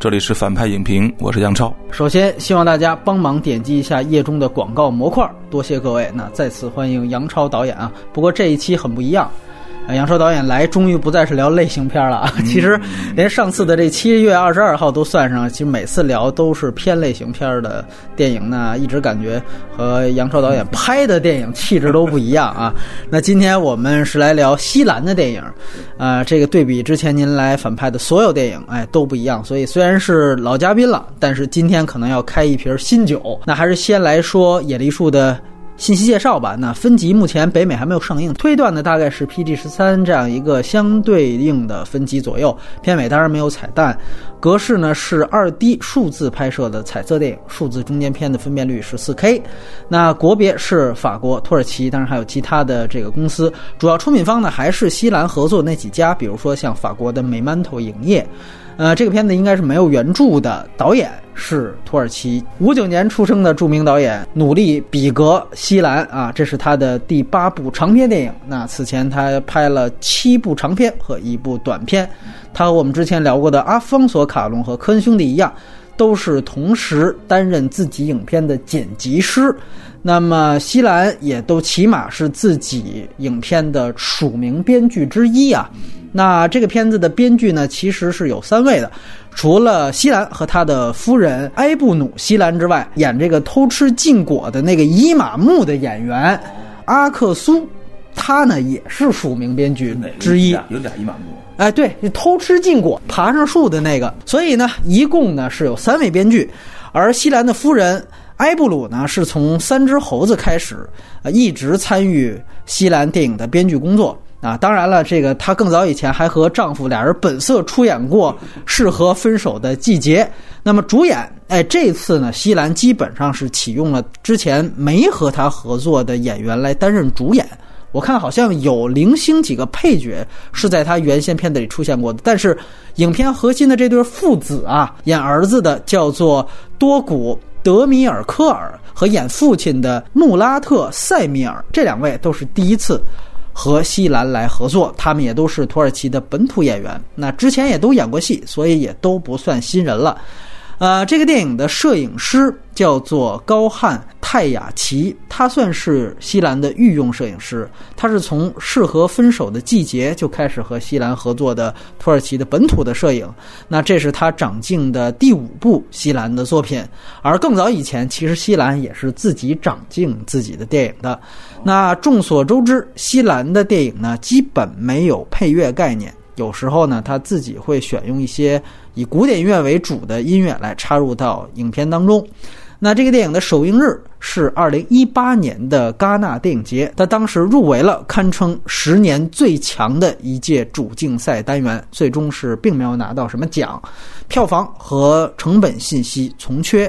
这里是反派影评，我是杨超。首先，希望大家帮忙点击一下页中的广告模块，多谢各位。那再次欢迎杨超导演啊！不过这一期很不一样。杨超导演来，终于不再是聊类型片了啊！其实连上次的这七月二十二号都算上，其实每次聊都是偏类型片的电影呢，一直感觉和杨超导演拍的电影气质都不一样啊。那今天我们是来聊西兰的电影，啊，这个对比之前您来反派的所有电影，哎，都不一样。所以虽然是老嘉宾了，但是今天可能要开一瓶新酒。那还是先来说野梨树的。信息介绍吧。那分级目前北美还没有上映，推断的大概是 PG 十三这样一个相对应的分级左右。片尾当然没有彩蛋，格式呢是二 D 数字拍摄的彩色电影，数字中间片的分辨率是四 K。那国别是法国、土耳其，当然还有其他的这个公司。主要出品方呢还是西兰合作那几家，比如说像法国的美曼头影业。呃，这个片子应该是没有原著的，导演是土耳其五九年出生的著名导演努利比格西兰啊，这是他的第八部长片电影。那此前他拍了七部长片和一部短片，他和我们之前聊过的阿方索卡隆和科恩兄弟一样，都是同时担任自己影片的剪辑师。那么西兰也都起码是自己影片的署名编剧之一啊。那这个片子的编剧呢，其实是有三位的，除了西兰和他的夫人埃布努西兰之外，演这个偷吃禁果的那个伊玛目的演员阿克苏，他呢也是署名编剧之一。有俩伊玛目。哎，对，偷吃禁果爬上树的那个。所以呢，一共呢是有三位编剧，而西兰的夫人埃布鲁呢，是从《三只猴子》开始，呃，一直参与西兰电影的编剧工作。啊，当然了，这个她更早以前还和丈夫俩人本色出演过《适合分手的季节》。那么主演，哎，这次呢，西兰基本上是启用了之前没和她合作的演员来担任主演。我看好像有零星几个配角是在她原先片子里出现过的，但是影片核心的这对父子啊，演儿子的叫做多古德米尔科尔和演父亲的穆拉特塞米尔，这两位都是第一次。和西兰来合作，他们也都是土耳其的本土演员，那之前也都演过戏，所以也都不算新人了。呃，这个电影的摄影师叫做高汉泰雅奇，他算是西兰的御用摄影师。他是从《适合分手的季节》就开始和西兰合作的土耳其的本土的摄影。那这是他掌镜的第五部西兰的作品。而更早以前，其实西兰也是自己掌镜自己的电影的。那众所周知，西兰的电影呢，基本没有配乐概念。有时候呢，他自己会选用一些以古典音乐为主的音乐来插入到影片当中。那这个电影的首映日是二零一八年的戛纳电影节，他当时入围了堪称十年最强的一届主竞赛单元，最终是并没有拿到什么奖，票房和成本信息从缺。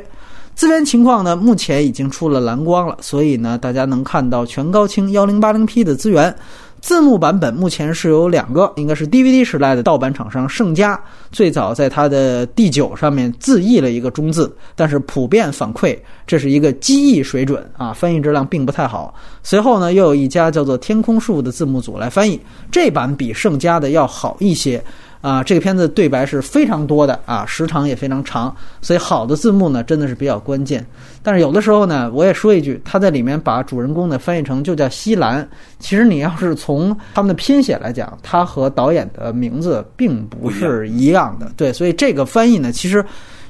资源情况呢，目前已经出了蓝光了，所以呢，大家能看到全高清幺零八零 P 的资源。字幕版本目前是有两个，应该是 DVD 时代的盗版厂商盛家最早在它的第九上面自译了一个中字，但是普遍反馈这是一个机译水准啊，翻译质量并不太好。随后呢，又有一家叫做天空树的字幕组来翻译，这版比盛家的要好一些。啊，这个片子对白是非常多的啊，时长也非常长，所以好的字幕呢真的是比较关键。但是有的时候呢，我也说一句，他在里面把主人公呢翻译成就叫西兰，其实你要是从他们的拼写来讲，他和导演的名字并不是一样的。对，所以这个翻译呢，其实。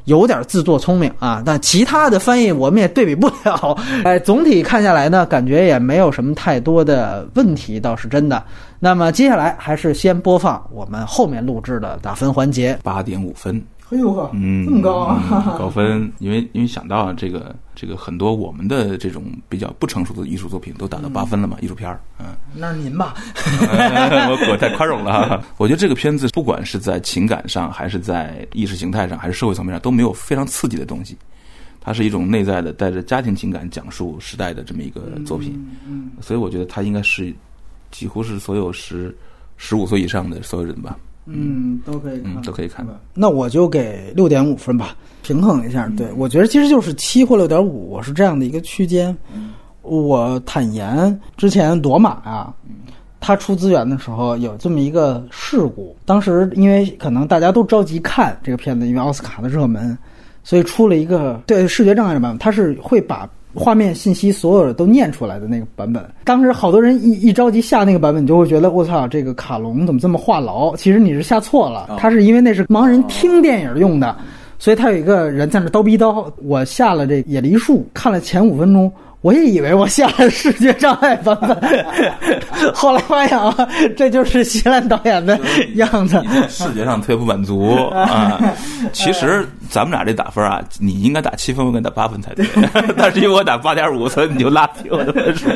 有点自作聪明啊，但其他的翻译我们也对比不了。哎，总体看下来呢，感觉也没有什么太多的问题，倒是真的。那么接下来还是先播放我们后面录制的打分环节，八点五分。哎呦呵，嗯，这么高啊！高分，因为因为想到这个这个很多我们的这种比较不成熟的艺术作品都打到八分了嘛，艺术片儿，嗯，那是您吧？我我太宽容了。我觉得这个片子不管是在情感上，还是在意识形态上，还是社会层面上，都没有非常刺激的东西。它是一种内在的带着家庭情感讲述时代的这么一个作品，嗯，所以我觉得它应该是几乎是所有十十五岁以上的所有人吧。嗯，都可以，嗯，都可以看。那我就给六点五分吧，平衡一下。对我觉得其实就是七或六点五，我是这样的一个区间。我坦言，之前罗马啊，他出资源的时候有这么一个事故，当时因为可能大家都着急看这个片子，因为奥斯卡的热门，所以出了一个对视觉障碍的版本，它是会把画面信息所有的都念出来的那个版本。当时好多人一一着急下那个版本，就会觉得我操，这个卡隆怎么这么话痨？其实你是下错了，他是因为那是盲人听电影用的，所以他有一个人在那叨逼叨。我下了这野梨树，看了前五分钟。我也以为我下了视觉障碍版本，后来发现啊，这就是西兰导演的样子。视觉上特别不满足啊！其实咱们俩这打分啊，你应该打七分，我应该打八分才对。但是因为我打八点五，所以你就拉低我的分数。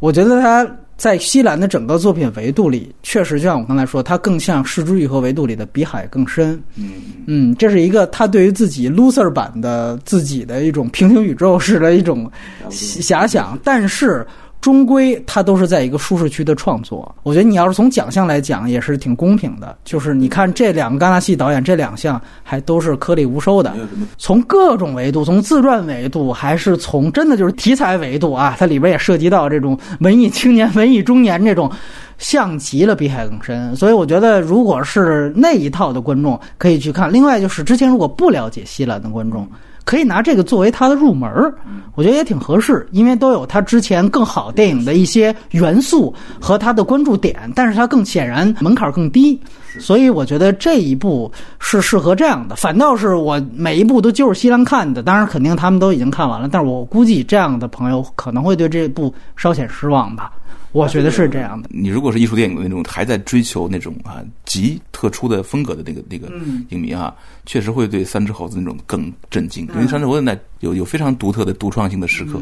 我觉得他。在西兰的整个作品维度里，确实就像我刚才说，它更像《失之愈合》维度里的比海更深。嗯嗯，这是一个他对于自己 loser 版的自己的一种平行宇宙式的一种遐想，但是。终归，它都是在一个舒适区的创作。我觉得你要是从奖项来讲，也是挺公平的。就是你看这两个戛纳系导演，这两项还都是颗粒无收的。从各种维度，从自传维度，还是从真的就是题材维度啊，它里边也涉及到这种文艺青年、文艺中年这种，像极了《比海更深》。所以我觉得，如果是那一套的观众可以去看。另外就是之前如果不了解西兰的观众。可以拿这个作为他的入门儿，我觉得也挺合适，因为都有他之前更好电影的一些元素和他的关注点，但是他更显然门槛更低，所以我觉得这一部是适合这样的。反倒是我每一部都就是西兰看的，当然肯定他们都已经看完了，但是我估计这样的朋友可能会对这部稍显失望吧。我觉得是这样的。你如果是艺术电影的那种，还在追求那种啊极特殊的风格的那个那个影迷啊，确实会对《三只猴子》那种更震惊，因为《三只猴子》那有有非常独特的独创性的时刻。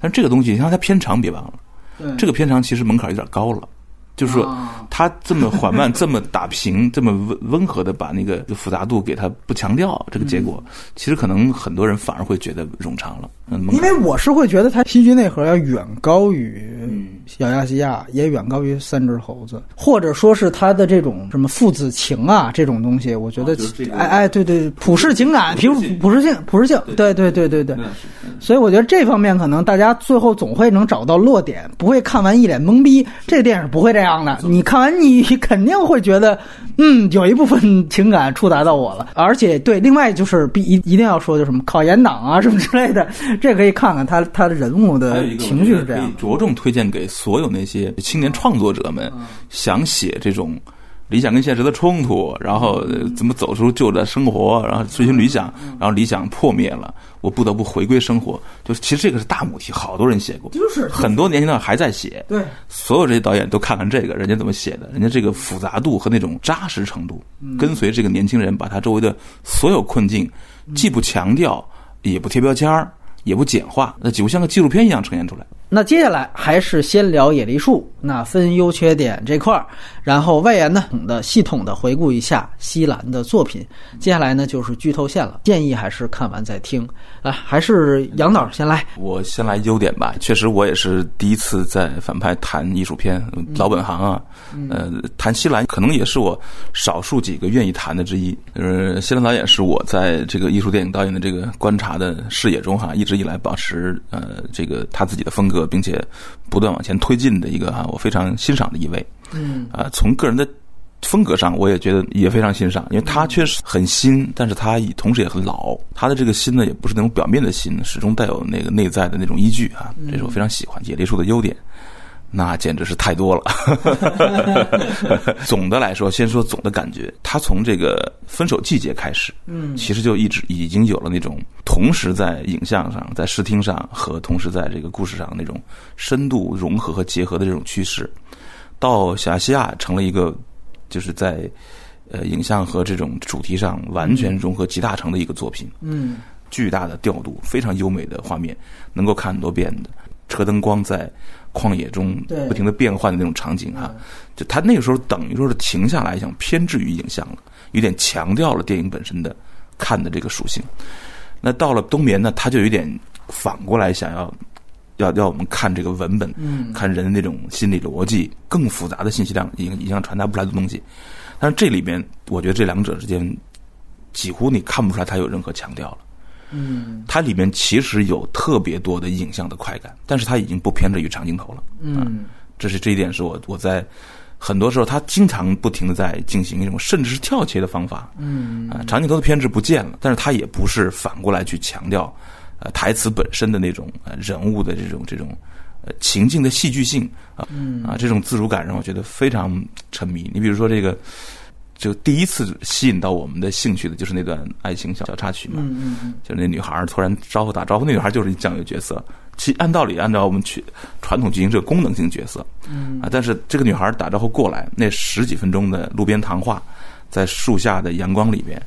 但这个东西，你看它片长，别忘了，这个片长其实门槛有点高了。就是说，他这么缓慢、这么打平、这么温温和的把那个复杂度给它不强调，这个结果，其实可能很多人反而会觉得冗长了。因为我是会觉得他戏剧内核要远高于小亚细亚，也远高于三只猴子，或者说是他的这种什么父子情啊这种东西，我觉得，哎哎，对对，普世情感，普普世性，普世性，对对对对对。所以我觉得这方面可能大家最后总会能找到落点，不会看完一脸懵逼。这个电影不会这样。这样的，你看完你肯定会觉得，嗯，有一部分情感触达到我了。而且，对，另外就是必一一定要说，就什么考研党啊什么之类的，这可以看看他他的人物的情绪是这样。着重推荐给所有那些青年创作者们，想写这种。理想跟现实的冲突，然后怎么走出旧的生活，然后追寻理想，然后理想破灭了，我不得不回归生活。就是其实这个是大母题，好多人写过，就是很多年轻导演还在写。对，所有这些导演都看看这个，人家怎么写的，人家这个复杂度和那种扎实程度，跟随这个年轻人，把他周围的所有困境，既不强调，也不贴标签儿。也不简化，那几乎像个纪录片一样呈现出来。那接下来还是先聊野梨树，那分优缺点这块儿，然后外延呢的系统的回顾一下西兰的作品。接下来呢就是剧透线了，建议还是看完再听。来，还是杨导先来。我先来优点吧。确实，我也是第一次在反派谈艺术片，老本行啊。呃，谈西兰可能也是我少数几个愿意谈的之一。呃，西兰导演是我在这个艺术电影导演的这个观察的视野中哈，一直以来保持呃这个他自己的风格，并且不断往前推进的一个哈，我非常欣赏的一位。嗯。啊，从个人的风格上，我也觉得也非常欣赏，因为他确实很新，但是他同时也很老。他的这个新呢，也不是那种表面的新，始终带有那个内在的那种依据啊，这是我非常喜欢野梨树的优点。那简直是太多了。总的来说，先说总的感觉，他从这个分手季节开始，嗯，其实就一直已经有了那种同时在影像上、在视听上和同时在这个故事上那种深度融合和结合的这种趋势。到小亚细亚成了一个，就是在呃影像和这种主题上完全融合集大成的一个作品。嗯，巨大的调度，非常优美的画面，能够看很多遍的车灯光在。旷野中不停的变换的那种场景啊，就他那个时候等于说是停下来，想偏置于影像了，有点强调了电影本身的看的这个属性。那到了冬眠呢，他就有点反过来想要要要我们看这个文本，看人的那种心理逻辑，更复杂的信息量影影像传达不出来的东西。但是这里边，我觉得这两者之间几乎你看不出来他有任何强调了。嗯，它里面其实有特别多的影像的快感，但是它已经不偏执于长镜头了。嗯，这是这一点是我我在很多时候他经常不停的在进行一种甚至是跳切的方法，嗯啊，长镜头的偏执不见了，但是它也不是反过来去强调呃台词本身的那种呃人物的这种这种呃情境的戏剧性啊啊这种自如感让我觉得非常沉迷。你比如说这个。就第一次吸引到我们的兴趣的就是那段爱情小小插曲嘛，嗯嗯就是那女孩突然招呼打招呼，那女孩就是一酱油角色。其按道理，按照我们去传统剧情，这个功能性角色，嗯。啊，但是这个女孩打招呼过来，那十几分钟的路边谈话，在树下的阳光里边，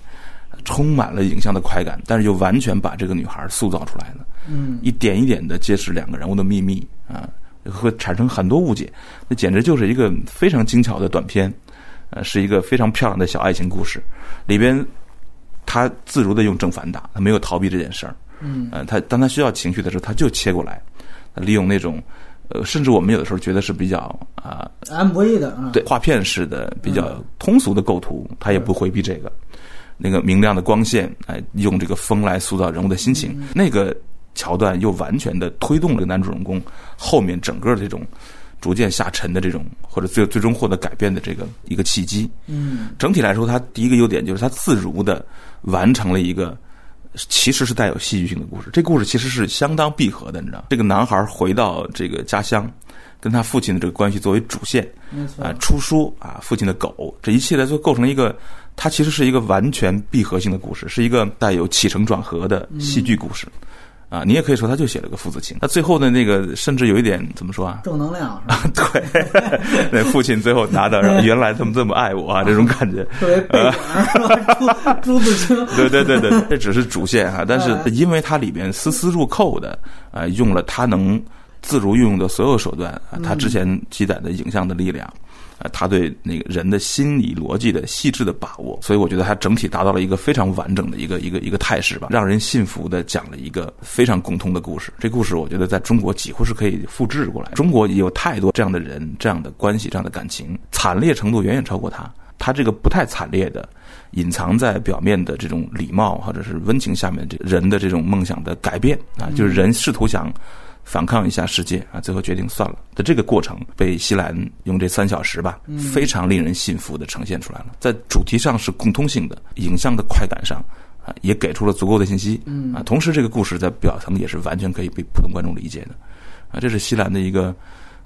充满了影像的快感，但是又完全把这个女孩塑造出来了，嗯。一点一点的揭示两个人物的秘密啊，会产生很多误解，那简直就是一个非常精巧的短片，呃，是一个非常漂亮的小爱情故事，里边他自如的用正反打，他没有逃避这件事儿，嗯。呃，他当他需要情绪的时候，他就切过来，利用那种，呃，甚至我们有的时候觉得是比较啊、，MV 的啊，对画片式的比较通俗的构图，他也不回避这个，那个明亮的光线，哎，用这个风来塑造人物的心情，那个桥段又完全的推动了男主人公后面整个这种逐渐下沉的这种，或者最最终获得改变的这个一个契机。嗯整体来说，它第一个优点就是它自如的完成了一个其实是带有戏剧性的故事。这故事其实是相当闭合的，你知道，这个男孩回到这个家乡，跟他父亲的这个关系作为主线啊、出书啊，父亲的狗，这一系列就构成一个，它其实是一个完全闭合性的故事，是一个带有起承转合的戏剧故事。啊，你也可以说他就写了个父子情。他最后的那个，甚至有一点怎么说啊？正能量啊？对，那父亲最后拿到，原来他们这么爱我啊，这种感觉。特别背景是吧？朱朱自清，对对对对，这只是主线哈，但是因为它里边丝丝入扣的，呃，用了他能自如运用的所有手段，啊，他之前积攒的影像的力量，啊，他对那个人的心理逻辑的细致的把握，所以我觉得他整体达到了一个非常完整的一个一个一个态势吧，让人信服的讲了一个非常共通的故事。这故事我觉得在中国几乎是可以复制过来，中国也有太多这样的人、这样的关系、这样的感情，惨烈程度远远超过他。他这个不太惨烈的，隐藏在表面的这种礼貌或者是温情下面，这人的这种梦想的改变啊，就是人试图想反抗一下世界啊，最后决定算了的这个过程，被西兰用这三小时吧，非常令人信服的呈现出来了。在主题上是共通性的，影像的快感上啊，也给出了足够的信息。嗯啊，同时这个故事在表层也是完全可以被普通观众理解的啊，这是西兰的一个。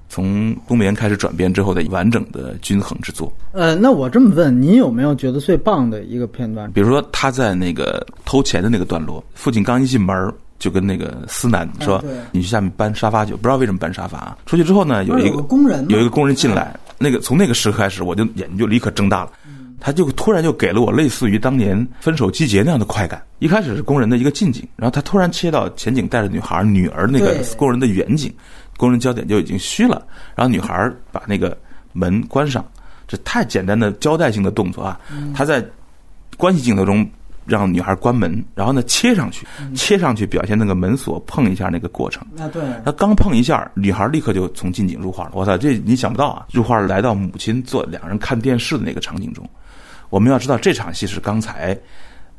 从冬眠开始转变之后的完整的均衡之作，呃，那我这么问，您有没有觉得最棒的一个片段？比如说他在那个偷钱的那个段落，父亲刚一进门儿就跟那个思南说：“对你去下面搬沙发去。”不知道为什么搬沙发啊？出去之后呢，有一有个工人有一个工人进来，那个从那个时刻开始，我就眼睛就立刻睁大了。他就突然就给了我类似于当年分手季节那样的快感。一开始是工人的一个近景，然后他突然切到前景带着女孩女儿那个工人的远景，工人焦点就已经虚了，然后女孩把那个门关上，这太简单的交代性的动作啊！他在关系镜头中让女孩关门，然后呢切上去，切上去表现那个门锁碰一下那个过程。那，对，他刚碰一下，女孩立刻就从近景入画了。我操，这你想不到啊！入画来到母亲坐两人看电视的那个场景中。我们要知道，这场戏是刚才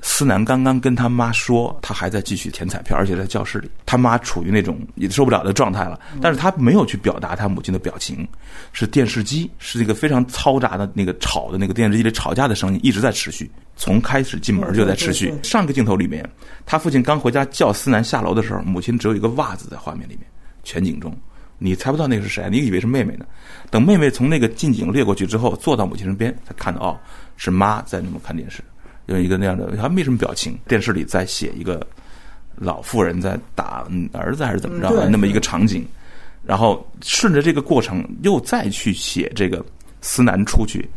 思南刚刚跟他妈说，他还在继续填彩票，而且在教室里，他妈处于那种也受不了的状态了，但是。他没有去表达他母亲的表情，是。电视机，是。一个非常嘈杂的那个吵的那个电视机里吵架的声音一直在持续，从开始进门就在持续对对。对上个镜头里面，他父亲刚回家叫思南下楼的时候，母亲只有一个袜子在画面里面，全景中。你猜不到那个是。谁，你以为是。妹妹呢。等妹妹从那个近景掠过去之后，坐到母亲身边，才看到哦，是。妈在那么看电视，用一个那样的，还没什么表情。电视里在写一个老妇人在打嗯儿子还是怎么着、那么一个场景，然后顺着这个过程又再去写这个思南出去，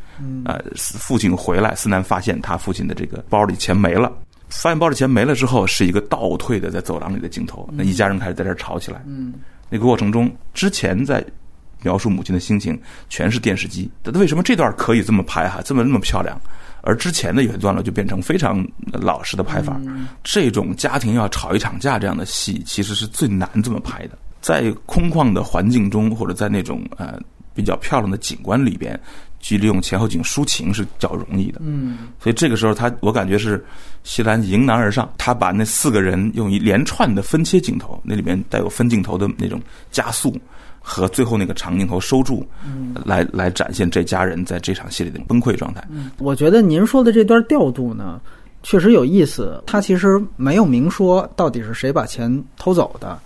呃，父亲回来，思南发现他父亲的这个包里钱没了。发现包里钱没了之后，是一个倒退的在走廊里的镜头，那一家人开始在这儿吵起来。嗯，那个过程中，之前在描述母亲的心情全是电视机，但为什么这段可以这么拍哈，这么那么漂亮，而之前的有些段落就变成非常老实的拍法？这种家庭要吵一场架这样的戏，其实是最难这么拍的，在空旷的环境中，或者在那种呃比较漂亮的景观里边。去利用前后景抒情是较容易的，嗯，所以这个时候他，我感觉是西兰迎难而上，他把那四个人用一连串的分切镜头，那里面带有分镜头的那种加速和最后那个长镜头收住，来来展现这家人在这场戏里的崩溃状态。我觉得您说的这段调度呢，确实有意思。他其实没有明说到底是谁把钱偷走的。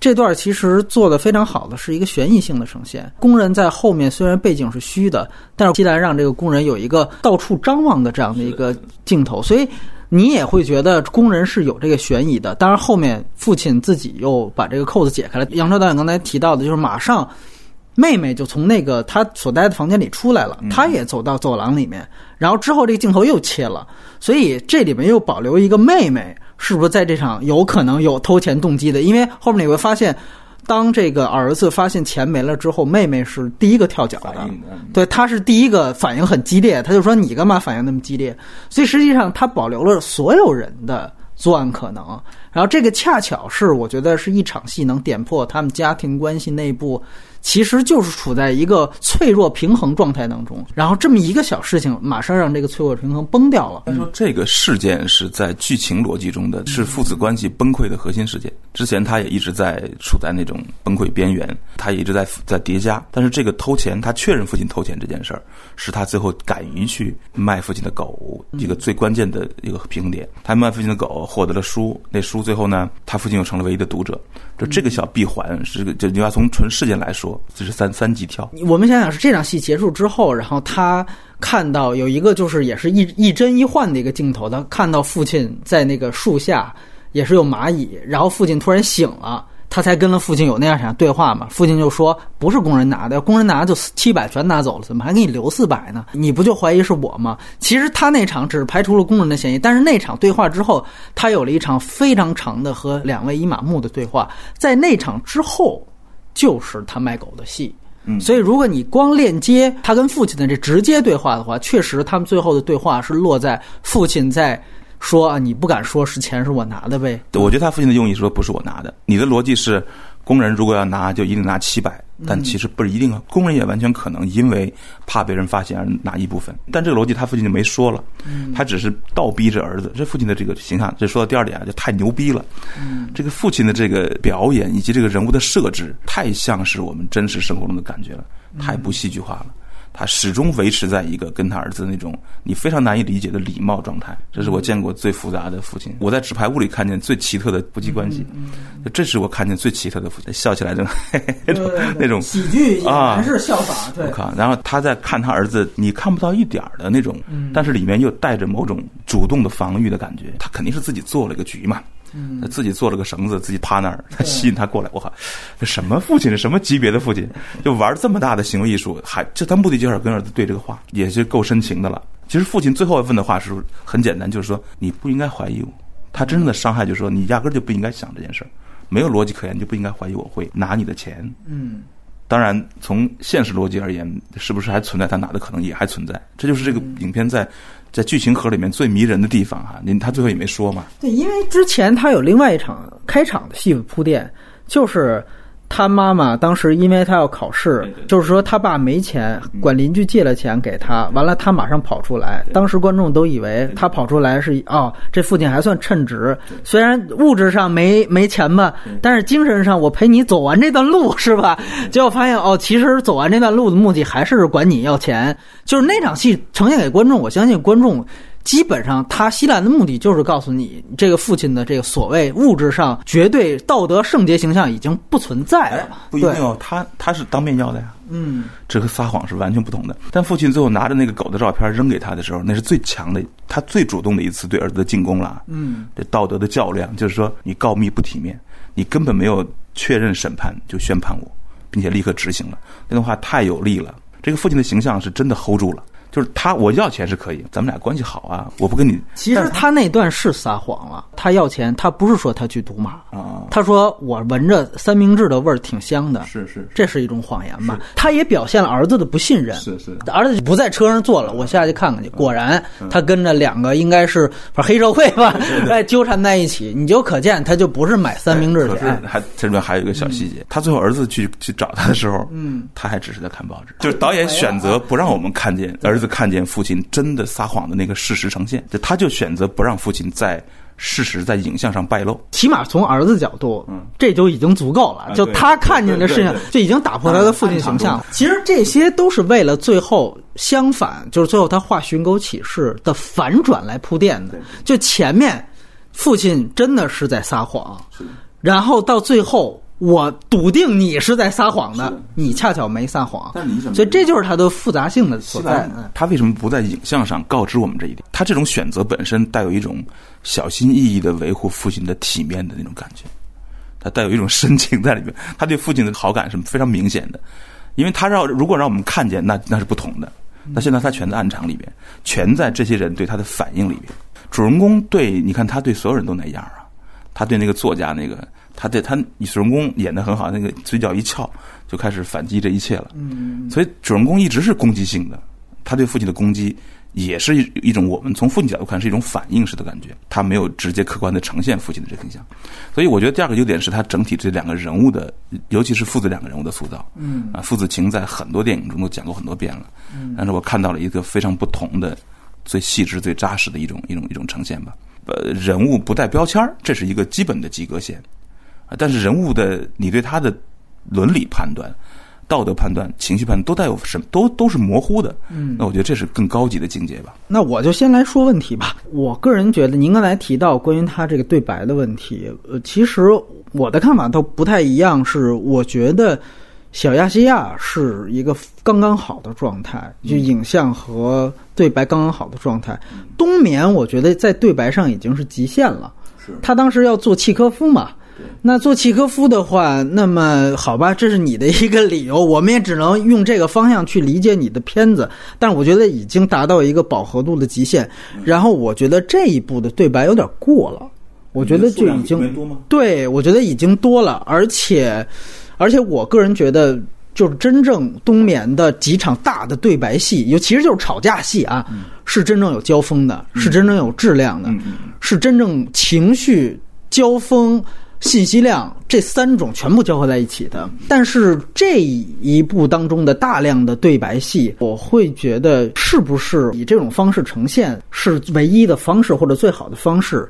这段其实做的非常好的是一个悬疑性的呈现。工人在后面虽然背景是虚的，但是既然让这个工人有一个到处张望的这样的一个镜头，所以你也会觉得工人是有这个悬疑的。当然后面父亲自己又把这个扣子解开了。杨超导演刚才提到的就是马上。妹妹就从那个他所待的房间里出来了，他也走到走廊里面，然后之后这个镜头又切了，所以这里面又保留一个妹妹，是不是在这场有可能有偷钱动机的？因为后面你会发现，当这个儿子发现钱没了之后，妹妹是第一个跳脚的，对，她是第一个反应很激烈，她就说你干嘛反应那么激烈？所以实际上她保留了所有人的作案可能，然后这个恰巧是我觉得是一场戏能点破他们家庭关系内部。其实就是处在一个脆弱平衡状态当中，然后这么一个小事情，马上让这个脆弱平衡崩掉了。他说这个事件是在剧情逻辑中的是父子关系崩溃的核心事件。之前他也一直在处在那种崩溃边缘，他也一直在在叠加。但是这个偷钱，他确认父亲偷钱这件事儿，是他最后敢于去卖父亲的狗一个最关键的一个平衡点。他卖父亲的狗，获得了书，那书最后呢，他父亲又成了唯一的读者。就这个小闭环是个，就你要从纯事件来说。这是三三级跳。我们想想，是这场戏结束之后，然后他看到有一个就是也是一一真一幻的一个镜头，他看到父亲在那个树下，也是有蚂蚁，然后父亲突然醒了，他才跟了父亲有那样场对话嘛。父亲就说：“不是工人拿的，工人拿就七百全拿走了，怎么还给你留四百呢？你不就怀疑是我吗？”其实他那场只是排除了工人的嫌疑，但是那场对话之后，他有了一场非常长的和两位伊玛目的对话，在那场之后。就是他卖狗的戏，所以如果你光链接他跟父亲的这直接对话的话，确实他们最后的对话是落在父亲在说啊，你不敢说是钱是我拿的呗？我觉得他父亲的用意是说不是我拿的，你的逻辑是。工人如果要拿，就一定拿七百，但其实不是一定啊。工人也完全可能因为怕被人发现而拿一部分。但这个逻辑他父亲就没说了，他只是倒逼着儿子。这父亲的这个形象，这说到第二点啊，就太牛逼了。这个父亲的这个表演以及这个人物的设置，太像是我们真实生活中的感觉了，太不戏剧化了。他始终维持在一个跟他儿子那种你非常难以理解的礼貌状态，这是我见过最复杂的父亲。我在纸牌屋里看见最奇特的夫妻关系，这是我看见最奇特的父亲，笑起来 那种那种喜剧啊，还是笑法。我靠！然后他在看他儿子，你看不到一点的那种，但是里面又带着某种主动的防御的感觉。他肯定是自己做了一个局嘛。他自己做了个绳子，自己趴那儿，他吸引他过来。我靠，这什么父亲？什么级别的父亲？就玩这么大的行为艺术，还这他目的就是跟儿子对这个话，也是够深情的了。其实父亲最后问的话是很简单，就是说你不应该怀疑我。他真正的伤害就是说你压根就不应该想这件事儿，没有逻辑可言，就不应该怀疑我会拿你的钱。嗯，当然从现实逻辑而言，是不是还存在他拿的可能也还存在？这就是这个影片在。在剧情盒里面最迷人的地方哈，您他最后也没说嘛？对，因为之前他有另外一场开场的戏铺垫，就是。他妈妈当时因为他要考试，就是说他爸没钱，管邻居借了钱给他，完了他马上跑出来。当时观众都以为他跑出来是哦，这父亲还算称职，虽然物质上没没钱吧，但是精神上我陪你走完这段路是吧？结果发现哦，其实走完这段路的目的还是管你要钱。就是那场戏呈现给观众，我相信观众。基本上，他希兰的目的就是告诉你，这个父亲的这个所谓物质上绝对道德圣洁形象已经不存在了。不一定哦，他他是当面要的呀。嗯，这和撒谎是完全不同的。但父亲最后拿着那个狗的照片扔给他的时候，那是最强的，他最主动的一次对儿子的进攻了。嗯，这道德的较量，就是说你告密不体面，你根本没有确认审判就宣判我，并且立刻执行了，那段话太有力了。这个父亲的形象是真的 hold 住了。就是他，我要钱是可以，咱们俩关系好啊，我不跟你。其实他那段是撒谎了，他要钱，他不是说他去赌马啊，他说我闻着三明治的味儿挺香的，是是，这是一种谎言吧？他也表现了儿子的不信任，是是，儿子不在车上坐了，我下去看看去，果然他跟着两个应该是黑社会吧，哎纠缠在一起，你就可见他就不是买三明治的。还这里面还有一个小细节，他最后儿子去去找他的时候，嗯，他还只是在看报纸，就是导演选择不让我们看见儿。子看见父亲真的撒谎的那个事实呈现，就他就选择不让父亲在事实在影像上败露。起码从儿子角度，嗯，这就已经足够了。就他看见的事情就已经打破他的父亲形象。其实这些都是为了最后相反，就是最后他画寻狗启事的反转来铺垫的。就前面父亲真的是在撒谎，然后到最后。我笃定你是在撒谎的，你恰巧没撒谎，但你怎么所以这就是它的复杂性的所在。他为什么不在影像上告知我们这一点？他这种选择本身带有一种小心翼翼的维护父亲的体面的那种感觉，他带有一种深情在里面。他对父亲的好感是非常明显的，因为他让如果让我们看见，那那是不同的。那现在他全在暗场里边，全在这些人对他的反应里边。主人公对，你看他对所有人都那样啊，他对那个作家那个。他对他主人公演的很好，那个嘴角一翘就开始反击这一切了。嗯，所以主人公一直是攻击性的，他对父亲的攻击也是一一种我们从父亲角度看是一种反应式的感觉，他没有直接客观的呈现父亲的这个形象。所以我觉得第二个优点是他整体这两个人物的，尤其是父子两个人物的塑造。嗯啊，父子情在很多电影中都讲过很多遍了，嗯，但是我看到了一个非常不同的、最细致、最扎实的一种一种一种呈现吧。呃，人物不带标签这是一个基本的及格线。但是人物的，你对他的伦理判断、道德判断、情绪判断都带有什么，都都是模糊的。嗯，那我觉得这是更高级的境界吧。那我就先来说问题吧。我个人觉得，您刚才提到关于他这个对白的问题，呃，其实我的看法都不太一样。是我觉得小亚细亚是一个刚刚好的状态，就影像和对白刚刚好的状态。冬眠，我觉得在对白上已经是极限了。是他当时要做契科夫嘛。那做契科夫的话，那么好吧，这是你的一个理由，我们也只能用这个方向去理解你的片子。但我觉得已经达到一个饱和度的极限。然后我觉得这一部的对白有点过了，我觉得就已经？对，我觉得已经多了，而且而且我个人觉得，就是真正冬眠的几场大的对白戏，尤其实就是吵架戏啊，是真正有交锋的，是真正有质量的，是真正情绪交锋。信息量这三种全部交合在一起的，但是这一部当中的大量的对白戏，我会觉得是不是以这种方式呈现是唯一的方式或者最好的方式？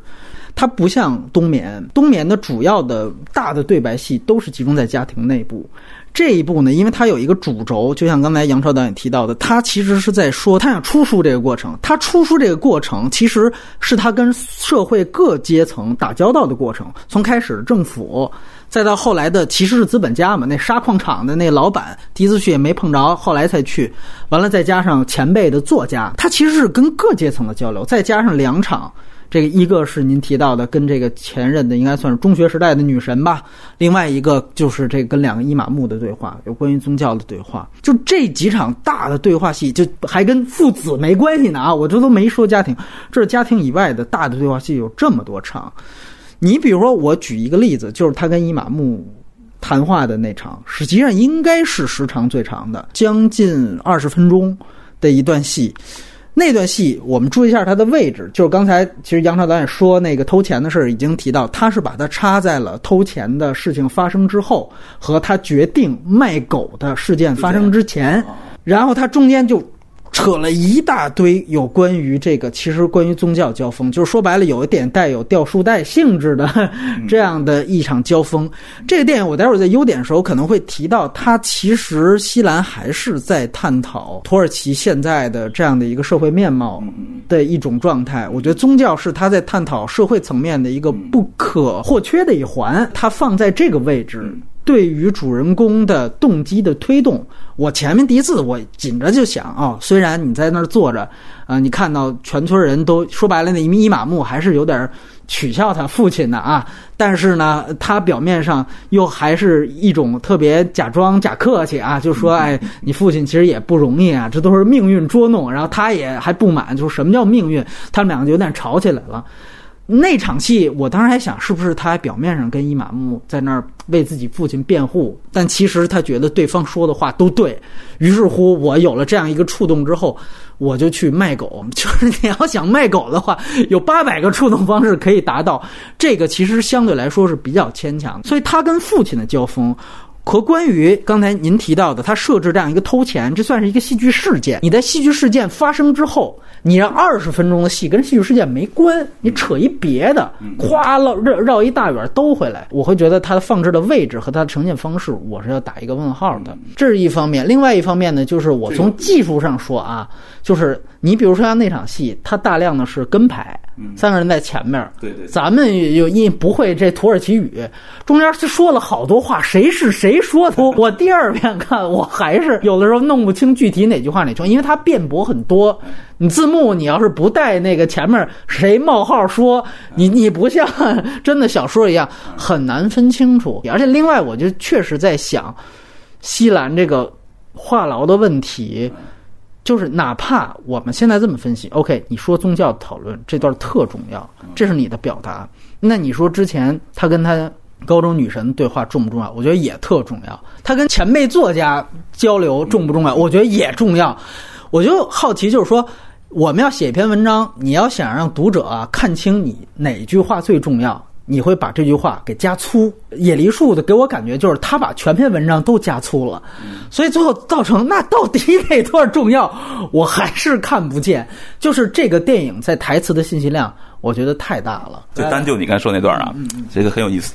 它不像冬眠，冬眠的主要的大的对白戏都是集中在家庭内部。这一部呢，因为它有一个主轴，就像刚才杨超导演提到的，他其实是在说他想出书这个过程。他出书这个过程，其实是他跟社会各阶层打交道的过程。从开始政府，再到后来的其实是资本家嘛，那沙矿场的那老板第一次去也没碰着，后来才去。完了再加上前辈的作家，他其实是跟各阶层的交流，再加上两场。这个一个是您提到的，跟这个前任的应该算是中学时代的女神吧，另外一个就是这跟两个伊玛目的对话，有关于宗教的对话。就这几场大的对话戏，就还跟父子没关系呢啊！我这都没说家庭，这是家庭以外的大的对话戏有这么多场。你比如说，我举一个例子，就是他跟伊玛目谈话的那场，实际上应该是时长最长的，将近二十分钟的一段戏。那段戏，我们注意一下它的位置，就是刚才其实杨超导演说那个偷钱的事儿已经提到，他是把它插在了偷钱的事情发生之后和他决定卖狗的事件发生之前，然后他中间就扯了一大堆有关于这个，其实关于宗教交锋，就是说白了有一点带有掉书袋性质的 这样的一场交锋。这个电影我待会儿在优点的时候可能会提到，它其实西兰还是在探讨土耳其现在的这样的一个社会面貌的一种状态。我觉得宗教是他在探讨社会层面的一个不可或缺的一环，它放在这个位置。对于主人公的动机的推动，我前面第一次我紧着就想哦，虽然你在那儿坐着，啊、你看到全村人都说白了，那伊玛目还是有点取笑他父亲的啊，但是呢，他表面上又还是一种特别假装假客气啊，就说哎，你父亲其实也不容易啊，这都是命运捉弄，然后他也还不满，就是什么叫命运，他们两个就有点吵起来了。那场戏，我当时还想，是不是他表面上跟伊玛目在那儿为自己父亲辩护，但其实他觉得对方说的话都对。于是乎，我有了这样一个触动之后，我就去卖狗。就是你要想卖狗的话，有八百个触动方式可以达到。这个其实相对来说是比较牵强，所以他跟父亲的交锋。和关于刚才您提到的，他设置这样一个偷钱，这算是一个戏剧事件。你在戏剧事件发生之后，你让二十分钟的戏跟戏剧事件没关，你扯一别的，咵绕绕绕一大远兜回来，我会觉得它的放置的位置和它的呈现方式，我是要打一个问号的。这是一方面，另外一方面呢，就是我从技术上说啊，就是你比如说像那场戏，它大量的是跟拍，三个人在前面，对对咱们有因不会这土耳其语，中间说了好多话，谁是谁说的？我第二遍看，我还是有的时候弄不清具体哪句话哪句话，因为它辩驳很多。你字幕你要是不带那个前面谁冒号说，你 你不像真的小说一样很难分清楚。而且另外，我就确实在想，西兰这个话痨的问题。就是哪怕我们现在这么分析，OK，你说宗教讨论这段特重要，这是你的表达。那你说之前他跟他高中女神对话重不重要？我觉得也特重要。她跟前辈作家交流重不重要？我觉得也重要。我就好奇，就是说我们要写一篇文章，你要想让读者啊看清你哪句话最重要。你会把这句话给加粗，野梨树的给我感觉就是他把全篇文章都加粗了，所以最后造成那到底哪段重要，我还是看不见。就是这个电影在台词的信息量，我觉得太大了。就单就你刚才说那段啊，这个很有意思。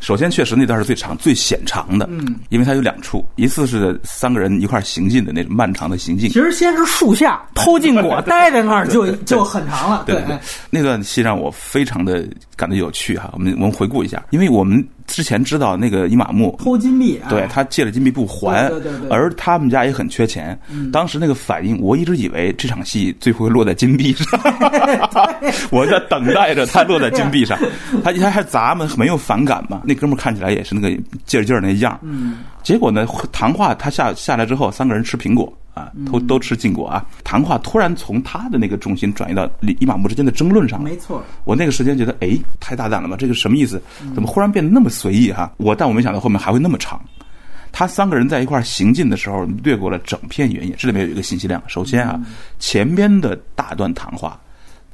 首先，确实那段是最长、最显长的，嗯，因为它有两处，一次是三个人一块行进的那种漫长的行进。其实先是树下偷禁果，待在那儿就就很长了。对对，那段戏让我非常的感到有趣哈。我们我们回顾一下，因为我们。之前知道那个伊玛目偷金币，对他借了金币不还，对对对，而他们家也很缺钱。当时那个反应，我一直以为这场戏最后会落在金币上，我在等待着他落在金币上。他他还砸嘛，没有反感嘛？那哥们看起来也是那个劲儿劲儿那样。嗯，结果呢，谈话他下下来之后，三个人吃苹果。啊，都都吃禁果啊！谈话突然从他的那个重心转移到伊玛目之间的争论上没错，我那个时间觉得，哎，太大胆了吧？这个什么意思？怎么忽然变得那么随意哈？我但我没想到后面还会那么长。他三个人在一块行进的时候，掠过了整片原野。这里面有一个信息量。首先啊，前边的大段谈话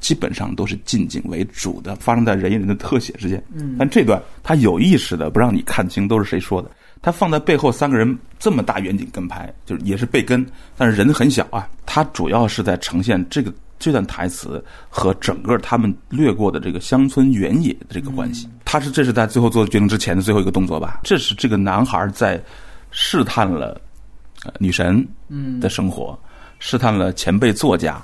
基本上都是近景为主的，发生在人与人的特写之间。嗯，但这段他有意识的不让你看清都是谁说的。他放在背后三个人这么大远景跟拍，就是也是背跟，但是人很小啊。他主要是在呈现这个这段台词和整个他们掠过的这个乡村原野的这个关系。他是这是在最后做决定之前的最后一个动作吧？这是这个男孩在试探了女神的生活，试探了前辈作家，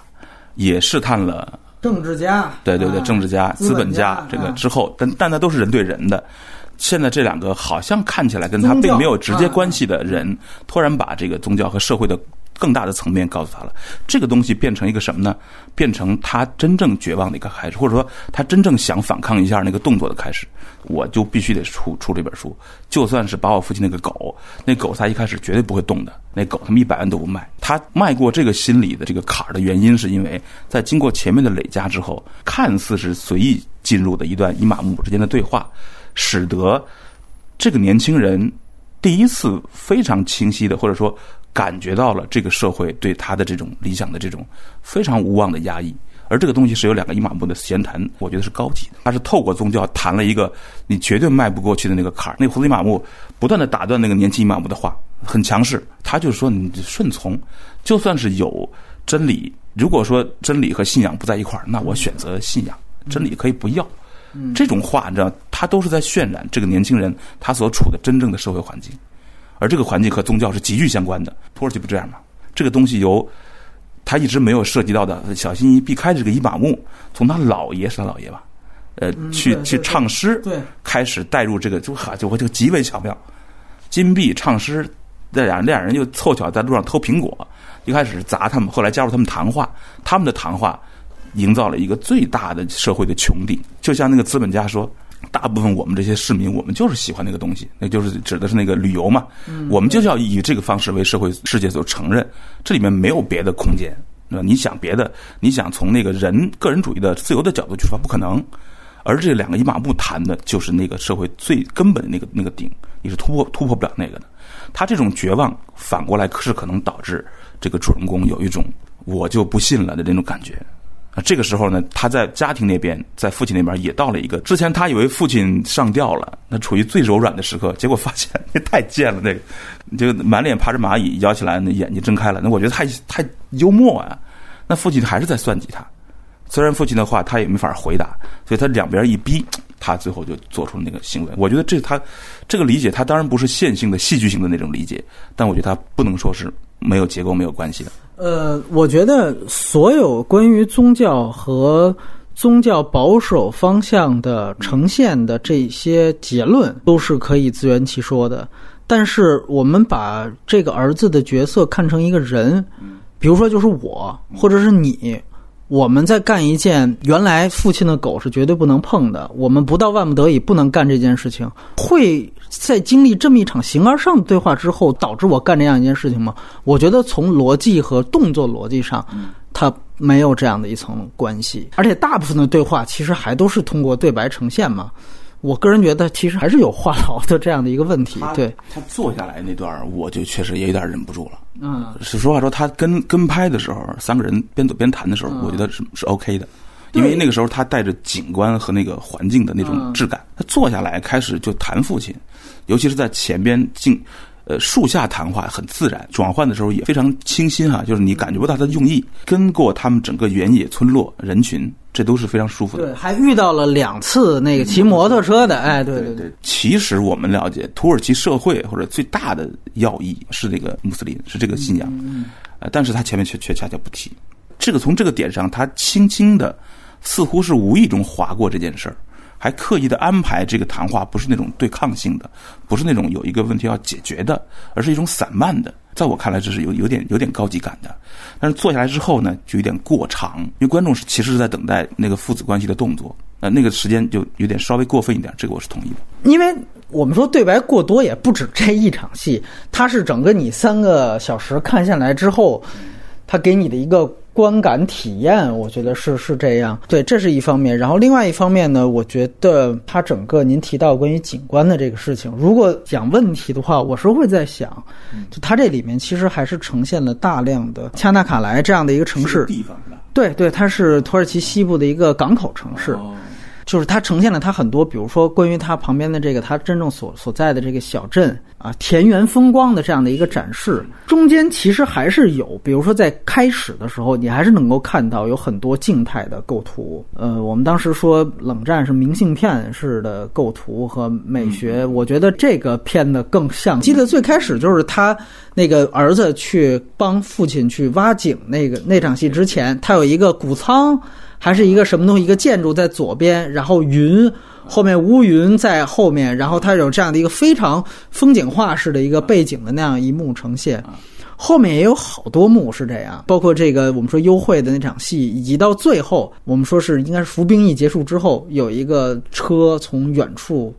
也试探了政治家。对对对，政治家、资本家这个之后，但但那都是人对人的。现在这两个好像看起来跟他并没有直接关系的人，突然把这个宗教和社会的更大的层面告诉他了。这个东西变成一个什么呢？变成他真正绝望的一个开始，或者说他真正想反抗一下那个动作的开始。我就必须得出出这本书，就算是把我父亲那个狗，那狗他一开始绝对不会动的，那狗他们一百万都不卖。他迈过这个心理的这个坎儿的原因，是因为在经过前面的累加之后，看似是随意进入的一段伊玛目之间的对话。使得这个年轻人第一次非常清晰的，或者说感觉到了这个社会对他的这种理想的这种非常无望的压抑。而这个东西是有两个伊玛目的闲谈，我觉得是高级的。他是透过宗教谈了一个你绝对迈不过去的那个坎儿。那个胡子伊玛目不断的打断那个年轻伊玛目的话，很强势。他就说你顺从，就算是有真理，如果说真理和信仰不在一块儿，那我选择信仰，真理可以不要。这种话，你知道，他都是在渲染这个年轻人他所处的真正的社会环境，而这个环境和宗教是极具相关的。土耳其不这样吗？这个东西由他一直没有涉及到的，小心翼翼避开这个伊玛目，从他姥爷是他姥爷吧，呃，去去唱诗，对，开始带入这个，就哈，就就极为巧妙。金币唱诗，这俩俩人就凑巧在路上偷苹果，一开始砸他们，后来加入他们谈话，他们的谈话。营造了一个最大的社会的穹顶，就像那个资本家说，大部分我们这些市民，我们就是喜欢那个东西，那就是指的是那个旅游嘛。我们就是要以这个方式为社会世界所承认，这里面没有别的空间，那你想别的，你想从那个人个人主义的自由的角度去说，不可能。而这两个一马步谈的就是那个社会最根本的那个那个顶，你是突破突破不了那个的。他这种绝望反过来是可能导致这个主人公有一种我就不信了的那种感觉。这个时候呢，他在家庭那边，在父亲那边也到了一个之前他以为父亲上吊了，那处于最柔软的时刻，结果发现 那太贱了，那个就满脸爬着蚂蚁，摇起来那眼睛睁开了，那我觉得太太幽默啊。那父亲还是在算计他，虽然父亲的话他也没法回答，所以他两边一逼，他最后就做出那个行为。我觉得这他这个理解，他当然不是线性的、戏剧性的那种理解，但我觉得他不能说是没有结构、没有关系的。呃，我觉得所有关于宗教和宗教保守方向的呈现的这些结论，都是可以自圆其说的。但是我们把这个儿子的角色看成一个人，比如说就是我，或者是你，我们在干一件原来父亲的狗是绝对不能碰的，我们不到万不得已不能干这件事情，会在经历这么一场形而上的对话之后，导致我干这样一件事情吗？我觉得从逻辑和动作逻辑上，它没有这样的一层关系，而且大部分的对话其实还都是通过对白呈现嘛。我个人觉得，其实还是有话痨的这样的一个问题。对他坐下来那段，我就确实也有点忍不住了。嗯，是实话说，他跟跟拍的时候，三个人边走边谈的时候，我觉得是是 OK 的，因为那个时候他带着景观和那个环境的那种质感。他坐下来开始就谈父亲，尤其是在前边静呃树下谈话很自然，转换的时候也非常清新哈，就是你感觉不到他的用意。跟过他们整个原野村落人群，这都是非常舒服的。对，还遇到了两次那个骑摩托车的，哎，对对对。其实我们了解土耳其社会或者最大的要义是这个穆斯林，是这个信仰，呃，但是他前面却却恰恰不提。这个从这个点上，他轻轻的，似乎是无意中划过这件事儿，还刻意的安排这个谈话不是那种对抗性的，不是那种有一个问题要解决的，而是一种散漫的。在我看来，这是有有点有点高级感的。但是坐下来之后呢，就有点过长，因为观众是其实是在等待那个父子关系的动作，呃，那个时间就有点稍微过分一点，这个我是同意的。因为我们说对白过多也不止这一场戏，它是整个你三个小时看下来之后，它给你的一个观感体验，我觉得是是这样。对，这是一方面。然后另外一方面呢，我觉得它整个您提到关于景观的这个事情，如果讲问题的话，我是会在想，就它这里面其实还是呈现了大量的恰纳卡莱这样的一个城市。地方是吧？对对，它是土耳其西部的一个港口城市。就是它呈现了它很多，比如说关于它旁边的这个它真正所所在的这个小镇啊，田园风光的这样的一个展示。中间其实还是有，比如说在开始的时候，你还是能够看到有很多静态的构图。呃，我们当时说冷战是明信片式的构图和美学，我觉得这个片子更像。记得最开始就是他那个儿子去帮父亲去挖井那个那场戏之前，他有一个谷仓。还是一个什么东西？一个建筑在左边，然后云后面乌云在后面，然后它有这样的一个非常风景画式的一个背景的那样一幕呈现。后面也有好多幕是这样，包括这个我们说幽会的那场戏，以及到最后我们说是应该是服兵役结束之后，有一个车从远处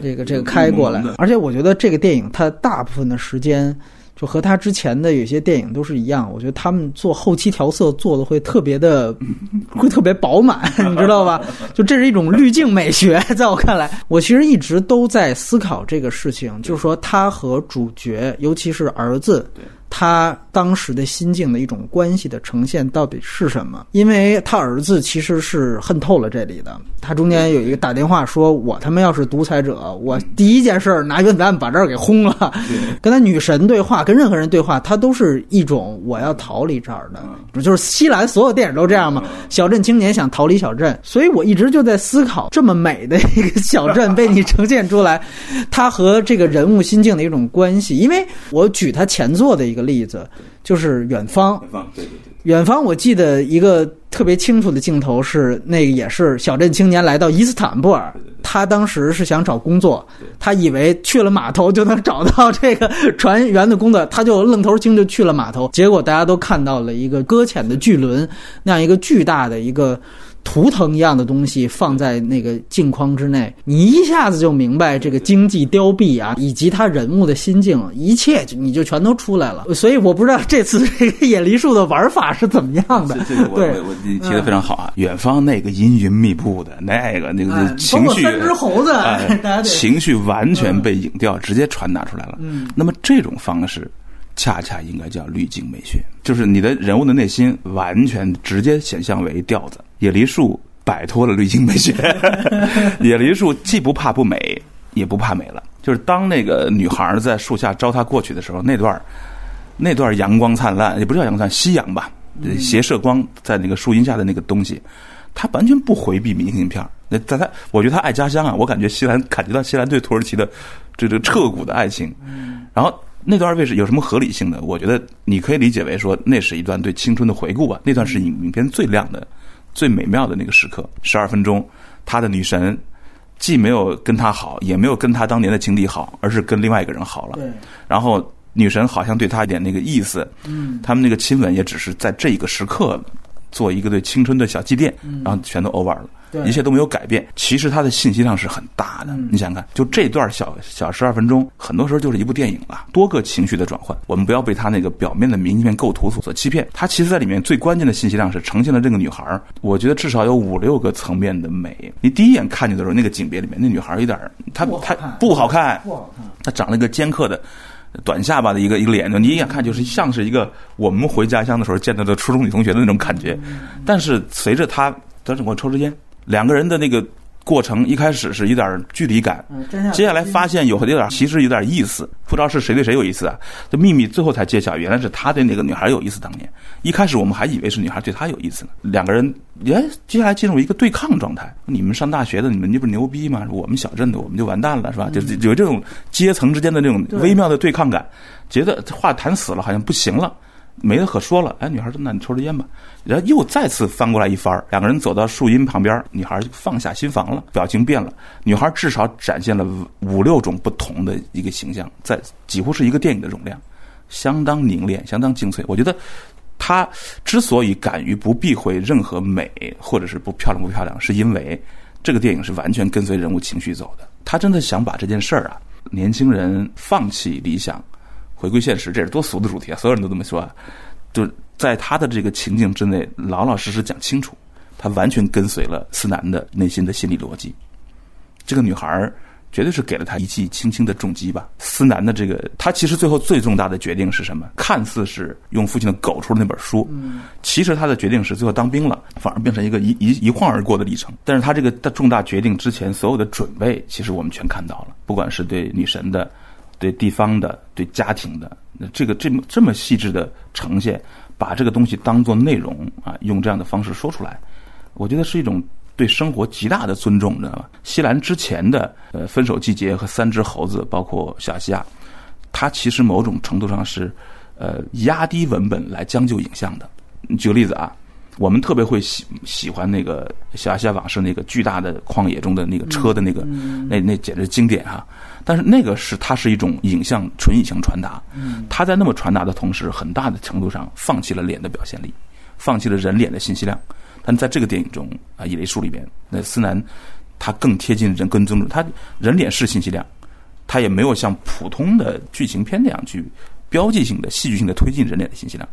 这个这个开过来，而且我觉得这个电影它大部分的时间。就和他之前的有些电影都是一样，我觉得他们做后期调色做的会特别的，会特别饱满，你知道吧？就这是一种滤镜美学，在我看来，我其实一直都在思考这个事情，就是说他和主角，尤其是儿子。他当时的心境的一种关系的呈现到底是什么？因为他儿子其实是恨透了这里的。他中间有一个打电话说：“我他妈要是独裁者，我第一件事拿原子弹把这儿给轰了。” 跟他女神对话，跟任何人对话，他都是一种我要逃离这儿的。不就是西兰所有电影都这样吗？小镇青年想逃离小镇，所以我一直就在思考，这么美的一个小镇被你呈现出来，他和这个人物心境的一种关系。因为我举他前作的一个。例子就是《远方》，远方，对对对，远方。我记得一个特别清楚的镜头是，那个也是小镇青年来到伊斯坦布尔，他当时是想找工作，他以为去了码头就能找到这个船员的工作，他就愣头青就去了码头，结果大家都看到了一个搁浅的巨轮，那样一个巨大的一个。图腾一样的东西放在那个镜框之内，你一下子就明白这个经济凋敝啊，以及他人物的心境，一切你就全都出来了。所以我不知道这次这个野梨树的玩法是怎么样的。对，我你提的非常好啊。远方那个阴云密布的那个那个 情绪，三只猴子，情绪完全被影调直接传达出来了。嗯，那么这种方式。恰恰应该叫滤镜美学，就是你的人物的内心完全直接显像为调子。野梨树摆脱了滤镜美学，野梨树既不怕不美，也不怕美了。就是当那个女孩在树下招他过去的时候，那段那段阳光灿烂，也不叫阳光灿烂，夕阳吧，斜射光在那个树荫下的那个东西，他完全不回避明信片那在他，我觉得他爱家乡啊，我感觉西兰感觉到西兰对土耳其的这个彻骨的爱情。然后那段位置有什么合理性的？我觉得你可以理解为说，那是一段对青春的回顾吧。那段是影影片最亮的、最美妙的那个时刻，十二分钟，他的女神。既没有跟他好，也没有跟他当年的情敌好，而是跟另外一个人好了。对。然后女神好像对他一点那个意思，嗯，他们那个亲吻也只是在这一个时刻做一个对青春的小祭奠，然后全都 over 了。一切都没有改变，其实它的信息量是很大的。你想想看，就这段小小十二分钟，很多时候就是一部电影了，多个情绪的转换。我们不要被它那个表面的明信片构图所所欺骗。它其实在里面最关键的信息量是呈现了这个女孩我觉得至少有五六个层面的美。你第一眼看见的时候，那个景别里面那女孩有点她她不好看，不好看。她长了一个尖刻的短下巴的一个一个脸，你一眼看就是像是一个我们回家乡的时候见到的初中女同学的那种感觉。但是随着他，但是我抽支烟。两个人的那个过程，一开始是有点距离感，接下来发现有有点，其实有点意思，不知道是谁对谁有意思啊？这秘密最后才揭晓，原来是他对那个女孩有意思。当年一开始我们还以为是女孩对他有意思呢。两个人，哎，接下来进入一个对抗状态。你们上大学的，你们这不是牛逼吗？我们小镇的，我们就完蛋了，是吧？就是有这种阶层之间的这种微妙的对抗感，觉得话谈死了，好像不行了。没得可说了，哎，女孩说：“那你抽支烟吧。”然后又再次翻过来一番两个人走到树荫旁边，女孩放下心防了，表情变了。女孩至少展现了五六种不同的一个形象，在几乎是一个电影的容量，相当凝练，相当精粹。我觉得她之所以敢于不避讳任何美，或者是不漂亮不漂亮，是因为这个电影是完全跟随人物情绪走的。她真的想把这件事儿啊，年轻人放弃理想。回归现实，这是多俗的主题啊！所有人都这么说啊，就在他的这个情境之内，老老实实讲清楚，他完全跟随了思南的内心的心理逻辑。这个女孩绝对是给了他一记轻轻的重击吧。思南的这个，他其实最后最重大的决定是什么？看似是用父亲的狗出的那本书，其实他的决定是最后当兵了，反而变成一个一一一晃而过的历程。但是他这个重大决定之前所有的准备，其实我们全看到了，不管是对女神的。对地方的、对家庭的，那这个这么这么细致的呈现，把这个东西当做内容啊，用这样的方式说出来，我觉得是一种对生活极大的尊重，知道吗？西兰之前的呃《分手季节》和《三只猴子》，包括《小西亚》，它其实某种程度上是呃压低文本来将就影像的。举个例子啊。我们特别会喜喜欢那个《小亚往事》那个巨大的旷野中的那个车的那个，那那简直经典哈！但是那个是它是一种影像纯影像传达，它在那么传达的同时，很大的程度上放弃了脸的表现力，放弃了人脸的信息量。但在这个电影中啊，《野梨树》里面，那思南他更贴近人跟尊重，他人脸是信息量，他也没有像普通的剧情片那样去标记性的、戏剧性的推进人脸的信息量。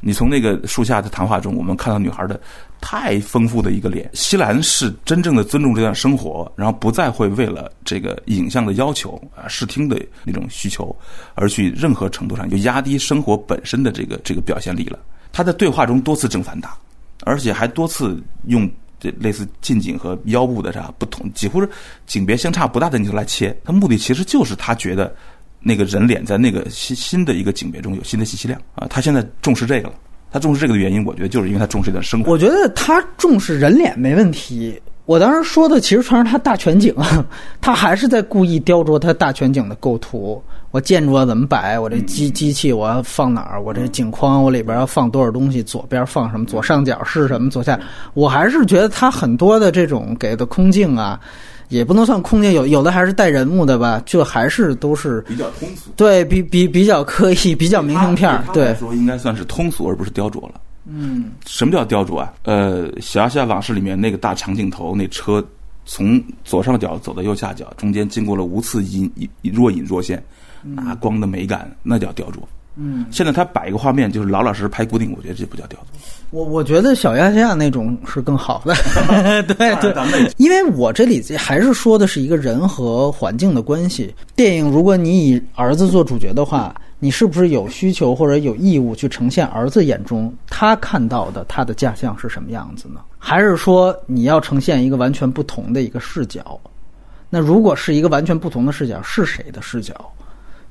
你从那个树下的谈话中，我们看到女孩的太丰富的一个脸。西兰是真正的尊重这段生活，然后不再会为了这个影像的要求啊、视听的那种需求，而去任何程度上就压低生活本身的这个这个表现力了。他在对话中多次正反打，而且还多次用这类似近景和腰部的啥不同，几乎是景别相差不大的镜头来切。他目的其实就是他觉得。那个人脸在那个新新的一个景别中有新的信息量啊，他现在重视这个了。他重视这个的原因，我觉得就是因为他重视一段生活。我觉得他重视人脸没问题。我当时说的其实全是他大全景，他还是在故意雕琢他大全景的构图。我建筑要怎么摆？我这机机器我要放哪儿？我这景框我里边要放多少东西？左边放什么？左上角是什么？左下？我还是觉得他很多的这种给的空镜啊。也不能算空间，有有的还是带人物的吧，就还是都是比较通俗，对比比比较刻意，比较明信片对，说应该算是通俗而不是雕琢了。嗯，什么叫雕琢啊？呃，《小夏往事》里面那个大长镜头，那车从左上角走到右下角，中间经过了无次隐隐若隐若现，那光的美感，那叫雕琢。嗯，现在他摆一个画面，就是老老实实拍固定，我觉得这不叫雕琢。我我觉得小亚细亚那种是更好的，对对，因为我这里还是说的是一个人和环境的关系。电影如果你以儿子做主角的话，你是不是有需求或者有义务去呈现儿子眼中他看到的他的家乡是什么样子呢？还是说你要呈现一个完全不同的一个视角？那如果是一个完全不同的视角，是谁的视角？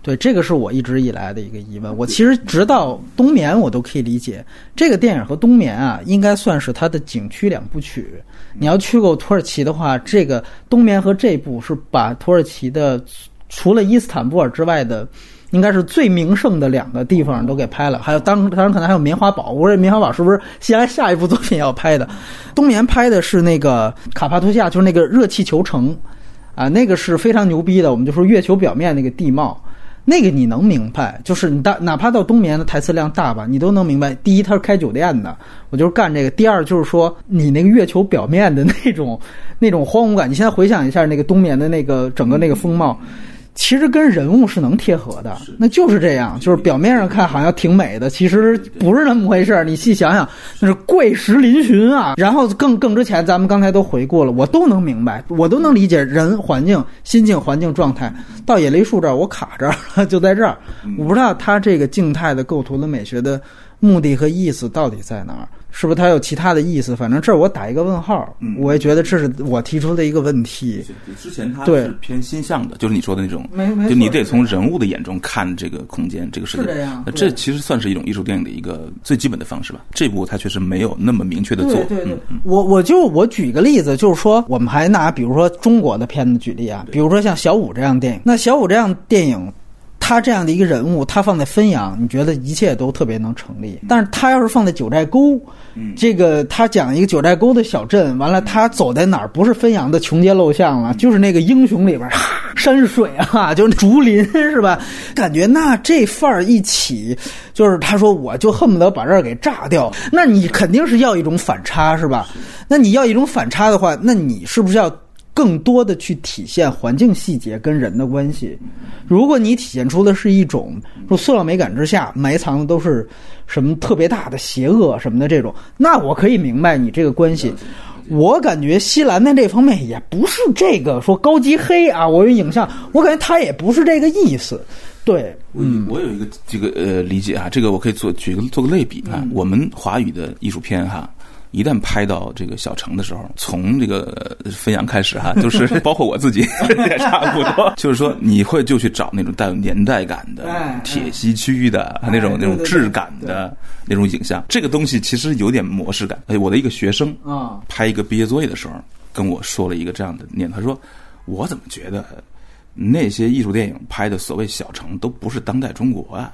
对，这个是我一直以来的一个疑问。我其实直到冬眠，我都可以理解这个电影和冬眠啊，应该算是它的景区两部曲。你要去过土耳其的话，这个冬眠和这部是把土耳其的除了伊斯坦布尔之外的，应该是最名胜的两个地方都给拍了。还有当当然可能还有棉花堡，我说棉花堡是不是西安下一部作品要拍的？冬眠拍的是那个卡帕多西亚，就是那个热气球城啊，那个是非常牛逼的。我们就说月球表面那个地貌。那个你能明白，就是你大哪怕到冬眠的台词量大吧，你都能明白。第一，他是开酒店的，我就是干这个；第二，就是说你那个月球表面的那种那种荒芜感。你现在回想一下那个冬眠的那个整个那个风貌。其实跟人物是能贴合的，那就是这样，就是表面上看好像挺美的，其实不是那么回事儿。你细想想，那是怪石嶙峋啊。然后更更之前，咱们刚才都回顾了，我都能明白，我都能理解人环境、心境、环境状态。到野梨树这儿，我卡这儿了，就在这儿。我不知道他这个静态的构图的美学的目的和意思到底在哪儿。是不是它有其他的意思？反正这儿我打一个问号。嗯，我也觉得这是我提出的一个问题。之前他是偏心向的，就是你说的那种，就你得从人物的眼中看这个空间、这个世界。是这样。那这其实算是一种艺术电影的一个最基本的方式吧。这部它确实没有那么明确的做。对对。我我就我举一个例子，就是说，我们还拿比如说中国的片子举例啊，比如说像小五这样电影。那小五这样电影。他这样的一个人物，他放在汾阳，你觉得一切都特别能成立。但是他要是放在九寨沟，这个他讲一个九寨沟的小镇，完了他走在哪儿不是汾阳的穷街陋巷了，就是那个英雄里边 山水啊，就是竹林是吧？感觉那这范儿一起，就是他说我就恨不得把这儿给炸掉。那你肯定是要一种反差是吧？那你要一种反差的话，那你是不是要？更多的去体现环境细节跟人的关系。如果你体现出的是一种说塑料美感之下埋藏的都是什么特别大的邪恶什么的这种，那我可以明白你这个关系。我感觉西兰在这方面也不是这个说高级黑啊，我用影像，我感觉他也不是这个意思。对，嗯，我有一个这个呃理解啊，这个我可以做举个做个类比啊，我们华语的艺术片哈。一旦拍到这个小城的时候，从这个汾阳开始哈，就是 包括我自己 也差不多，就是说你会就去找那种带有年代感的铁西区的那种那种质感的那种影像。这个东西其实有点模式感。哎，我的一个学生啊，拍一个毕业作业的时候跟我说了一个这样的念头，他说：“我怎么觉得那些艺术电影拍的所谓小城都不是当代中国啊？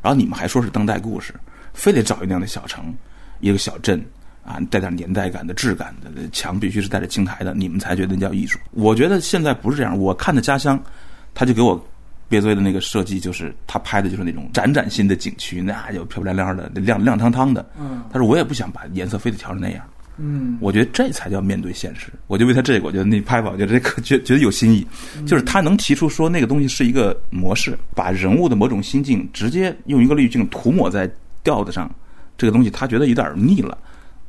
然后你们还说是当代故事，非得找一那样的小城，一个小镇。”啊，带点年代感的质感的墙必须是带着青苔的，你们才觉得叫艺术。我觉得现在不是这样。我看的家乡，他就给我毕业作业的那个设计，就是他拍的就是那种崭崭新的景区，那就漂漂亮亮的、亮亮堂堂的。嗯，他说我也不想把颜色非得调成那样。嗯，我觉得这才叫面对现实。我就为他这个，我觉得那拍吧，我觉得这个觉觉得有新意。就是他能提出说那个东西是一个模式，把人物的某种心境直接用一个滤镜涂抹在调子上，这个东西他觉得有点腻了。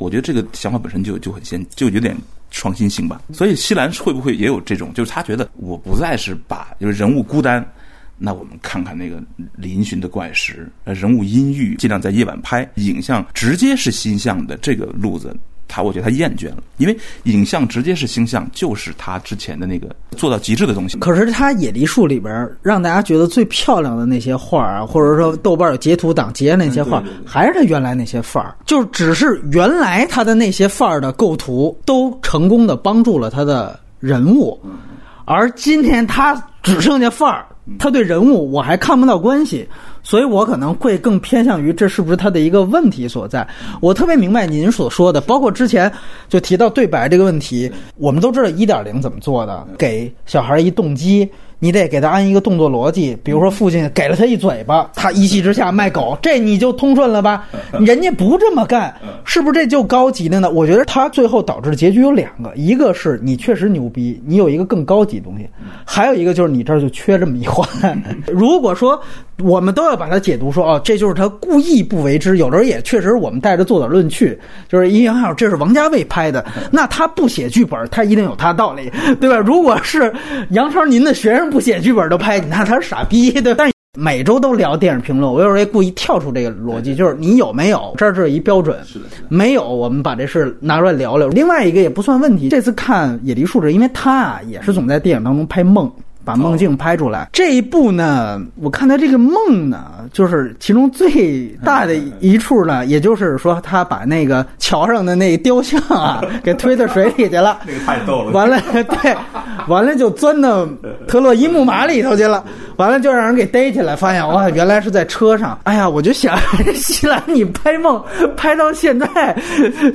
我觉得这个想法本身就就很先，就有点创新性吧。所以西兰会不会也有这种？就是他觉得我不再是把就是人物孤单，那我们看看那个嶙峋的怪石，人物阴郁，尽量在夜晚拍，影像直接是心向的这个路子。他我觉得他厌倦了，因为影像直接是星象，就是他之前的那个做到极致的东西。可是他野梨树里边让大家觉得最漂亮的那些画啊，或者说豆瓣有截图党截那些画，还是他原来那些范儿，就只是原来他的那些范儿的构图都成功的帮助了他的人物，而今天他只剩下范儿，他对人物我还看不到关系。所以我可能会更偏向于这是不是他的一个问题所在。我特别明白您所说的，包括之前就提到对白这个问题，我们都知道一点零怎么做的，给小孩一动机。你得给他安一个动作逻辑，比如说父亲给了他一嘴巴，他一气之下卖狗，这你就通顺了吧？人家不这么干，是不是这就高级的呢？我觉得他最后导致的结局有两个，一个是你确实牛逼，你有一个更高级的东西；还有一个就是你这儿就缺这么一环。如果说我们都要把它解读说哦，这就是他故意不为之，有的时候也确实我们带着做点论去，就是阴阳号这是王家卫拍的，那他不写剧本，他一定有他道理，对吧？如果是杨超您的学生。不写剧本都拍，你看他是傻逼，对，但。每周都聊电影评论，我有时候也故意跳出这个逻辑，就是你有没有，这儿是一标准。是的。没有，我们把这事拿出来聊聊。另外一个也不算问题，这次看《野梨树》是因为他啊也是总在电影当中拍梦。把梦境拍出来这一部呢，我看他这个梦呢，就是其中最大的一处呢，也就是说他把那个桥上的那雕像啊 给推到水里去了。那个太逗了。完了，对，完了就钻到特洛伊木马里头去了。完了就让人给逮起来，发现哇，原来是在车上。哎呀，我就想，西兰你拍梦拍到现在，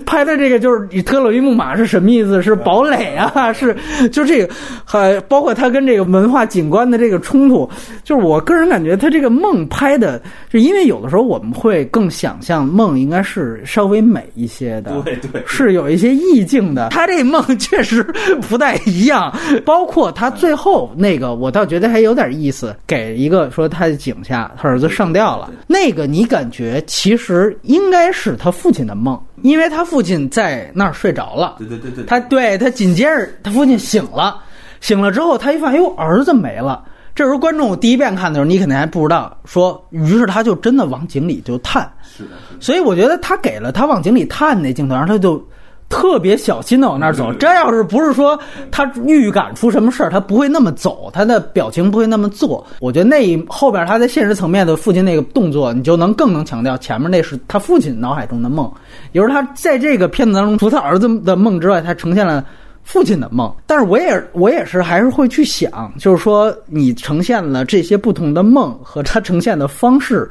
拍的这个就是你特洛伊木马是什么意思？是堡垒啊？是就这个，还包括他跟这个。文化景观的这个冲突，就是我个人感觉他这个梦拍的，就因为有的时候我们会更想象梦应该是稍微美一些的，对对，是有一些意境的。他这梦确实不太一样，包括他最后那个，我倒觉得还有点意思，给一个说他的井下，他儿子上吊了，那个你感觉其实应该是他父亲的梦，因为他父亲在那儿睡着了，对对对对，他对他紧接着他父亲醒了。醒了之后，他一发现，哟，儿子没了。这时候，观众第一遍看的时候，你肯定还不知道。说，于是他就真的往井里就探。是的。所以我觉得他给了他往井里探那镜头，然后他就特别小心的往那儿走。这要是不是说他预感出什么事儿，他不会那么走，他的表情不会那么做。我觉得那后边他在现实层面的父亲那个动作，你就能更能强调前面那是他父亲脑海中的梦。也就是他在这个片子当中，除他儿子的梦之外，他呈现了。父亲的梦，但是我也我也是还是会去想，就是说你呈现了这些不同的梦和它呈现的方式，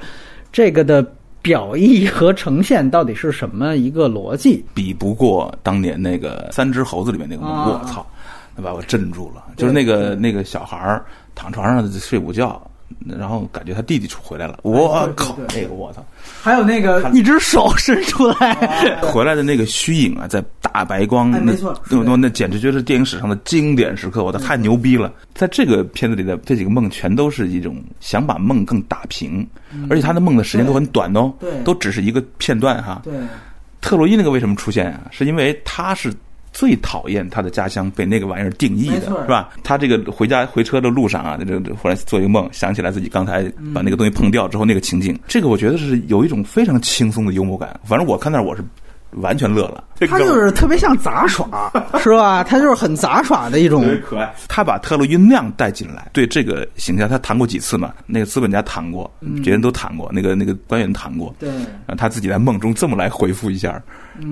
这个的表意和呈现到底是什么一个逻辑？比不过当年那个三只猴子里面那个梦，我操，那把我镇住了。就是那个那个小孩儿躺床上睡午觉。然后感觉他弟弟出回来了，我靠，那个我操！还有那个一只手伸出来，回来的那个虚影啊，在大白光，没错，那那简直就是电影史上的经典时刻，我操，太牛逼了！在这个片子里的这几个梦，全都是一种想把梦更打平，而且他的梦的时间都很短哦，对，都只是一个片段哈。对，特洛伊那个为什么出现啊？是因为他是。最讨厌他的家乡被那个玩意儿定义的是吧？他这个回家回车的路上啊，这这忽然做一个梦，想起来自己刚才把那个东西碰掉之后那个情景，这个我觉得是有一种非常轻松的幽默感。反正我看那我是。完全乐了，他就是特别像杂耍，是吧？他就是很杂耍的一种。特别可爱。他把特洛伊那样带进来，对这个形象，他谈过几次嘛？那个资本家谈过，别人都谈过，那个那个官员谈过。对。他自己在梦中这么来回复一下，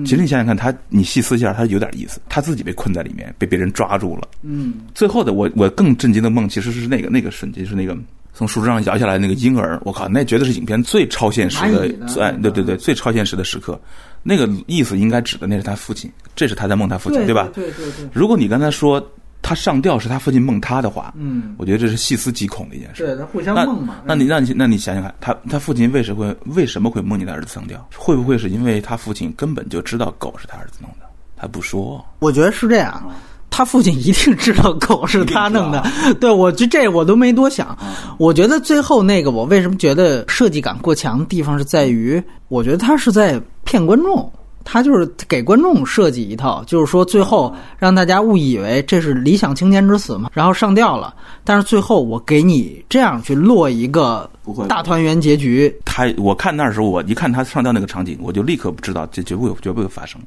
其实你想想看，他你细思一下，他有点意思。他自己被困在里面，被别人抓住了。嗯。最后的我，我更震惊的梦，其实是那个那个瞬间，是那个。从树枝上摇下来那个婴儿，我靠，那绝对是影片最超现实的，哎，对对对，最超现实的时刻。那个意思应该指的那是他父亲，这是他在梦他父亲，对吧？对对对。如果你刚才说他上吊是他父亲梦他的话，嗯，我觉得这是细思极恐的一件事。对他互相梦嘛。那你那你那你想想看，他他父亲为什么会为什么会梦见他儿子上吊？会不会是因为他父亲根本就知道狗是他儿子弄的，他不说？我觉得是这样。他父亲一定知道狗是他弄的，对我就这我都没多想。我觉得最后那个我为什么觉得设计感过强的地方是在于，我觉得他是在骗观众，他就是给观众设计一套，就是说最后让大家误以为这是理想青年之死嘛，然后上吊了，但是最后我给你这样去落一个大团圆结局。他我看那时候我一看他上吊那个场景，我就立刻知道这绝不会绝不会发生。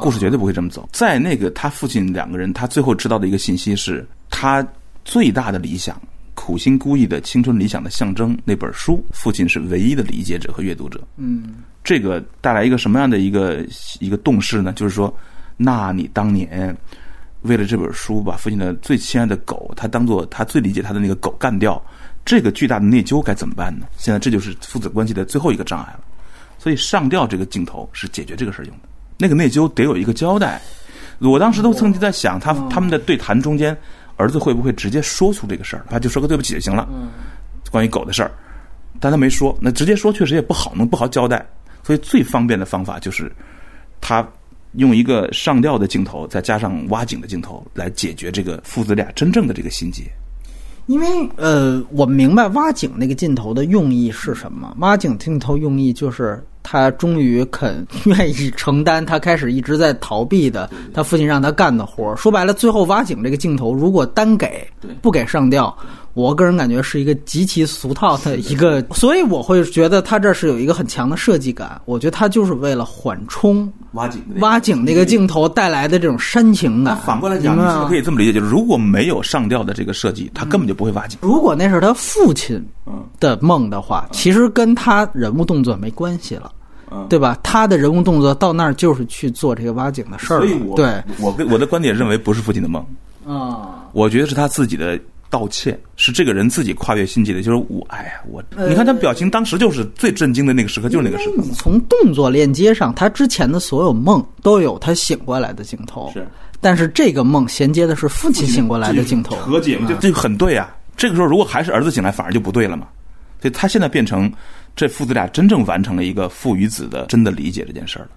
故事绝对不会这么走。在那个他父亲两个人，他最后知道的一个信息是，他最大的理想、苦心孤诣的青春理想的象征那本书，父亲是唯一的理解者和阅读者。嗯，这个带来一个什么样的一个一个动势呢？就是说，那你当年为了这本书，把父亲的最亲爱的狗，他当做他最理解他的那个狗干掉，这个巨大的内疚该怎么办呢？现在这就是父子关系的最后一个障碍了。所以上吊这个镜头是解决这个事儿用的。那个内疚得有一个交代，我当时都曾经在想，他他们的对谈中间，儿子会不会直接说出这个事儿？他就说个对不起就行了，关于狗的事儿，但他没说。那直接说确实也不好，能不好交代。所以最方便的方法就是，他用一个上吊的镜头，再加上挖井的镜头，来解决这个父子俩真正的这个心结。因为呃，我明白挖井那个镜头的用意是什么。挖井镜头用意就是他终于肯愿意承担他开始一直在逃避的他父亲让他干的活儿。说白了，最后挖井这个镜头如果单给不给上吊，我个人感觉是一个极其俗套的一个，所以我会觉得他这是有一个很强的设计感。我觉得他就是为了缓冲挖井挖井那个镜头带来的这种煽情那感。反过来讲，你是可以这么理解，就是如果没有上吊的这个设计，他根本就不会挖井。如果那是他父亲嗯的梦的话，其实跟他人物动作没关系了。嗯，对吧？他的人物动作到那儿就是去做这个挖井的事儿了。所以我对我跟我的观点认为不是父亲的梦，啊，我觉得是他自己的道歉，是这个人自己跨越心结的。就是我，哎呀，我，你看他表情，当时就是最震惊的那个时刻，就是那个时刻。你从动作链接上，他之前的所有梦都有他醒过来的镜头，是，但是这个梦衔接的是父亲醒过来的镜头。和解嘛，就这个很对啊。这个时候如果还是儿子醒来，反而就不对了嘛。所以他现在变成这父子俩真正完成了一个父与子的真的理解这件事儿了。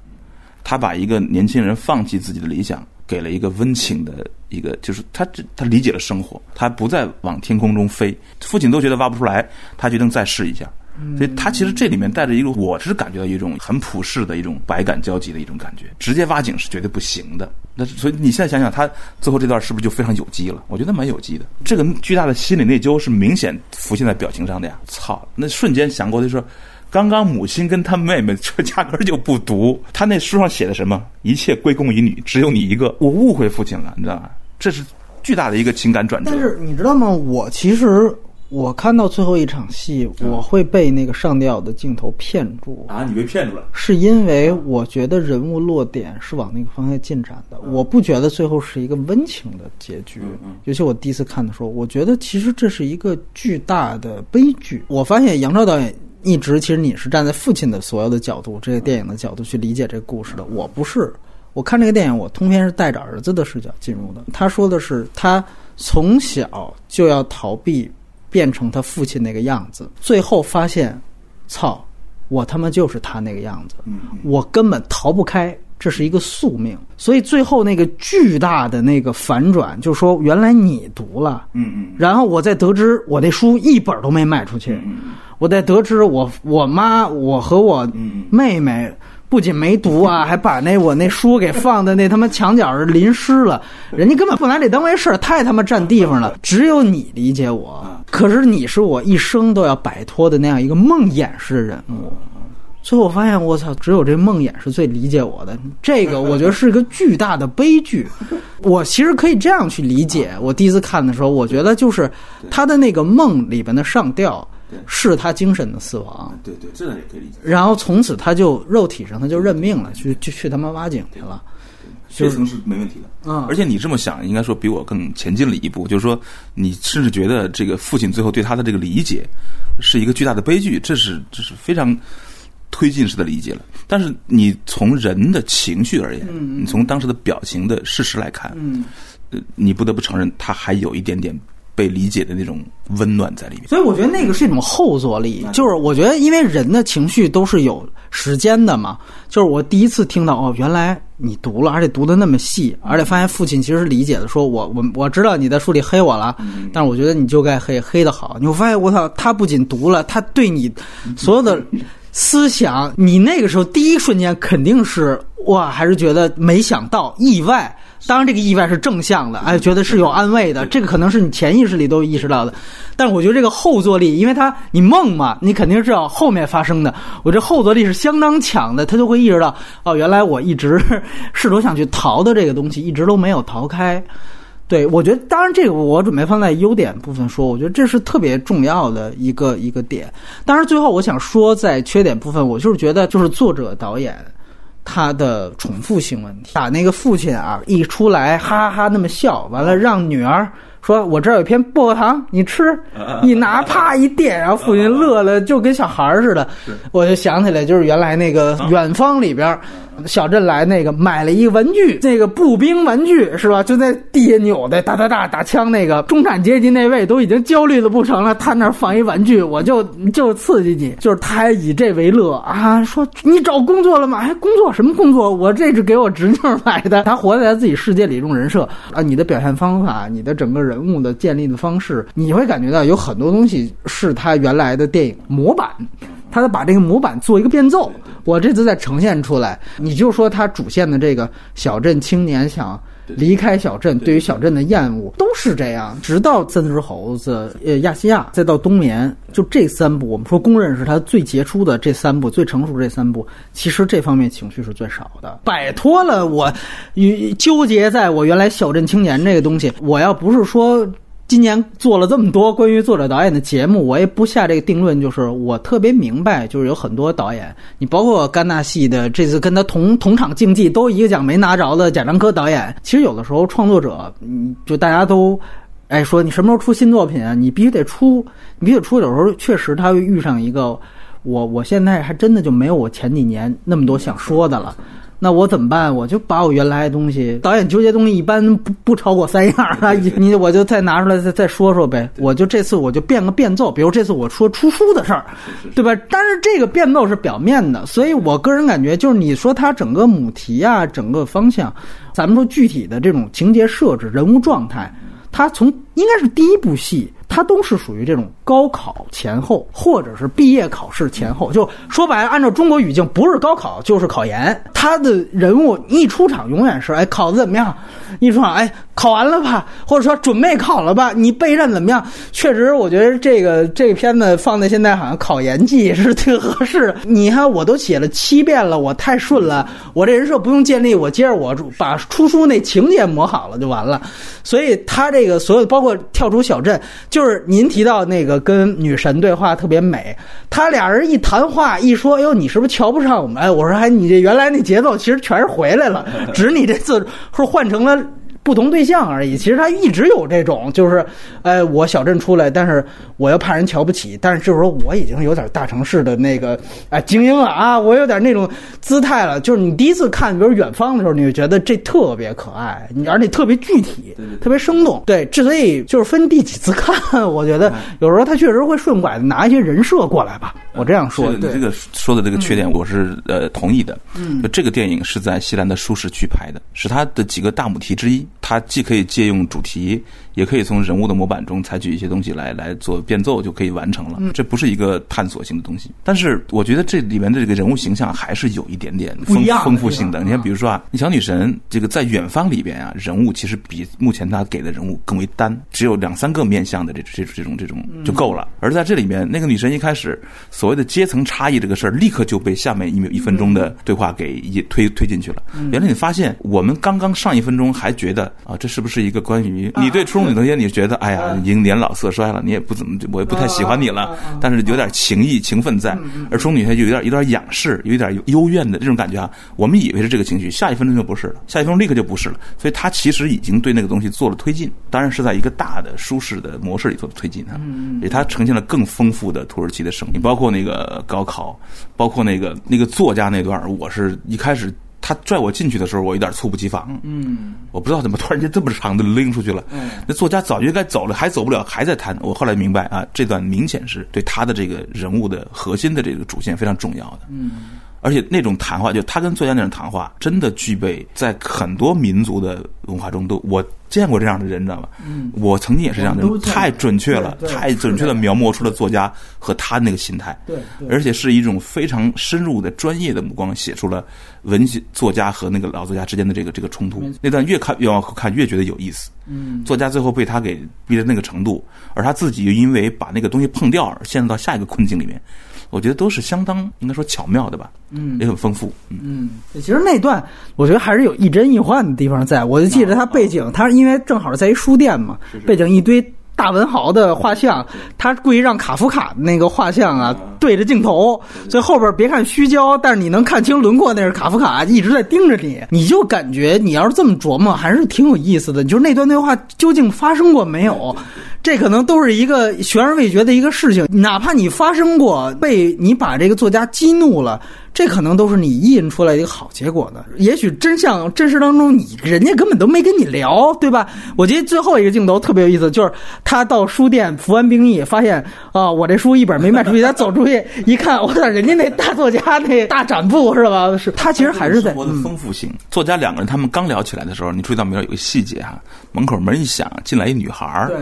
他把一个年轻人放弃自己的理想，给了一个温情的一个，就是他他理解了生活，他不再往天空中飞。父亲都觉得挖不出来，他决定再试一下。所以他其实这里面带着一个，我是感觉到一种很普世的一种百感交集的一种感觉。直接挖井是绝对不行的。那所以你现在想想，他最后这段是不是就非常有机了？我觉得蛮有机的。这个巨大的心理内疚是明显浮现在表情上的呀。操，那瞬间想过就说，刚刚母亲跟他妹妹 这压根儿就不读，他那书上写的什么？一切归功于你，只有你一个。我误会父亲了，你知道吗？这是巨大的一个情感转折。但是你知道吗？我其实我看到最后一场戏，我会被那个上吊的镜头骗住。啊，你被骗住了。是因为我觉得人物落点是往那个方向进展的，我不觉得最后是一个温情的结局。尤其我第一次看的时候，我觉得其实这是一个巨大的悲剧。我发现杨超导演一直其实你是站在父亲的所有的角度，这个电影的角度去理解这个故事的，我不是。我看这个电影，我通篇是带着儿子的视角进入的。他说的是他从小就要逃避变成他父亲那个样子，最后发现，操，我他妈就是他那个样子，我根本逃不开，这是一个宿命。所以最后那个巨大的那个反转，就是说原来你读了，嗯嗯。然后我再得知我那书一本都没卖出去，我再得知我我妈我和我妹妹。不仅没读啊，还把那我那书给放在那他妈墙角上淋湿了，人家根本不拿这当回事儿，太他妈占地方了。只有你理解我，可是你是我一生都要摆脱的那样一个梦魇式的人物。最后我发现，我操，只有这梦魇是最理解我的。这个我觉得是一个巨大的悲剧。我其实可以这样去理解。我第一次看的时候，我觉得就是他的那个梦里边的上吊是他精神的死亡，对对，这个也可以理解。然后从此他就肉体上他就认命了，去去去他妈挖井去了。这层是没问题的，嗯而且你这么想，应该说比我更前进了一步，就是说，你甚至觉得这个父亲最后对他的这个理解是一个巨大的悲剧，这是这是非常推进式的理解了。但是你从人的情绪而言，你从当时的表情的事实来看，嗯，呃，你不得不承认，他还有一点点被理解的那种温暖在里面。所以我觉得那个是一种后坐力，就是我觉得因为人的情绪都是有时间的嘛，就是我第一次听到哦，原来你读了，而且读的那么细，而且发现父亲其实是理解的，说我我我知道你在书里黑我了，但是我觉得你就该黑黑的好，你会发现我操，他不仅读了，他对你所有的思想，你那个时候第一瞬间肯定是哇，还是觉得没想到意外。当然，这个意外是正向的，哎，觉得是有安慰的，这个可能是你潜意识里都意识到的。但是我觉得这个后坐力，因为它你梦嘛，你肯定是要后面发生的。我这后坐力是相当强的，他就会意识到，哦，原来我一直试图想去逃的这个东西，一直都没有逃开。对，我觉得当然这个我准备放在优点部分说，我觉得这是特别重要的一个一个点。当然，最后我想说，在缺点部分，我就是觉得就是作者导演。他的重复性问题，把那个父亲啊，一出来哈哈哈那么笑，完了让女儿说：“我这儿有片薄荷糖，你吃。”一拿啪一垫，然后父亲乐了，就跟小孩儿似的。我就想起来，就是原来那个《远方》里边。小镇来那个买了一个玩具，那个步兵玩具是吧？就在地下扭的，哒哒哒打枪。那个中产阶级那位都已经焦虑的不成了，他那儿放一玩具，我就就刺激你，就是他还以这为乐啊，说你找工作了吗？还，工作什么工作？我这是给我侄女买的。他活在自己世界里这种人设啊，你的表现方法，你的整个人人物的建立的方式，你会感觉到有很多东西是他原来的电影模板。他把这个模板做一个变奏，我这次再呈现出来。你就说他主线的这个小镇青年想离开小镇，对于小镇的厌恶，都是这样。直到三只猴子、呃亚细亚，再到冬眠，就这三部，我们说公认是他最杰出的这三部，最成熟这三部，其实这方面情绪是最少的，摆脱了我与纠结在我原来小镇青年这个东西。我要不是说。今年做了这么多关于作者导演的节目，我也不下这个定论。就是我特别明白，就是有很多导演，你包括戛纳系的这次跟他同同场竞技都一个奖没拿着的贾樟柯导演，其实有的时候创作者，嗯，就大家都，哎，说你什么时候出新作品啊？你必须得出，你必须得出。有时候确实他会遇上一个，我我现在还真的就没有我前几年那么多想说的了。那我怎么办？我就把我原来的东西，导演纠结东西一般不不超过三样啊，你我就再拿出来再再说说呗。我就这次我就变个变奏，比如这次我说出书的事儿，对吧？但是这个变奏是表面的，所以我个人感觉就是你说它整个母题啊，整个方向，咱们说具体的这种情节设置、人物状态，它从应该是第一部戏。它都是属于这种高考前后，或者是毕业考试前后。就说白了，按照中国语境，不是高考就是考研。他的人物一出场，永远是哎考的怎么样？一出场哎考完了吧？或者说准备考了吧？你备战怎么样？确实，我觉得这个这个片子放在现在好像考研季是挺合适。你看，我都写了七遍了，我太顺了，我这人设不用建立，我接着我把出书那情节磨好了就完了。所以他这个所有包括跳出小镇就。就是您提到那个跟女神对话特别美，他俩人一谈话一说，哎呦，你是不是瞧不上我们？哎，我说，哎，你这原来那节奏其实全是回来了，只你这次是换成了。不同对象而已。其实他一直有这种，就是，呃，我小镇出来，但是我又怕人瞧不起，但是就是说我已经有点大城市的那个哎精英了啊，我有点那种姿态了。就是你第一次看，比如远方的时候，你就觉得这特别可爱，你而且特别具体，特别生动。对，之所以就是分第几次看，我觉得有时候他确实会顺拐的拿一些人设过来吧。我这样说，你这个说的这个缺点，我是呃同意的。嗯，这个电影是在西兰的舒适区拍的，是他的几个大母题之一。它既可以借用主题。也可以从人物的模板中采取一些东西来来做变奏，就可以完成了。这不是一个探索性的东西，但是我觉得这里面的这个人物形象还是有一点点丰丰富性的。你看，比如说啊，小女神这个在远方里边啊，人物其实比目前她给的人物更为单，只有两三个面相的这这这种这种就够了。而在这里面，那个女神一开始所谓的阶层差异这个事儿，立刻就被下面一秒一分钟的对话给一推推进去了。原来你发现，我们刚刚上一分钟还觉得啊，这是不是一个关于你对初中女同学你觉得哎呀，已经年老色衰了，你也不怎么，我也不太喜欢你了。但是有点情谊情分在，而初中女同学就有点有点仰视，有一点幽怨的这种感觉啊。我们以为是这个情绪，下一分钟就不是了，下一分钟立刻就不是了。所以他其实已经对那个东西做了推进，当然是在一个大的舒适的模式里做的推进啊。给他呈现了更丰富的土耳其的生命，包括那个高考，包括那个那个作家那段，我是一开始。他拽我进去的时候，我有点猝不及防。嗯，我不知道怎么突然间这么长的拎出去了。嗯，那作家早就应该走了，还走不了，还在谈。我后来明白啊，这段明显是对他的这个人物的核心的这个主线非常重要的。嗯，而且那种谈话，就他跟作家那种谈话，真的具备在很多民族的文化中都我。见过这样的人，你知道吗？嗯，我曾经也是这样的人，太准确了，太准确的描摹出了作家和他那个心态。对，而且是一种非常深入的专业的目光，写出了文学作家和那个老作家之间的这个这个冲突。那段越看越往后看，越觉得有意思。嗯，作家最后被他给逼到那个程度，而他自己又因为把那个东西碰掉，而陷入到下一个困境里面。我觉得都是相当应该说巧妙的吧，嗯，也很丰富，嗯，其实那段我觉得还是有亦真亦幻的地方，在我就记得它背景，它因为正好在一书店嘛，背景一堆。大文豪的画像，他故意让卡夫卡那个画像啊对着镜头，所以后边别看虚焦，但是你能看清轮廓，那是卡夫卡一直在盯着你，你就感觉你要是这么琢磨，还是挺有意思的。就是那段对话究竟发生过没有？这可能都是一个悬而未决的一个事情。哪怕你发生过，被你把这个作家激怒了。这可能都是你意淫出来一个好结果的。也许真相真实当中，你人家根本都没跟你聊，对吧？我觉得最后一个镜头特别有意思，就是他到书店服完兵役，发现啊，我这书一本没卖出去，他走出去 一看，我操，人家那大作家那大展布是吧？是他其实还是在活的丰富性。作家两个人他们刚聊起来的时候，你注意到没有？有个细节哈，门口门一响，进来一女孩儿。对。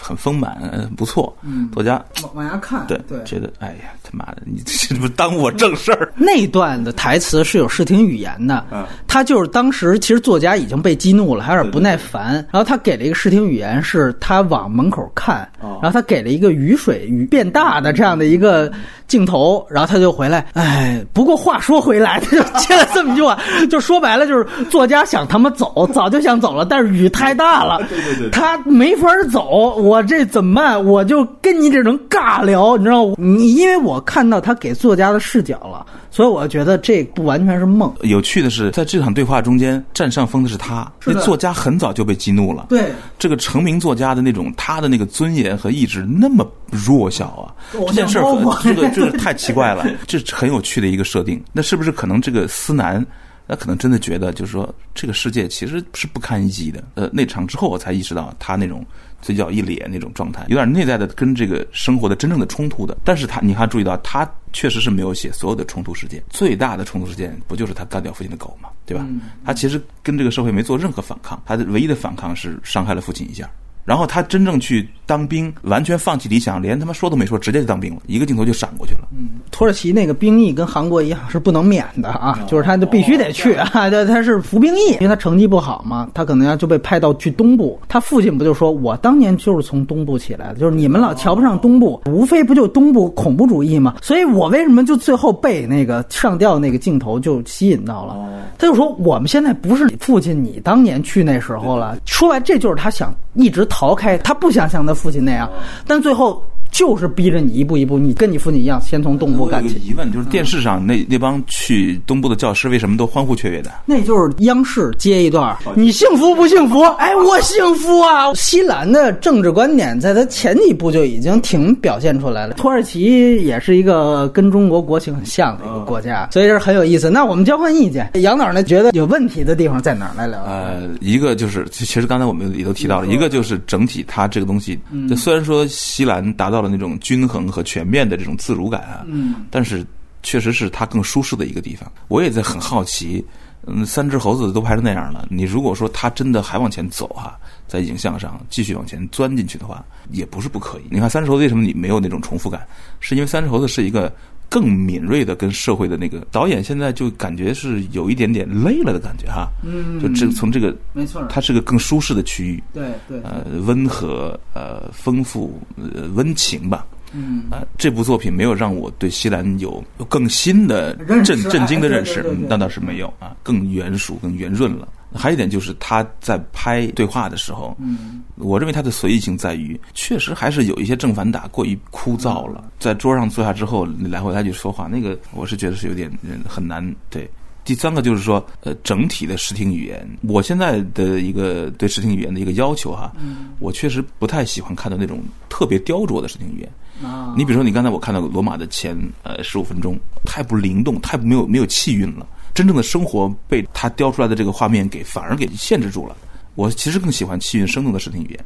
很丰满，呃不错。嗯，作家往往下看，对对。觉得哎呀他妈的，你这不耽误我正事儿。那段的台词是有视听语言的，嗯。他就是当时其实作家已经被激怒了，还有点不耐烦，然后他给了一个视听语言，是他往门口看，哦。然后他给了一个雨水雨变大的这样的一个镜头，然后他就回来，哎，不过话说回来，他 就接了这么一句话，就说白了就是作家想他妈走，早就想走了，但是雨太大了，对对对他没法走，我这怎么办？我就跟你这种尬聊，你知道？你因为我看到他给作家的视角了，所以我觉得这不完全是梦。有趣的是，在这场对话中间，占上风的是他。那作家很早就被激怒了。对，这个成名作家的那种他的那个尊严和意志那么弱小啊，这件事儿包袱很这个这个太奇怪了，这是很有趣的一个设定。那是不是可能这个思南？那可能真的觉得，就是说，这个世界其实是不堪一击的。呃，那场之后，我才意识到他那种嘴角一咧那种状态，有点内在的跟这个生活的真正的冲突的。但是他，你还注意到，他确实是没有写所有的冲突事件。最大的冲突事件不就是他干掉父亲的狗嘛？对吧？他其实跟这个社会没做任何反抗，他的唯一的反抗是伤害了父亲一下。然后他真正去当兵，完全放弃理想，连他妈说都没说，直接就当兵了，一个镜头就闪过去了。土耳其那个兵役跟韩国一样是不能免的啊，就是他就必须得去啊，对，他是服兵役，因为他成绩不好嘛，他可能要就被派到去东部。他父亲不就说，我当年就是从东部起来的，就是你们老瞧不上东部，无非不就东部恐怖主义嘛，所以我为什么就最后被那个上吊那个镜头就吸引到了？他就说我们现在不是你父亲，你当年去那时候了。说白，这就是他想一直逃开，他不想像他父亲那样，但最后。就是逼着你一步一步，你跟你父亲一样，先从东部干起。疑问，就是电视上那那帮去东部的教师为什么都欢呼雀跃的？那就是央视接一段，你幸福不幸福？哎，我幸福啊！西兰的政治观点在他前几部就已经挺表现出来了。土耳其也是一个跟中国国情很像的一个国家，所以这很有意思。那我们交换意见，杨导呢觉得有问题的地方在哪儿？来聊。呃，一个就是，其其实刚才我们也都提到了，一个就是整体它这个东西，这虽然说西兰达到了那种均衡和全面的这种自如感啊，嗯，但是确实是它更舒适的一个地方。我也在很好奇，嗯，三只猴子都拍成那样了，你如果说它真的还往前走哈、在影像上继续往前钻进去的话，也不是不可以。你看三只猴子为什么你没有那种重复感？是因为三只猴子是一个。更敏锐的跟社会的那个导演，现在就感觉是有一点点累了的感觉哈，嗯。就这从这个没错。它是个更舒适的区域，对对。呃，温和，呃，丰富，呃，温情吧。嗯啊、这部作品没有让我对西兰有更新的震震惊的认识，那倒是没有啊，更圆熟、更圆润了。还有一点就是他在拍对话的时候，嗯，我认为他的随意性在于，确实还是有一些正反打过于枯燥了。在桌上坐下之后，你来回来去说话，那个我是觉得是有点嗯很难对。第三个就是说，呃，整体的视听语言，我现在的一个对视听语言的一个要求哈，我确实不太喜欢看到那种特别雕琢的视听语言。啊，你比如说，你刚才我看到罗马的前呃十五分钟，太不灵动，太没有没有气韵了。真正的生活被他雕出来的这个画面给反而给限制住了。我其实更喜欢气韵生动的视听语言，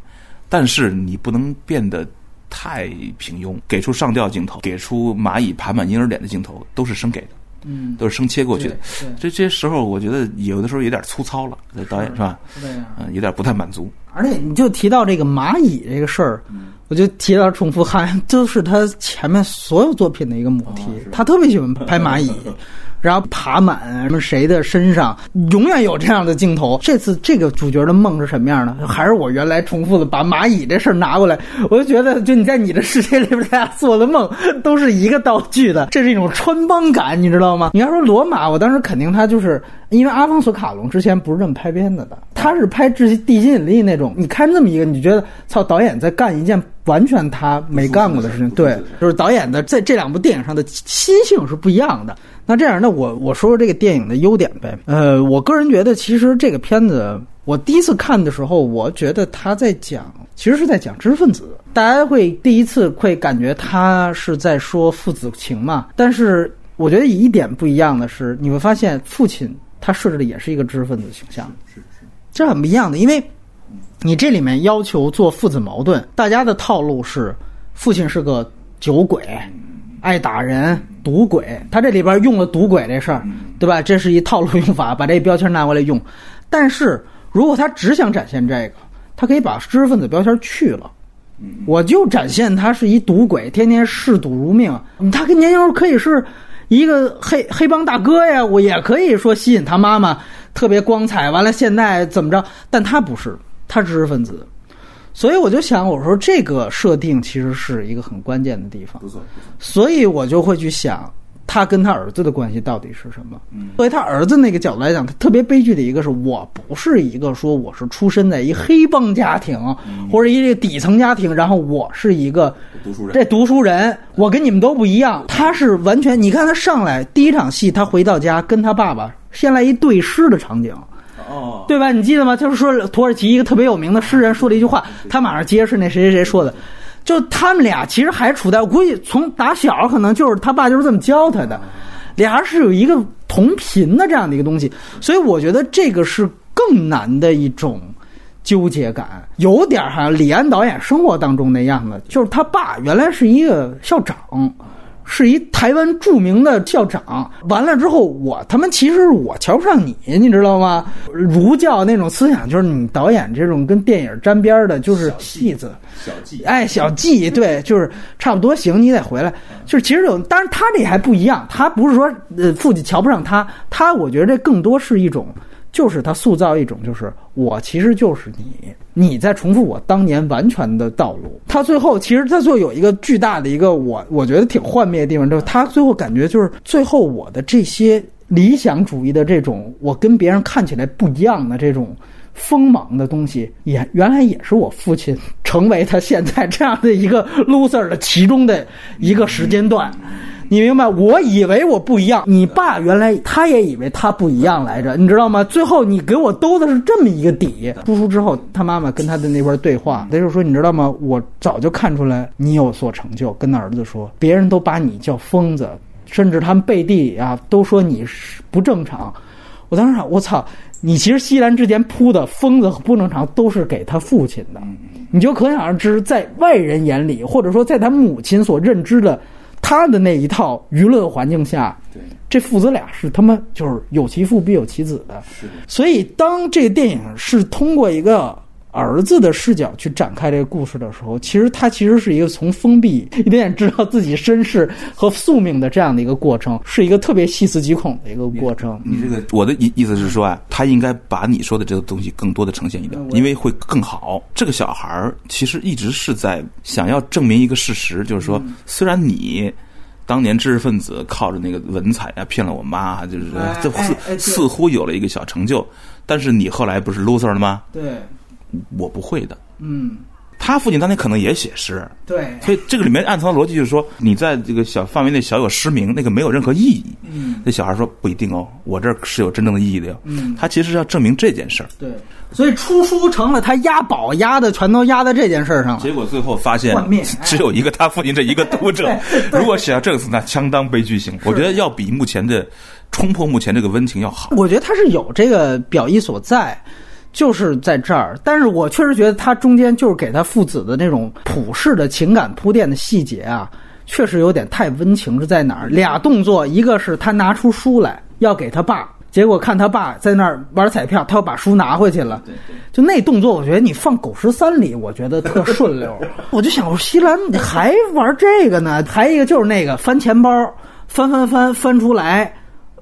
但是你不能变得太平庸，给出上吊镜头，给出蚂蚁爬满婴儿脸的镜头，都是生给的，嗯，都是生切过去的。对对这这些时候，我觉得有的时候有点粗糙了，这导演是吧？是这样。嗯，有点不太满足。而且你就提到这个蚂蚁这个事儿，我就提到重复，汉就是他前面所有作品的一个母题。他特别喜欢拍蚂蚁，然后爬满什么谁的身上，永远有这样的镜头。这次这个主角的梦是什么样的？还是我原来重复的把蚂蚁这事儿拿过来？我就觉得，就你在你的世界里边，大家做的梦都是一个道具的，这是一种穿帮感，你知道吗？你要说罗马，我当时肯定他就是因为阿方索卡隆之前不是这么拍片子的，他是拍《至地心引力》那种。你看这么一个，你觉得操，导演在干一件完全他没干过的事情。对，就是导演的在这两部电影上的心性是不一样的。那这样，那我我说说这个电影的优点呗。呃，我个人觉得，其实这个片子我第一次看的时候，我觉得他在讲，其实是在讲知识分子。大家会第一次会感觉他是在说父子情嘛，但是我觉得一点不一样的是，你会发现父亲他设置的也是一个知识分子形象，这很不一样的，因为。你这里面要求做父子矛盾，大家的套路是，父亲是个酒鬼，爱打人，赌鬼。他这里边用了赌鬼这事儿，对吧？这是一套路用法，把这标签拿过来用。但是如果他只想展现这个，他可以把知识分子标签去了，我就展现他是一赌鬼，天天嗜赌如命。他跟年轻时候可以是一个黑黑帮大哥呀，我也可以说吸引他妈妈特别光彩。完了，现在怎么着？但他不是，他知识分子。所以我就想，我说这个设定其实是一个很关键的地方。不错，所以我就会去想，他跟他儿子的关系到底是什么？嗯作为他儿子那个角度来讲，他特别悲剧的一个是我不是一个说我是出身在一黑帮家庭、或者一个底层家庭，然后我是一个读书人这读书人，我跟你们都不一样。他是完全，你看他上来第一场戏，他回到家跟他爸爸先来一对诗的场景。哦，对吧？你记得吗？就是说土耳其一个特别有名的诗人说了一句话，他马上接是那谁谁谁说的，就他们俩其实还处在，我估计从打小可能就是他爸就是这么教他的，俩人是有一个同频的这样的一个东西，所以我觉得这个是更难的一种。纠结感有点哈，李安导演生活当中那样的，就是他爸原来是一个校长，是一台湾著名的校长。完了之后，我他妈其实我瞧不上你，你知道吗？儒教那种思想，就是你导演这种跟电影沾边的，就是戏子。小记哎，小季，对，就是差不多行，你得回来。就是其实有，当然他这还不一样，他不是说呃父亲瞧不上他，他我觉得这更多是一种，就是他塑造一种，就是我其实就是你，你在重复我当年完全的道路。他最后其实他最后有一个巨大的一个我我觉得挺幻灭的地方，就是他最后感觉就是最后我的这些理想主义的这种，我跟别人看起来不一样的这种。锋芒的东西也原来也是我父亲成为他现在这样的一个 loser 的其中的一个时间段，你明白？我以为我不一样，你爸原来他也以为他不一样来着，你知道吗？最后你给我兜的是这么一个底。出之后，他妈妈跟他的那边对话，他就说：“你知道吗？我早就看出来你有所成就。”跟他儿子说：“别人都把你叫疯子，甚至他们背地里啊都说你是不正常。”我当时想，我操！你其实西兰之前铺的疯子和不正常都是给他父亲的，你就可想而知，在外人眼里，或者说在他母亲所认知的他的那一套舆论环境下，对，这父子俩是他妈就是有其父必有其子的，所以当这个电影是通过一个儿子的视角去展开这个故事的时候，其实他其实是一个从封闭 一点点知道自己身世和宿命的这样的一个过程，是一个特别细思极恐的一个过程。你这个我的意意思是说啊，他应该把你说的这个东西更多的呈现一点，因为会更好。这个小孩儿其实一直是在想要证明一个事实，就是说，虽然你。当年知识分子靠着那个文采啊骗了我妈，就是哎这似似乎有了一个小成就，但是你后来不是 loser 了吗？对，我不会的。嗯，他父亲当年可能也写诗，对，所以这个里面暗藏的逻辑就是说，你在这个小范围内小有失明，那个没有任何意义。嗯，那小孩说不一定哦，我这儿是有真正的意义的哟。嗯，他其实是要证明这件事儿，对，所以出书成了他押宝押的全都押在这件事儿上了。结果最后发现只有一个他父亲这一个读者 如果写到这个词，那相当悲剧性。我觉得要比目前的冲破目前这个温情要好。我觉得他是有这个表意所在，就是在这儿。但是我确实觉得他中间就是给他父子的那种普世的情感铺垫的细节啊，确实有点太温情。是在哪儿？俩动作，一个是他拿出书来要给他爸。结果看他爸在那儿玩彩票，他又把书拿回去了。就那动作，我觉得你放《狗十三》里，我觉得特顺溜。我就想，我说西兰你还玩这个呢？还一个就是那个翻钱包，翻翻翻翻出来。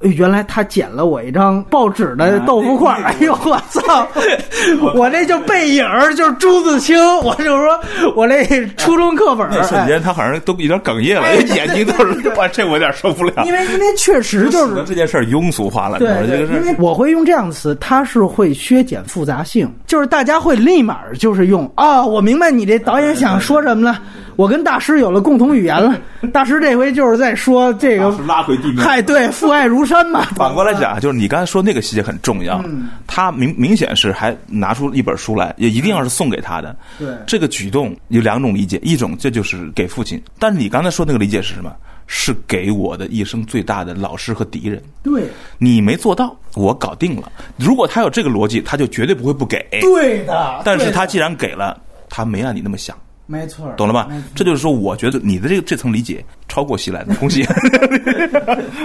哎原来他捡了我一张报纸的豆腐块儿，哎呦我操！我这就背影儿就是朱自清，我就说我这初中课本儿那瞬间他好像都有点哽咽了，哎眼睛都是，哇，这我有点受不了哎。因为因为确实就是这件事儿庸俗化了？对因为我会用这样的词，它是会削减复杂性，就是大家会立马就是用啊、我明白你这导演想说什么了，我跟大师有了共同语言了。大师这回就是在说这个是拉回地面。嗨，对，父爱如山嘛。反过来讲，就是你刚才说那个细节很重要，嗯他明明显是还拿出一本书来，也一定要是送给他的。对这个举动有两种理解，一种这就是给父亲，但是你刚才说那个理解是什么？是给我的一生最大的老师和敌人。对你没做到，我搞定了。如果他有这个逻辑，他就绝对不会不给。对的，但是他既然给了，他没让你那么想。没错，懂了吧？这就是说，我觉得你的这个这层理解超过希莱的，恭喜！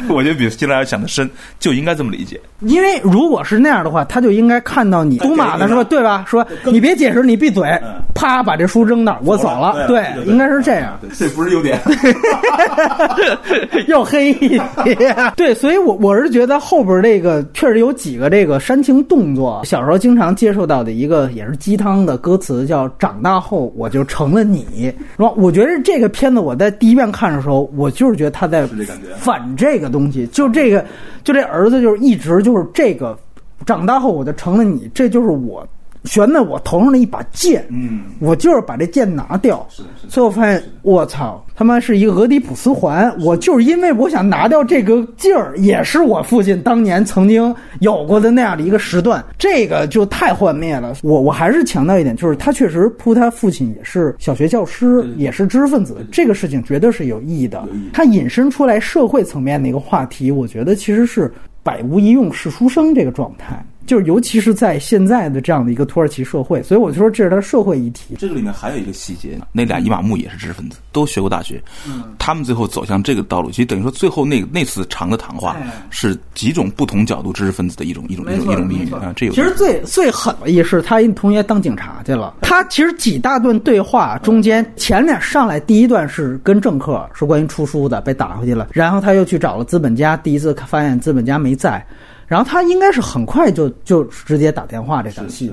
我觉得比希莱要想的深，就应该这么理解。因为如果是那样的话，他就应该看到你赌马的时候，对吧？说你别解释，你闭嘴，啪，把这书扔那儿，我走了。对，应该是这样。这不是优点，又黑一点。对，所以我我是觉得后边这个确实有几个这个煽情动作。小时候经常接受到的一个也是鸡汤的歌词，叫“长大后我就成了你”。是吧？我觉得这个片子我在第一遍看的时候，我就是觉得他在反这个东西，就这个，就这儿子就是一直就是这个，长大后我就成了你，这就是我。悬在我头上的一把剑，嗯，我就是把这剑拿掉。是的，是。最后发现，我操，他妈是一个俄狄浦斯环。我就是因为我想拿掉这个劲儿，也是我父亲当年曾经有过的那样的一个时段，这个就太幻灭了。我我还是强调一点，就是他确实扑他父亲也是小学教师，也是知识分子，这个事情绝对是有意义的。他引申出来社会层面的一个话题，我觉得其实是百无一用是书生这个状态。就是，尤其是在现在的这样的一个土耳其社会，所以我就说这是他社会议题。这个里面还有一个细节，那俩伊玛目也是知识分子，都学过大学。嗯，他们最后走向这个道路，其实等于说最后那那次长的谈话是几种不同角度知识分子的一种一种一种一种命运啊。这有其实最最狠的也是，他一同学当警察去了。他其实几大段对话中间，前面上来第一段是跟政客是关于出书的，被打回去了，然后他又去找了资本家，第一次发现资本家没在。然后他应该是很快就就直接打电话这场戏，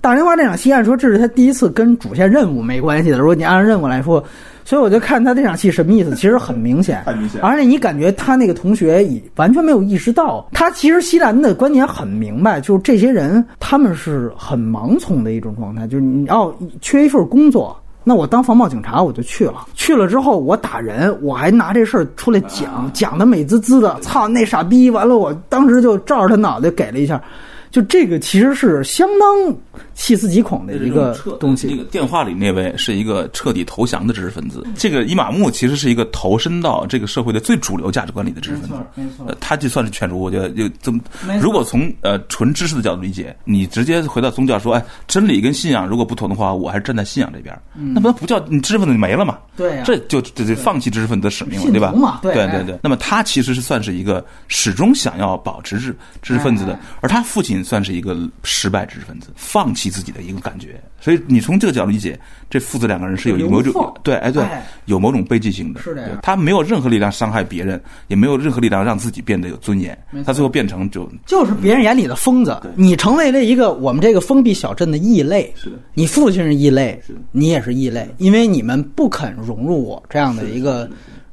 打电话这场戏按说这是他第一次跟主线任务没关系的。如果你按任务来说，所以我就看他这场戏什么意思，其实很明显，太明显。而且你感觉他那个同学已完全没有意识到，他其实西兰的观点很明白，就是这些人他们是很盲从的一种状态，就是你要缺一份工作。那我当防暴警察，我就去了。去了之后，我打人，我还拿这事儿出来讲，讲的美滋滋的。操，那傻逼！完了，我当时就照着他脑袋给了一下。就这个其实是相当细思极恐的一个东西。那个电话里那位是一个彻底投降的知识分子。这个伊玛目其实是一个投身到这个社会的最主流价值观里的知识分子。没错，没错。他就算是劝儒，我觉得就这么。如果从呃纯知识的角度理解，你直接回到宗教说，哎，真理跟信仰如果不同的话，我还是站在信仰这边。那不不叫你知识分子没了嘛？对，这就这就放弃知识分子的使命了，对吧？对对对。那么他其实是算是一个始终想要保持知知识分子的，而他父亲算是一个。失败知识分子放弃自己的一个感觉，所以你从这个角度理解，这父子两个人是有某种对，哎对，有某种悲剧性的。是的，他没有任何力量伤害别人，也没有任何力量让自己变得有尊严。他最后变成就就是别人眼里的疯子。你成为了一个我们这个封闭小镇的异类。是的，你父亲是异类，是你也是异类，因为你们不肯融入我这样的一个。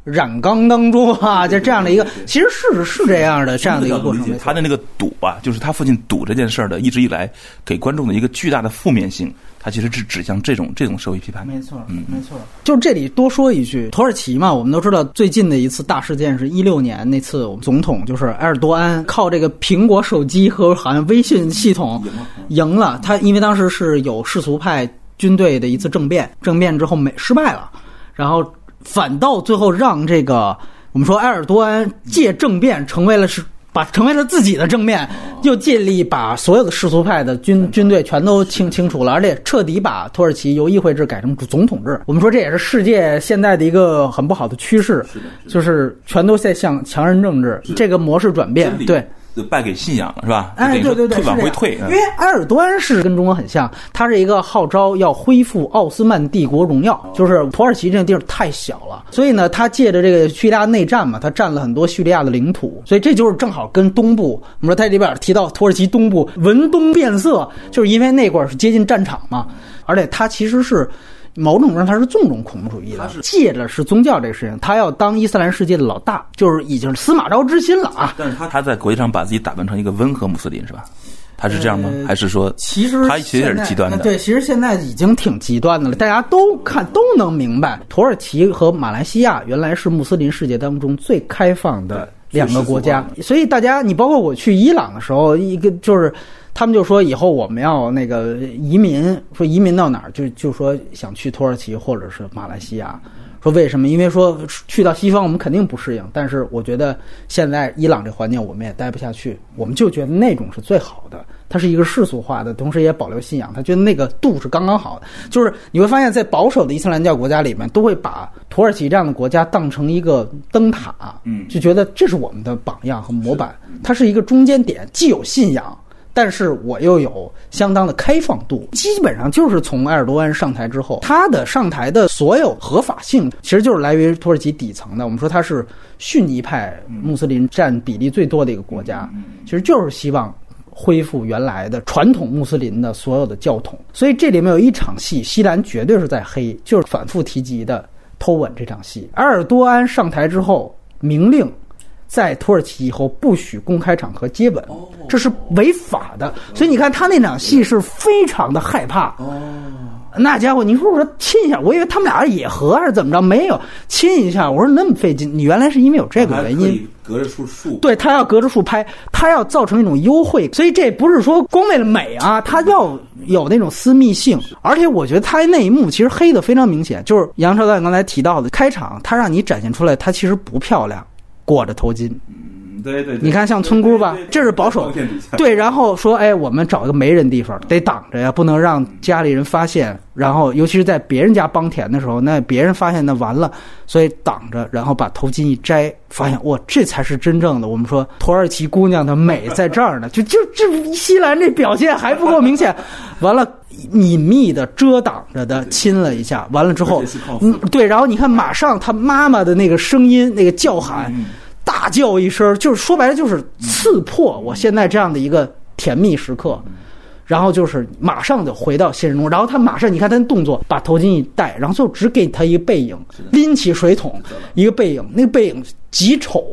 染缸当中啊，就这样的一个，其实是是这样的，这样的一个过程。他的那个赌啊，就是他父亲赌这件事儿的，一直以来给观众的一个巨大的负面性，他其实是指向这种这种社会批判。没错，嗯，没错。就这里多说一句，土耳其嘛，我们都知道最近的一次大事件是一六年那次，我们总统就是埃尔多安靠这个苹果手机和好像微信系统赢了他，因为当时是有世俗派军队的一次政变，政变之后没失败了，然后。反倒最后让这个我们说埃尔多安借政变成为了是把成为了自己的政变，又尽力把所有的世俗派的军军队全都清清除了，而且彻底把土耳其由议会制改成总统制。我们说这也是世界现在的一个很不好的趋势，就是全都在向强人政治这个模式转变。对。败给信仰了是吧？哎，对对对，往回退。因为埃尔多安是跟中国很像，他是一个号召要恢复奥斯曼帝国荣耀，就是土耳其这个地儿太小了，所以呢，他借着这个叙利亚内战嘛，他占了很多叙利亚的领土，所以这就是正好跟东部，我们说他里边提到土耳其东部闻东变色，就是因为那块儿是接近战场嘛，而且他其实是。某种程度上，他是纵容恐怖主义的，借着是宗教这个事情，他要当伊斯兰世界的老大，就是已经是司马昭之心了啊。但是他他在国际上把自己打扮成一个温和穆斯林，是吧？他是这样吗？还是说，其实他其实也是极端的？对，其实现在已经挺极端的了。大家都看都能明白，土耳其和马来西亚原来是穆斯林世界当中最开放的两个国家，所以大家，你包括我去伊朗的时候，一个就是。他们就说以后我们要那个移民，说移民到哪儿就就说想去土耳其或者是马来西亚，说为什么？因为说去到西方我们肯定不适应，但是我觉得现在伊朗这环境我们也待不下去，我们就觉得那种是最好的。它是一个世俗化的，同时也保留信仰。他觉得那个度是刚刚好的。就是你会发现在保守的伊斯兰教国家里面，都会把土耳其这样的国家当成一个灯塔，嗯就觉得这是我们的榜样和模板。它是一个中间点，既有信仰。但是我又有相当的开放度，基本上就是从埃尔多安上台之后，他的上台的所有合法性，其实就是来源于土耳其底层的。我们说他是逊尼派穆斯林占比例最多的一个国家，其实就是希望恢复原来的传统穆斯林的所有的教统。所以这里面有一场戏，西兰绝对是在黑，就是反复提及的偷吻这场戏。埃尔多安上台之后，明令。在土耳其以后不许公开场合接吻，这是违法的。所以你看他那场戏是非常的害怕。那家伙，你说我说亲一下，我以为他们俩是野合还是怎么着？没有亲一下，我说那么费劲，你原来是因为有这个原因。隔着树树，对他要隔着树拍，他要造成一种优惠，所以这不是说光为了美啊，他要有那种私密性。而且我觉得他那一幕其实黑的非常明显，就是杨超导演刚才提到的开场，他让你展现出来，他其实不漂亮。裹着头巾，对对，你看像村姑吧，这是保守，对，然后说，哎，我们找一个没人地方，得挡着呀，不能让家里人发现，然后尤其是在别人家帮田的时候，那别人发现那完了，所以挡着，然后把头巾一摘，发现哇，这才是真正的我们说土耳其姑娘的美在这儿呢，就就这西兰这表现还不够明显，完了隐秘的遮挡着的亲了一下，完了之后，嗯，对，然后你看马上他妈妈的那个声音，那个叫喊。大叫一声，就是说白了，就是刺破我现在这样的一个甜蜜时刻，然后就是马上就回到现实中，然后他马上，你看他动作，把头巾一戴，然后就只给他一个背影，拎起水桶，一个背影，那个背影极丑，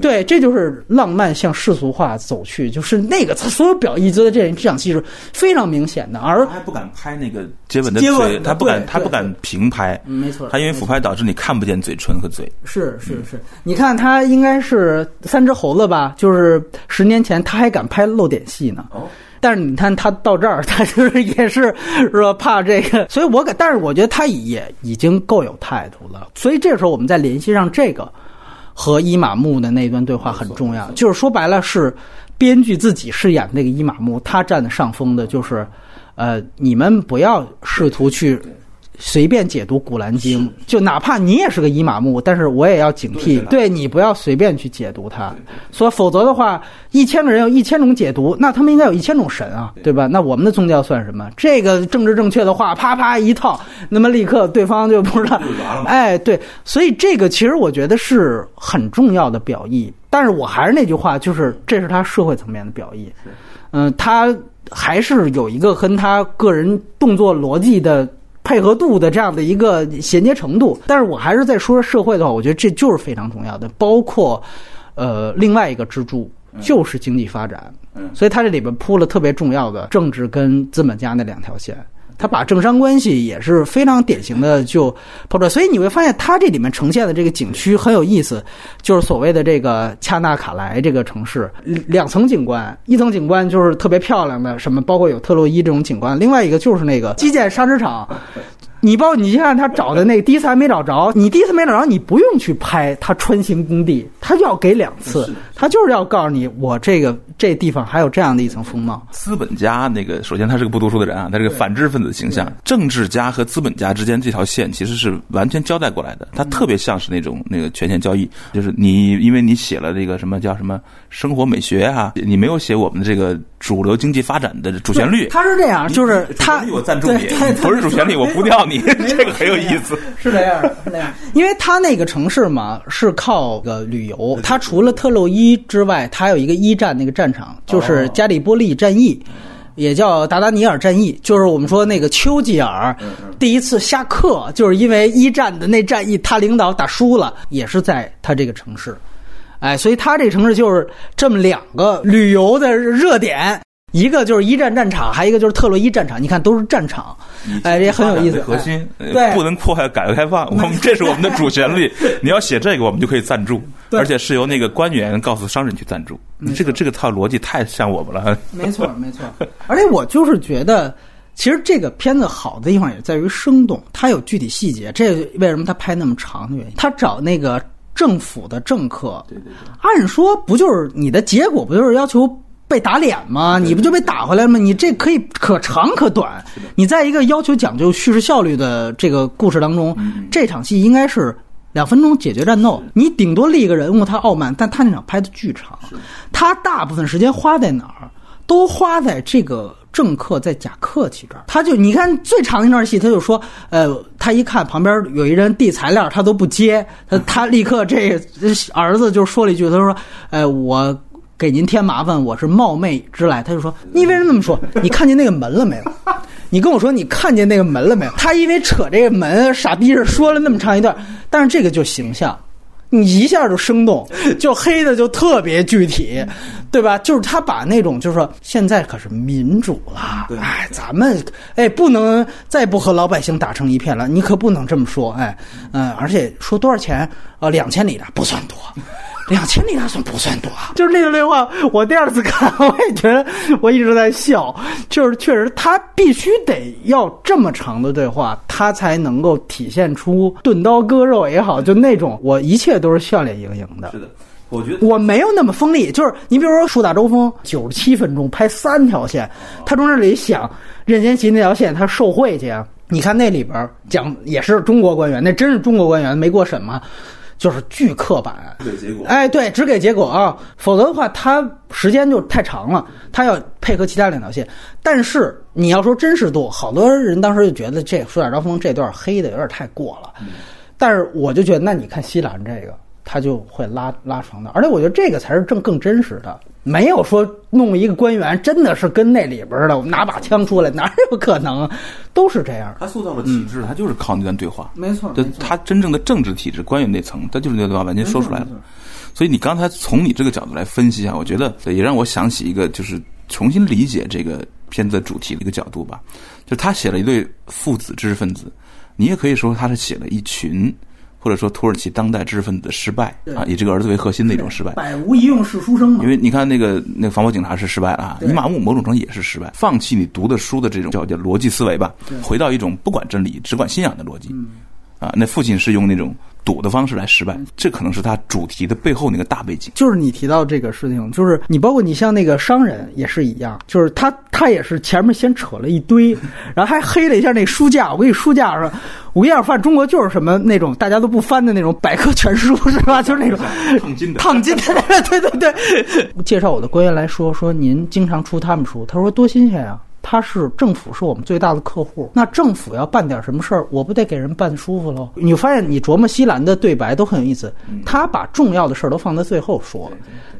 对，这就是浪漫向世俗化走去，就是那个他所有表意都在这这场戏是非常明显的，而还不敢拍那个接吻的嘴，他不敢，他不敢平拍，没错，他因为俯拍导致你看不见嘴唇和嘴，是是是，你看他应该是三只猴子吧，就是十年前他还敢拍露点戏呢。哦但是你看他到这儿，他就是也是说怕这个，所以我感，但是我觉得他也已经够有态度了。所以这个时候我们再联系上这个和伊玛目的那段对话很重要，就是说白了是编剧自己饰演那个伊玛目，他占的上风的，就是呃，你们不要试图去。随便解读《古兰经》，就哪怕你也是个伊玛目，但是我也要警惕，对你不要随便去解读它。说否则的话，一千个人有一千种解读，那他们应该有一千种神啊，对吧？那我们的宗教算什么？这个政治正确的话，啪啪一套，那么立刻对方就不知道。哎，对，所以这个其实我觉得是很重要的表意。但是我还是那句话，就是这是他社会层面的表意。嗯，他还是有一个跟他个人动作逻辑的。配合度的这样的一个衔接程度，但是我还是在说社会的话，我觉得这就是非常重要的，包括，呃，另外一个支柱就是经济发展，所以它这里边铺了特别重要的政治跟资本家那两条线。他把政商关系也是非常典型的就抛出来，所以你会发现他这里面呈现的这个景区很有意思，就是所谓的这个恰纳卡莱这个城市，两层景观，一层景观就是特别漂亮的，什么包括有特洛伊这种景观，另外一个就是那个基建砂石场。你包你看他找的那个第一次还没找着，你第一次没找着，你不用去拍他穿行工地，他就要给两次，他就是要告诉你我这个这地方还有这样的一层风貌。资本家那个，首先他是个不读书的人啊，他是个反知识分子的形象。政治家和资本家之间这条线其实是完全交代过来的，他特别像是那种那个权限交易，就是你因为你写了那个什么叫什么生活美学啊，你没有写我们的这个主流经济发展的主旋律。他是这样，就是他我赞助你，不是主旋律我不掉你。这个很有意思，是这样，是这样，因为他那个城市嘛是靠个旅游，他除了特洛伊之外，他有一个一战那个战场，就是加里波利战役，也叫达达尼尔战役，就是我们说那个丘吉尔第一次下课，就是因为一战的那战役，他领导打输了，也是在他这个城市，哎，所以他这个城市就是这么两个旅游的热点。一个就是一战战场，还有一个就是特洛伊战场。你看，都是战场，哎，也很有意思。核心对，不能破坏改革开放。我们这是我们的主旋律。你要写这个，我们就可以赞助，而且是由那个官员告诉商人去赞助。这个这个套逻辑太像我们了。没错，没错。而且我就是觉得，其实这个片子好的地方也在于生动，它有具体细节。这为什么它拍那么长的原因？他找那个政府的政客，对对对，按说不就是你的结果不就是要求？被打脸吗？你不就被打回来吗？你这可以可长可短。你在一个要求讲究叙事效率的这个故事当中，这场戏应该是两分钟解决战斗。你顶多立一个人物他傲慢，但他那场拍的巨长，他大部分时间花在哪儿？都花在这个政客在假客气这儿。他就你看最长的一段戏，他就说，呃，他一看旁边有一人递材料，他都不接，他他立刻这儿子就说了一句，他说，呃，我。给您添麻烦，我是冒昧之来。他就说：“你为什么这么说？你看见那个门了没有？你跟我说你看见那个门了没有？”他因为扯这个门，傻逼是说了那么长一段，但是这个就形象，你一下就生动，就黑的就特别具体，对吧？就是他把那种就是说现在可是民主了，哎，咱们哎不能再不和老百姓打成一片了，你可不能这么说，哎，嗯，而且说多少钱？呃，两千里的不算多。两千里那算不算多？就是那个对话，我第二次看，我也觉得我一直在笑。就是确实，他必须得要这么长的对话，他才能够体现出钝刀割肉也好，就那种我一切都是笑脸盈盈的。是的，我觉得我没有那么锋利。就是你比如说《树大招风》，九十七分钟拍三条线，他从这里想任贤齐那条线，他受贿去啊？你看那里边讲也是中国官员，那真是中国官员没过审吗？就是巨刻板，给结果。哎，对，只给结果啊，否则的话，它时间就太长了，它要配合其他两条线。但是你要说真实度，好多人当时就觉得这《说点招风》这段黑的有点太过了。但是我就觉得，那你看西兰这个，他就会拉拉床的，而且我觉得这个才是正更真实的。没有说弄一个官员，真的是跟那里边的拿把枪出来，哪有可能？都是这样。他塑造了体制，他就是靠那段对话。没错，他真正的政治体制，官员那层，他就是那段话完全说出来了。所以你刚才从你这个角度来分析一下，我觉得也让我想起一个，就是重新理解这个片子主题的一个角度吧。就他写了一对父子知识分子，你也可以说他是写了一群。或者说土耳其当代知识分子的失败啊，以这个儿子为核心的一种失败，百无一用是书生嘛。因为你看那个那个防暴警察是失败了啊，尼玛目某种程度也是失败，放弃你读的书的这种叫叫逻辑思维吧，回到一种不管真理只管信仰的逻辑。啊，那父亲是用那种赌的方式来失败，这可能是他主题的背后那个大背景。就是你提到这个事情，就是你包括你像那个商人也是一样，就是他他也是前面先扯了一堆，然后还黑了一下那书架。我给你书架上，我跟你讲，中国就是什么那种大家都不翻的那种百科全书是吧？就是那种烫金的烫金的，对对对。介绍我的官员来说说，您经常出他们书，他说多新鲜啊。他是政府是我们最大的客户，那政府要办点什么事儿，我不得给人办舒服喽？你发现你琢磨西兰的对白都很有意思，他把重要的事儿都放在最后说，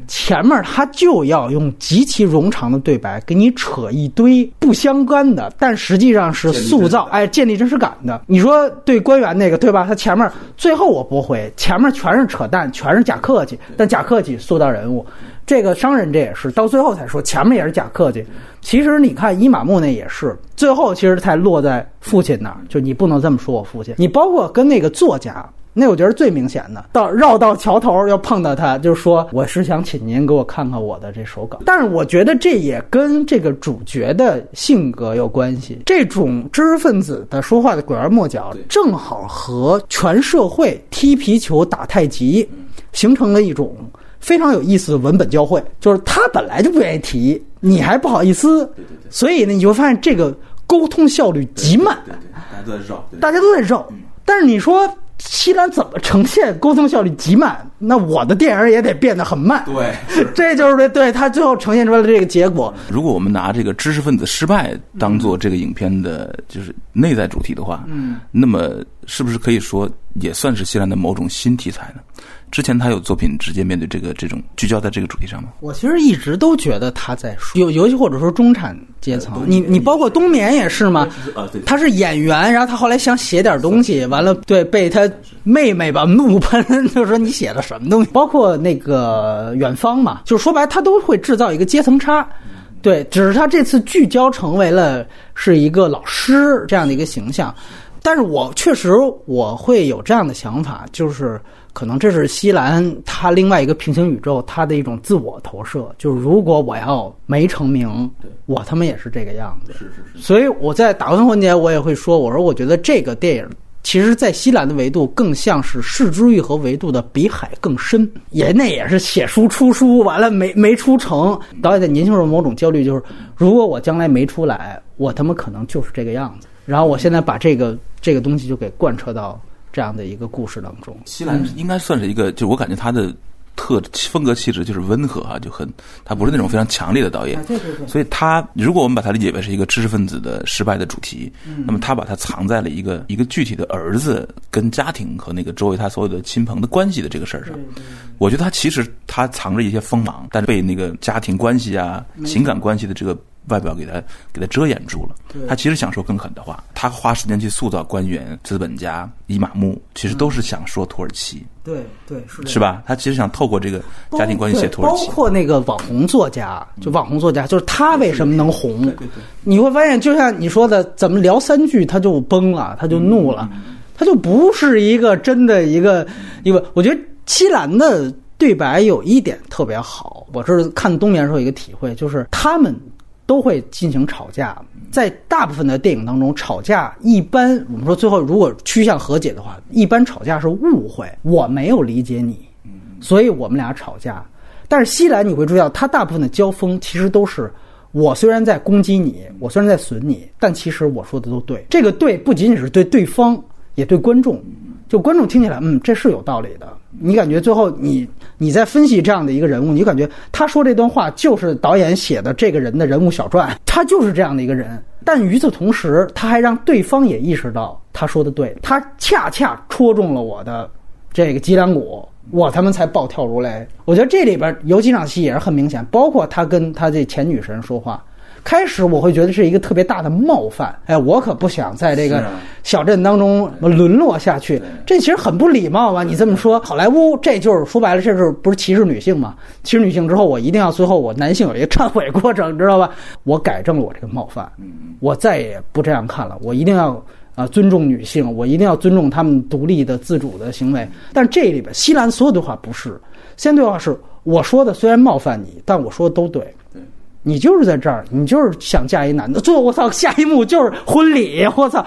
前面他就要用极其冗长的对白给你扯一堆不相干的，但实际上是塑造哎建立真实感的。你说对官员那个对吧？他前面最后我驳回，前面全是扯淡，全是假客气，但假客气塑造人物。这个商人这也是到最后才说，前面也是假客气。其实你看伊玛目那也是，最后其实才落在父亲那儿，就你不能这么说我父亲。你包括跟那个作家，那我觉得最明显的，到绕到桥头要碰到他，就是说我是想请您给我看看我的这手稿。但是我觉得这也跟这个主角的性格有关系。这种知识分子的说话的拐弯抹角，正好和全社会踢皮球、打太极形成了一种。非常有意思的文本交汇，就是他本来就不愿意提，你还不好意思，所以呢，你就发现这个沟通效率极慢，大家都在绕，大家都在绕。但是你说西兰怎么呈现沟通效率极慢？那我的电影也得变得很慢。对，这就是对对他最后呈现出来的这个结果。如果我们拿这个知识分子失败当做这个影片的就是内在主题的话，嗯，那么是不是可以说也算是西兰的某种新题材呢？之前他有作品直接面对这个这种聚焦在这个主题上吗？我其实一直都觉得他在说，尤尤其或者说中产阶层，你你包括冬眠也是吗？他是演员，然后他后来想写点东西，完了对被他妹妹吧怒喷，就说你写的什么东西？包括那个远方嘛，就是说白他都会制造一个阶层差，对，只是他这次聚焦成为了是一个老师这样的一个形象，但是我确实我会有这样的想法，就是。可能这是西兰他另外一个平行宇宙，他的一种自我投射。就是如果我要没成名，我他妈也是这个样子。是是是。所以我在打分环节，我也会说，我说我觉得这个电影其实，在西兰的维度更像是视之愈合维度的比海更深，也那也是写书出书完了没没出成。导演在年轻时候某种焦虑就是，如果我将来没出来，我他妈可能就是这个样子。然后我现在把这个这个东西就给贯彻到这样的一个故事当中。西兰应该算是一个，就我感觉他的。特风格气质就是温和啊，就很他不是那种非常强烈的导演，对对对。所以他如果我们把他理解为是一个知识分子的失败的主题，那么他把它藏在了一个一个具体的儿子跟家庭和那个周围他所有的亲朋的关系的这个事儿上，我觉得他其实他藏着一些锋芒，但是被那个家庭关系啊、情感关系的这个。外表给他给他遮掩住了，他其实想说更狠的话。他花时间去塑造官员、资本家、伊玛目，其实都是想说土耳其。对对是是吧？他其实想透过这个家庭关系写土耳其。包括那个网红作家，就网红作家，就是他为什么能红？对对。你会发现，就像你说的，怎么聊三句他就崩了，他就怒了，他就不是一个真的一个一个。我觉得七兰的对白有一点特别好，我是看冬眠时候一个体会，就是他们。都会进行吵架，在大部分的电影当中，吵架一般我们说最后如果趋向和解的话，一般吵架是误会，我没有理解你，所以我们俩吵架。但是西兰你会注意到，他大部分的交锋其实都是我虽然在攻击你，我虽然在损你，但其实我说的都对。这个对不仅仅是对对方，也对观众。就观众听起来，嗯，这是有道理的。你感觉最后你你在分析这样的一个人物，你感觉他说这段话就是导演写的这个人的人物小传，他就是这样的一个人。但与此同时，他还让对方也意识到他说的对，他恰恰戳中了我的这个脊梁骨，我他妈才暴跳如雷。我觉得这里边有几场戏也是很明显，包括他跟他这前女神说话。开始我会觉得是一个特别大的冒犯，哎，我可不想在这个小镇当中沦落下去。这其实很不礼貌吧？你这么说，好莱坞这就是说白了，这是不是歧视女性嘛？歧视女性之后，我一定要最后我男性有一个忏悔过程，知道吧？我改正了我这个冒犯，我再也不这样看了。我一定要啊尊重女性，我一定要尊重她们独立的自主的行为。但这里边西兰所有的话不是，先对话是我说的，虽然冒犯你，但我说的都对。你就是在这儿，你就是想嫁一男的。做我操，下一幕就是婚礼，我操，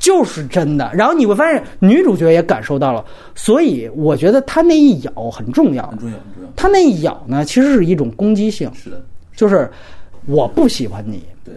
就是真的。然后你会发现女主角也感受到了，所以我觉得她那一咬很重要，很重要，很重要。她那一咬呢，其实是一种攻击性，是的，就是我不喜欢你，对，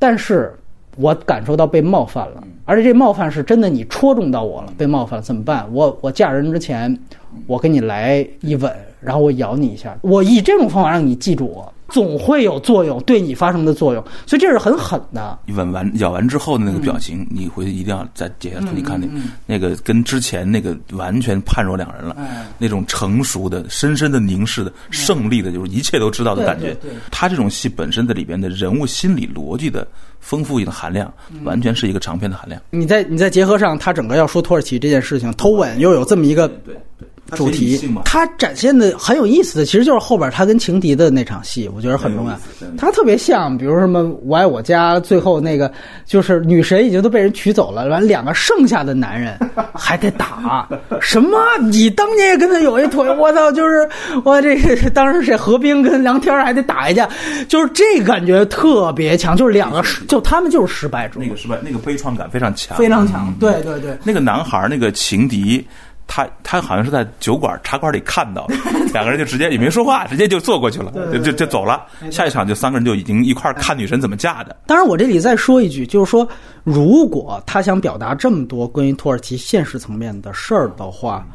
但是我感受到被冒犯了，而且这冒犯是真的，你戳中到我了，被冒犯了怎么办？我我嫁人之前，我给你来一吻，然后我咬你一下，我以这种方法让你记住我。总会有作用，对你发生的作用，所以这是很狠的。你吻完咬完之后的那个表情，你回去一定要再截下图，你看那那个跟之前那个完全判若两人了。那种成熟的、深深的凝视的、胜利的，就是一切都知道的感觉。他这种戏本身的里边的人物心理逻辑的丰富的含量，完全是一个长篇的含量。你再你再结合上他整个要说土耳其这件事情，偷吻又有这么一个。对对。主题，他展现的很有意思的，其实就是后边他跟情敌的那场戏，我觉得很重要。他特别像，比如什么《我爱我家》最后那个，就是女神已经都被人娶走了，完两个剩下的男人还得打。什么？你当年也跟他有一腿？我操！就是我这个当时是何冰跟梁天还得打一架，就是这感觉特别强。就是两个，就他们就是失败者。那个失败，那个悲怆感非常强，非常强。对对对，那个男孩那个情敌。他他好像是在酒馆茶馆里看到，两个人就直接也没说话，直接就坐过去了，就就就走了。下一场就三个人就已经一块看女神怎么嫁的。当然，我这里再说一句，就是说，如果他想表达这么多关于土耳其现实层面的事儿的话，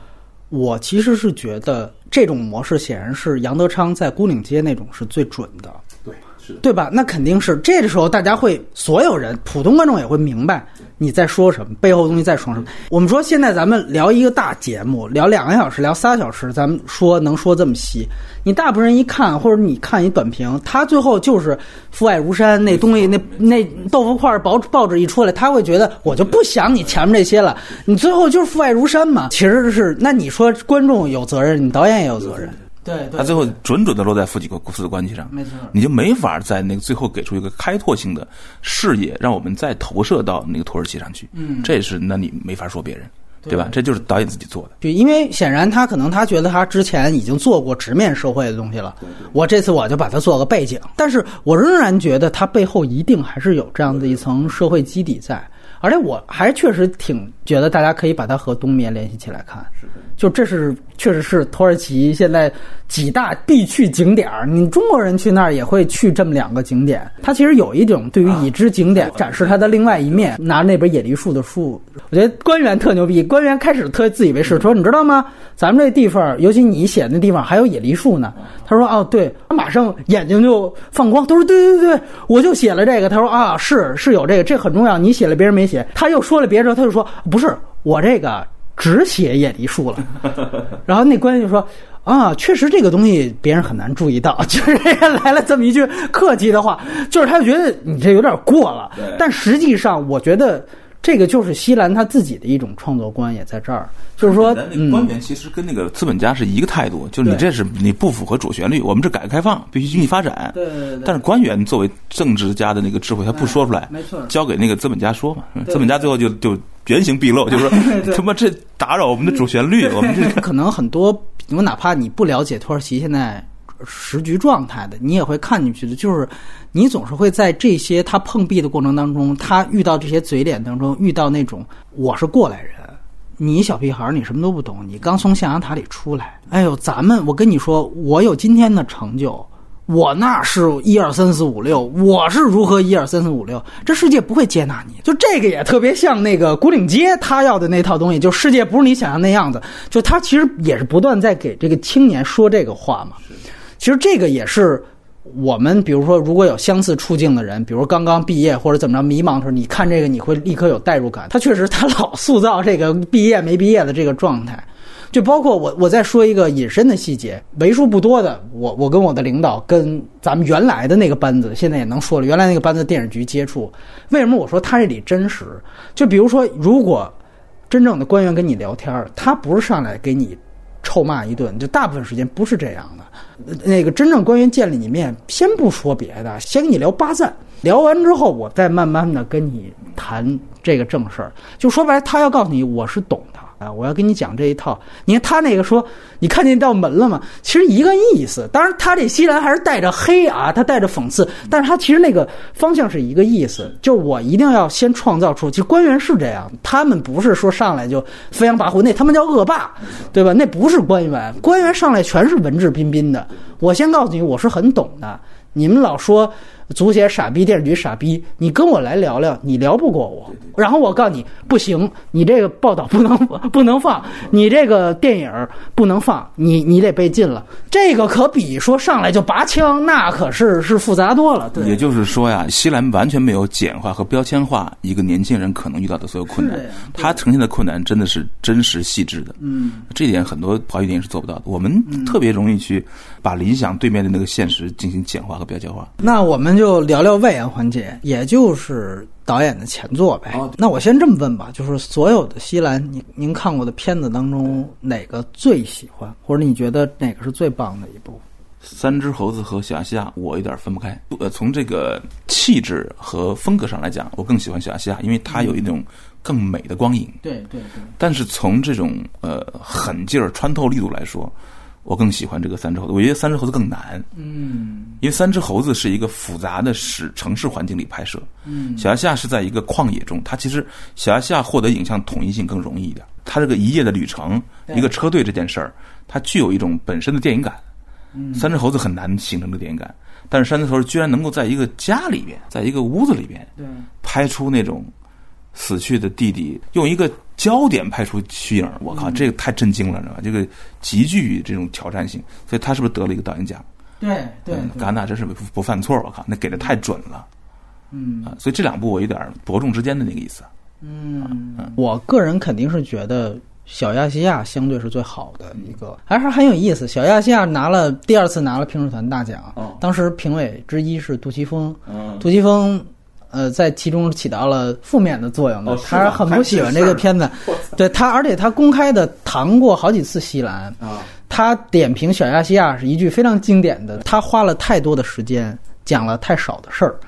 我其实是觉得这种模式显然是杨德昌在《孤岭街》那种是最准的。对，吧？那肯定是这个时候大家会，所有人普通观众也会明白。你在说什么？背后东西在说什么？我们说现在咱们聊一个大节目，聊两个小时，聊仨小时，咱们说能说这么细？你大部分人一看，或者你看一短评，他最后就是父爱如山，那东西那 那豆腐块报报纸一出来，他会觉得我就不想你前面这些了，你最后就是父爱如山嘛。其实是那你说观众有责任，你导演也有责任。对，他最后准准的落在父子父子关系上，没错，你就没法在那个最后给出一个开拓性的视野，让我们再投射到那个土耳其上去。嗯，这是那你没法说别人，对吧？这就是导演自己做的。就因为显然他可能他觉得他之前已经做过直面社会的东西了，我这次我就把它做个背景，但是我仍然觉得他背后一定还是有这样的一层社会基底在。而且我还确实挺觉得大家可以把它和冬眠联系起来看，就这是确实是土耳其现在几大必去景点儿，你中国人去那儿也会去这么两个景点。它其实有一种对于已知景点展示它的另外一面，拿那本野梨树的书，我觉得官员特牛逼，官员开始特自以为是，说你知道吗？咱们这地方，尤其你写的那地方还有野梨树呢。他说哦，对，他马上眼睛就放光，他说对对对，我就写了这个。他说啊，是是有这个，这很重要，你写了别人没写。他又说了别人，他就说不是我这个只写野梨树了。然后那官员就说啊，确实这个东西别人很难注意到，就是来了这么一句客气的话，就是他就觉得你这有点过了。但实际上，我觉得这个就是西兰他自己的一种创作观，也在这儿，就是说，那官员其实跟那个资本家是一个态度，就是你这是你不符合主旋律，我们这改革开放必须经济发展。对对对。但是官员作为政治家的那个智慧，他不说出来，没错，交给那个资本家说嘛，资本家最后就就原形毕露，就是说 他妈这打扰我们的主旋律，我们这 可能很多，我哪怕你不了解土耳其现在时局状态的，你也会看进去的，就是你总是会在这些他碰壁的过程当中，他遇到这些嘴脸当中，遇到那种我是过来人。你小屁孩儿，你什么都不懂，你刚从象牙塔里出来。哎呦，咱们，我跟你说，我有今天的成就，我那是一二三四五六，我是如何一二三四五六，这世界不会接纳你。就这个也特别像那个古岭街他要的那套东西，就世界不是你想象那样子。就他其实也是不断在给这个青年说这个话嘛。其实这个也是。我们比如说，如果有相似处境的人，比如刚刚毕业或者怎么着迷茫的时候，你看这个你会立刻有代入感。他确实，他老塑造这个毕业没毕业的这个状态。就包括我，我再说一个隐身的细节，为数不多的。我我跟我的领导跟咱们原来的那个班子，现在也能说了，原来那个班子电视局接触。为什么我说他这里真实？就比如说，如果真正的官员跟你聊天，他不是上来给你臭骂一顿，就大部分时间不是这样的。那个真正官员见了你面，先不说别的，先跟你聊八赞，聊完之后，我再慢慢的跟你谈这个正事儿。就说白了，他要告诉你我是懂的啊，我要跟你讲这一套。你看他那个说，你看见道门了吗？其实一个意思。当然，他这西兰还是带着黑啊，他带着讽刺，但是他其实那个方向是一个意思，就是我一定要先创造出。其实官员是这样，他们不是说上来就飞扬跋扈，那他们叫恶霸，对吧？那不是官员，官员上来全是文质彬彬的。我先告诉你，我是很懂的。你们老说足协傻逼，电视局傻逼，你跟我来聊聊，你聊不过我。然后我告诉你，不行，你这个报道不能 不能放，你这个电影不能放，你你得被禁了。这个可比说上来就拔枪，那可是是复杂多了。对，也就是说呀，西兰完全没有简化和标签化一个年轻人可能遇到的所有困难，他呈现的困难真的是真实细致的。嗯，这点很多华语电影是做不到的。我们特别容易去把理想对面的那个现实进行简化和标签化。那我们就聊聊外延环节，也就是导演的前作呗。哦那我先这么问吧，就是所有的西兰，您您看过的片子当中，哪个最喜欢，或者你觉得哪个是最棒的一部？三只猴子和小亚细亚，我有点分不开。呃，从这个气质和风格上来讲，我更喜欢小亚细亚，因为它有一种更美的光影。对对对，但是从这种呃狠劲儿、穿透力度来说，我更喜欢这个三只猴子。我觉得三只猴子更难，嗯。因为三只猴子是一个复杂的市城市环境里拍摄，嗯。小亚细亚是在一个旷野中，它其实小亚细亚获得影像统一性更容易一点。它这个一夜的旅程，一个车队这件事儿，它具有一种本身的电影感。嗯。三只猴子很难形成这个电影感，但是三只猴子居然能够在一个家里边，在一个屋子里边对，拍出那种死去的弟弟，用一个焦点拍出虚影，我靠，这个太震惊了，知道吧？这个极具这种挑战性，所以他是不是得了一个导演奖？对对嗯，戛纳真是不不犯错，我靠，那给的太准了嗯啊！所以这两部我有点伯仲之间的那个意思。嗯，我个人肯定是觉得。小亚细亚相对是最好的一个，还是很有意思。小亚细亚拿了第二次拿了评审团大奖，哦当时评委之一是杜琪峰，嗯，杜琪峰，呃，在其中起到了负面的作用他很不喜欢这个片子，对他，而且他公开的谈过好几次西兰，啊，他点评小亚细亚是一句非常经典的，他花了太多的时间讲了太少的事儿。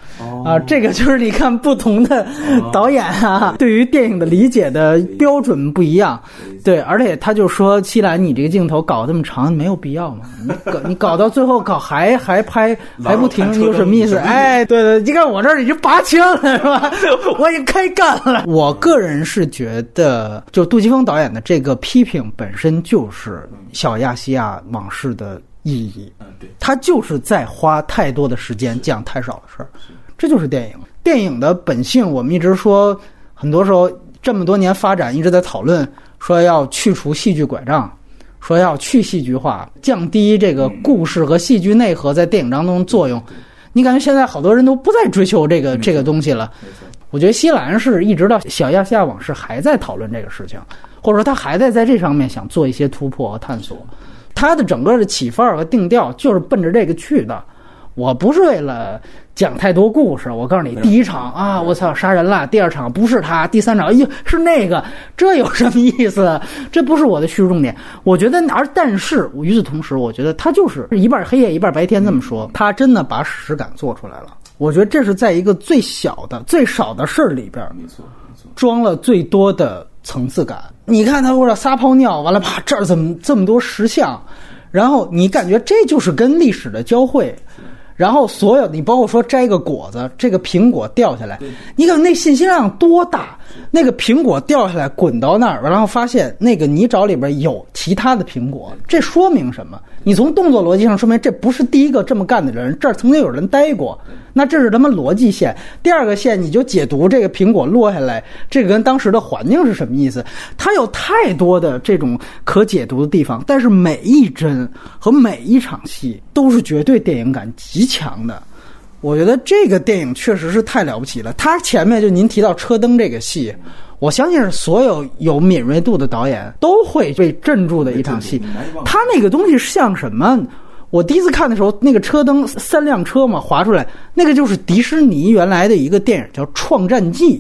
啊，这个就是你看不同的导演啊，对于电影的理解的标准不一样。对，而且他就说：“西兰，你这个镜头搞这么长，没有必要嘛？你搞你搞到最后搞还还拍还不停，你有什么意思？哎，对对，你看我这儿已经拔枪了，是吧？我已经开干了。我个人是觉得，就杜琪峰导演的这个批评本身就是《小亚细亚往事》的意义。他就是在花太多的时间讲太少的事儿。”这就是电影，电影的本性。我们一直说，很多时候这么多年发展，一直在讨论说要去除戏剧拐杖，说要去戏剧化，降低这个故事和戏剧内核在电影当中作用。你感觉现在好多人都不再追求这个这个东西了。我觉得西兰是一直到《小亚细亚往事》还在讨论这个事情，或者说他还在在这上面想做一些突破和探索。他的整个的起范儿和定调就是奔着这个去的。我不是为了讲太多故事，我告诉你，第一场啊，我操，杀人了；第二场不是他，第三场，哎呦，是那个，这有什么意思？这不是我的叙述重点。我觉得，而但是与此同时，我觉得他就是一半黑夜一半白天这么说，他真的把史感做出来了。我觉得这是在一个最小的、最少的事儿里边，没错，装了最多的层次感。你看他或者撒泡尿，完了啪，这儿怎么这么多石像？然后你感觉这就是跟历史的交汇。然后所有你包括说摘个果子，这个苹果掉下来，你看那信息量多大？那个苹果掉下来滚到那儿，然后发现那个泥沼里边有其他的苹果，这说明什么？你从动作逻辑上说明这不是第一个这么干的人，这儿曾经有人待过。那这是他们逻辑线。第二个线你就解读这个苹果落下来，这个跟当时的环境是什么意思？它有太多的这种可解读的地方，但是每一帧和每一场戏都是绝对电影感极强的。我觉得这个电影确实是太了不起了。它前面就您提到车灯这个戏，我相信是所有有敏锐度的导演都会被镇住的一场戏。它那个东西像什么？我第一次看的时候，那个车灯三辆车嘛划出来，那个就是迪士尼原来的一个电影叫《创战记》，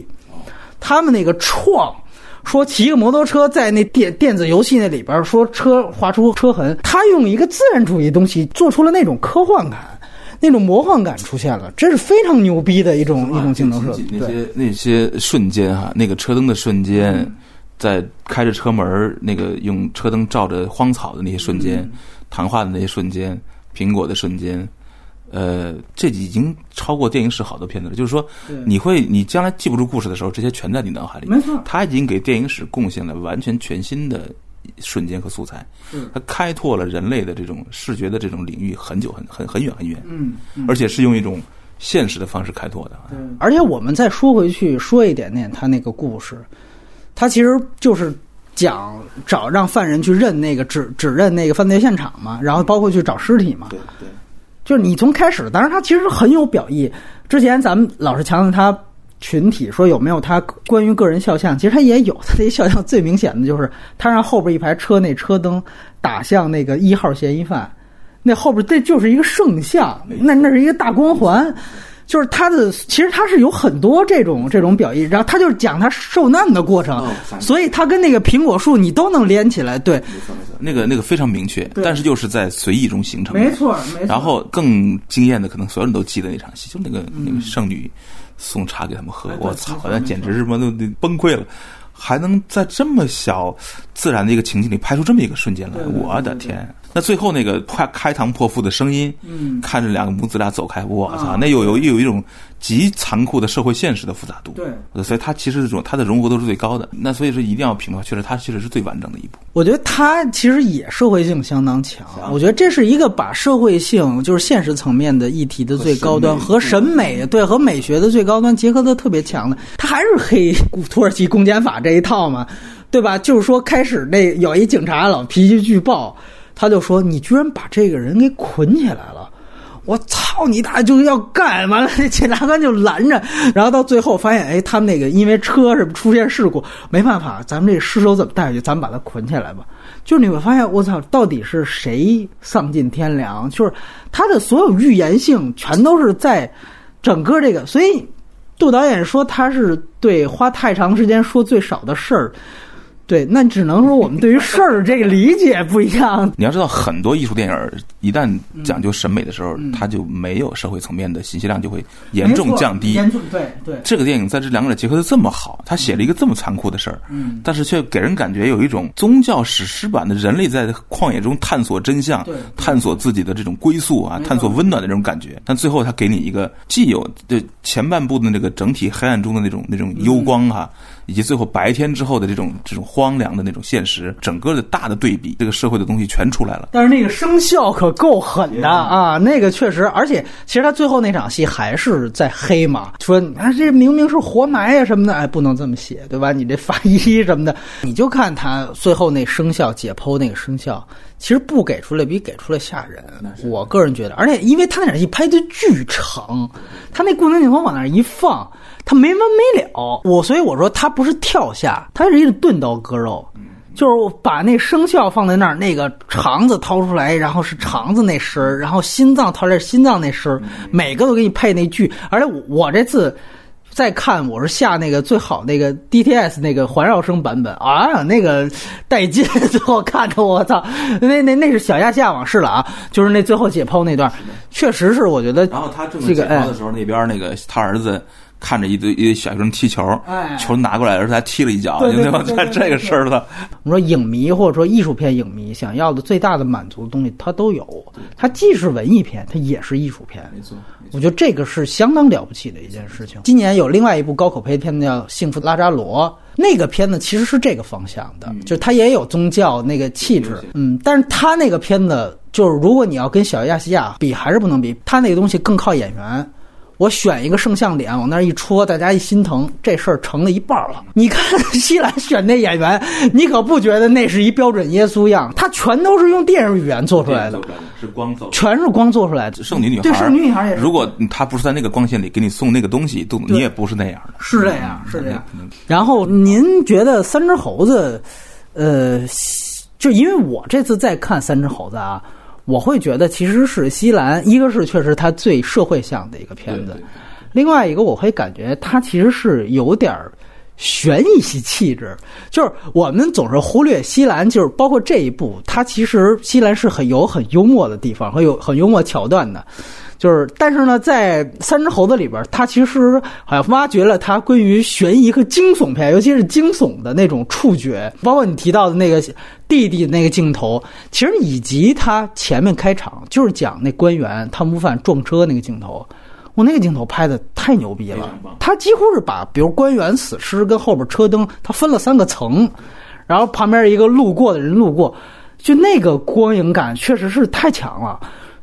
他们那个创说骑个摩托车在那电电子游戏那里边说车划出车痕，他用一个自然主义东西做出了那种科幻感，那种魔幻感出现了，这是非常牛逼的一种一种镜头设计。那些那些瞬间哈，那个车灯的瞬间，在开着车门那个用车灯照着荒草的那些瞬间。谈话的那些瞬间，苹果的瞬间，呃，这已经超过电影史好多片子了。就是说，你会，你将来记不住故事的时候，这些全在你脑海里。没错，他已经给电影史贡献了完全全新的瞬间和素材。嗯，他开拓了人类的这种视觉的这种领域很久很很很远很远。嗯，而且是用一种现实的方式开拓的。对，而且我们再说回去说一点点他那个故事，他其实就是。讲找让犯人去认那个指指认那个犯罪现场嘛，然后包括去找尸体嘛。对对，就是你从开始，当然他其实很有表意。之前咱们老是强调他群体，说有没有他关于个人肖像，其实他也有。他那肖像最明显的就是他让后边一排车那车灯打向那个一号嫌疑犯，那后边这就是一个圣像，那那是一个大光环。就是他的，其实他是有很多这种这种表意，然后他就是讲他受难的过程，所以他跟那个苹果树你都能连起来，对，没错没错，那个那个非常明确，但是就是在随意中形成的，没错没错。然后更惊艳的，可能所有人都记得那场戏，就那个那个圣女送茶给他们喝，我操，那简直是什么都崩溃了，还能在这么小自然的一个情景里拍出这么一个瞬间来，我的天！那最后那个开开膛破腹的声音，嗯，看着两个母子俩走开，我操，那又有又有一种极残酷的社会现实的复杂度，对，所以它其实这种它的融合度是最高的。那所以说一定要评的话，确实它确实是最完整的一部。我觉得它其实也社会性相当强，我觉得这是一个把社会性就是现实层面的议题的最高端和审美对和美学的最高端结合的特别强的。它还是黑土耳其公检法这一套嘛，对吧？就是说开始那有一警察老脾气巨暴。他就说：“你居然把这个人给捆起来了！我操你大就要干！完了，那检察官就拦着，然后到最后发现，哎，他们那个因为车是出现事故，没办法，咱们这尸首怎么带下去？咱们把他捆起来吧。就是你会发现，我操，到底是谁丧尽天良？就是他的所有预言性全都是在整个这个，所以杜导演说他是对花太长时间说最少的事儿。”对，那只能说我们对于事儿这个理解不一样。你要知道，很多艺术电影一旦讲究审美的时候，它就没有社会层面的信息量，就会严重降低。严重对对。这个电影在这两者结合的这么好，他写了一个这么残酷的事儿，嗯，但是却给人感觉有一种宗教史诗版的人类在旷野中探索真相、探索自己的这种归宿啊，探索温暖的这种感觉。但最后他给你一个既有的前半部的那个整体黑暗中的那种那种幽光哈。以及最后白天之后的这种这种荒凉的那种现实，整个的大的对比，这个社会的东西全出来了。但是那个生效可够狠的啊，那个确实，而且其实他最后那场戏还是在黑嘛，说啊这明明是活埋呀什么的，哎不能这么写对吧？你这法医什么的，你就看他最后那生效解剖那个生效，其实不给出来比给出来吓人。我个人觉得，而且因为他那场戏拍的巨长，他那固定镜头往那一放。他没完没了，我所以我说他不是跳下，他是一个钝刀割肉，就是把那生肖放在那儿，那个肠子掏出来，然后是肠子那声然后心脏掏出来心脏那声每个都给你配那句。而且我这次再看，我是下那个最好那个 DTS 那个环绕声版本啊，那个带劲，最后看着我操，那那那是小亚细亚往事了啊，就是那最后解剖那段，确实是我觉得。然后他这么解剖的时候，那边那个他儿子。看着一堆一堆小学生踢球，球拿过来而且他踢了一脚，对吧？看这个事儿了。我们说影迷或者说艺术片影迷想要的最大的满足的东西，它都有。它既是文艺片，它也是艺术片。没错，我觉得这个是相当了不起的一件事情。今年有另外一部高口碑片子叫《幸福拉扎罗》，那个片子其实是这个方向的，就它也有宗教那个气质，嗯，但是它那个片子就是如果你要跟小亚细亚比，还是不能比。它那个东西更靠演员。我选一个圣像脸往那儿一戳，大家一心疼，这事儿成了一半了。你看 西兰选那演员，你可不觉得那是一标准耶稣样？他全都是用电影语言做出来的，是光做，全是光做出来的。圣女女孩，对圣女女孩也是。如果他不是在那个光线里给你送那个东西，都你也不是那样的。是这样，是这样。然后您觉得三只猴子，呃，就因为我这次在看三只猴子啊。我会觉得其实是西兰，一个是确实它最社会向的一个片子，另外一个我会感觉它其实是有点儿悬疑系气质。就是我们总是忽略西兰，就是包括这一部，它其实西兰是很有很幽默的地方和有很幽默桥段的。就是，但是呢，在《三只猴子》里边，他其实好像挖掘了他关于悬疑和惊悚片，尤其是惊悚的那种触觉，包括你提到的那个弟弟那个镜头，其实以及他前面开场就是讲那官员贪污犯撞车那个镜头，我那个镜头拍的太牛逼了，他几乎是把比如官员死尸跟后边车灯，他分了三个层，然后旁边一个路过的人路过，就那个光影感确实是太强了。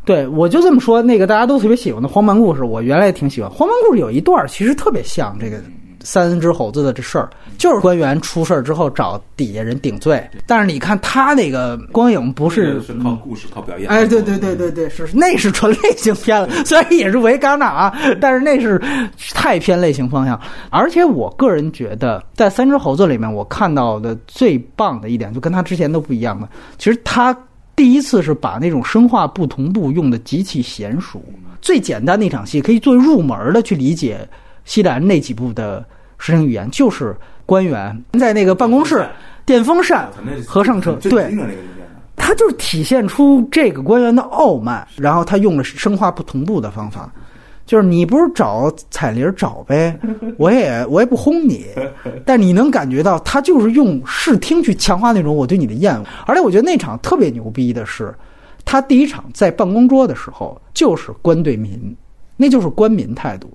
对，我就这么说。那个大家都特别喜欢的荒蛮故事，我原来也挺喜欢。荒蛮故事有一段其实特别像这个三只猴子的这事儿，就是官员出事儿之后找底下人顶罪。但是你看他那个光影不是是靠故事靠表演。哎，对对对对对，是那是纯类型片了，虽然也是维戛纳啊，但是那是太偏类型方向。而且我个人觉得，在三只猴子里面，我看到的最棒的一点，就跟他之前都不一样的，其实他。第一次是把那种生化不同步用的极其娴熟，最简单的一场戏可以作为入门的去理解西兰那几部的视听语言，就是官员在那个办公室电风扇。和上车，对，他就是体现出这个官员的傲慢，然后他用了生化不同步的方法。就是你不是找彩铃找呗，我也我也不轰你，但你能感觉到他就是用视听去强化那种我对你的厌恶。而且我觉得那场特别牛逼的是，他第一场在办公桌的时候就是官对民，那就是官民态度。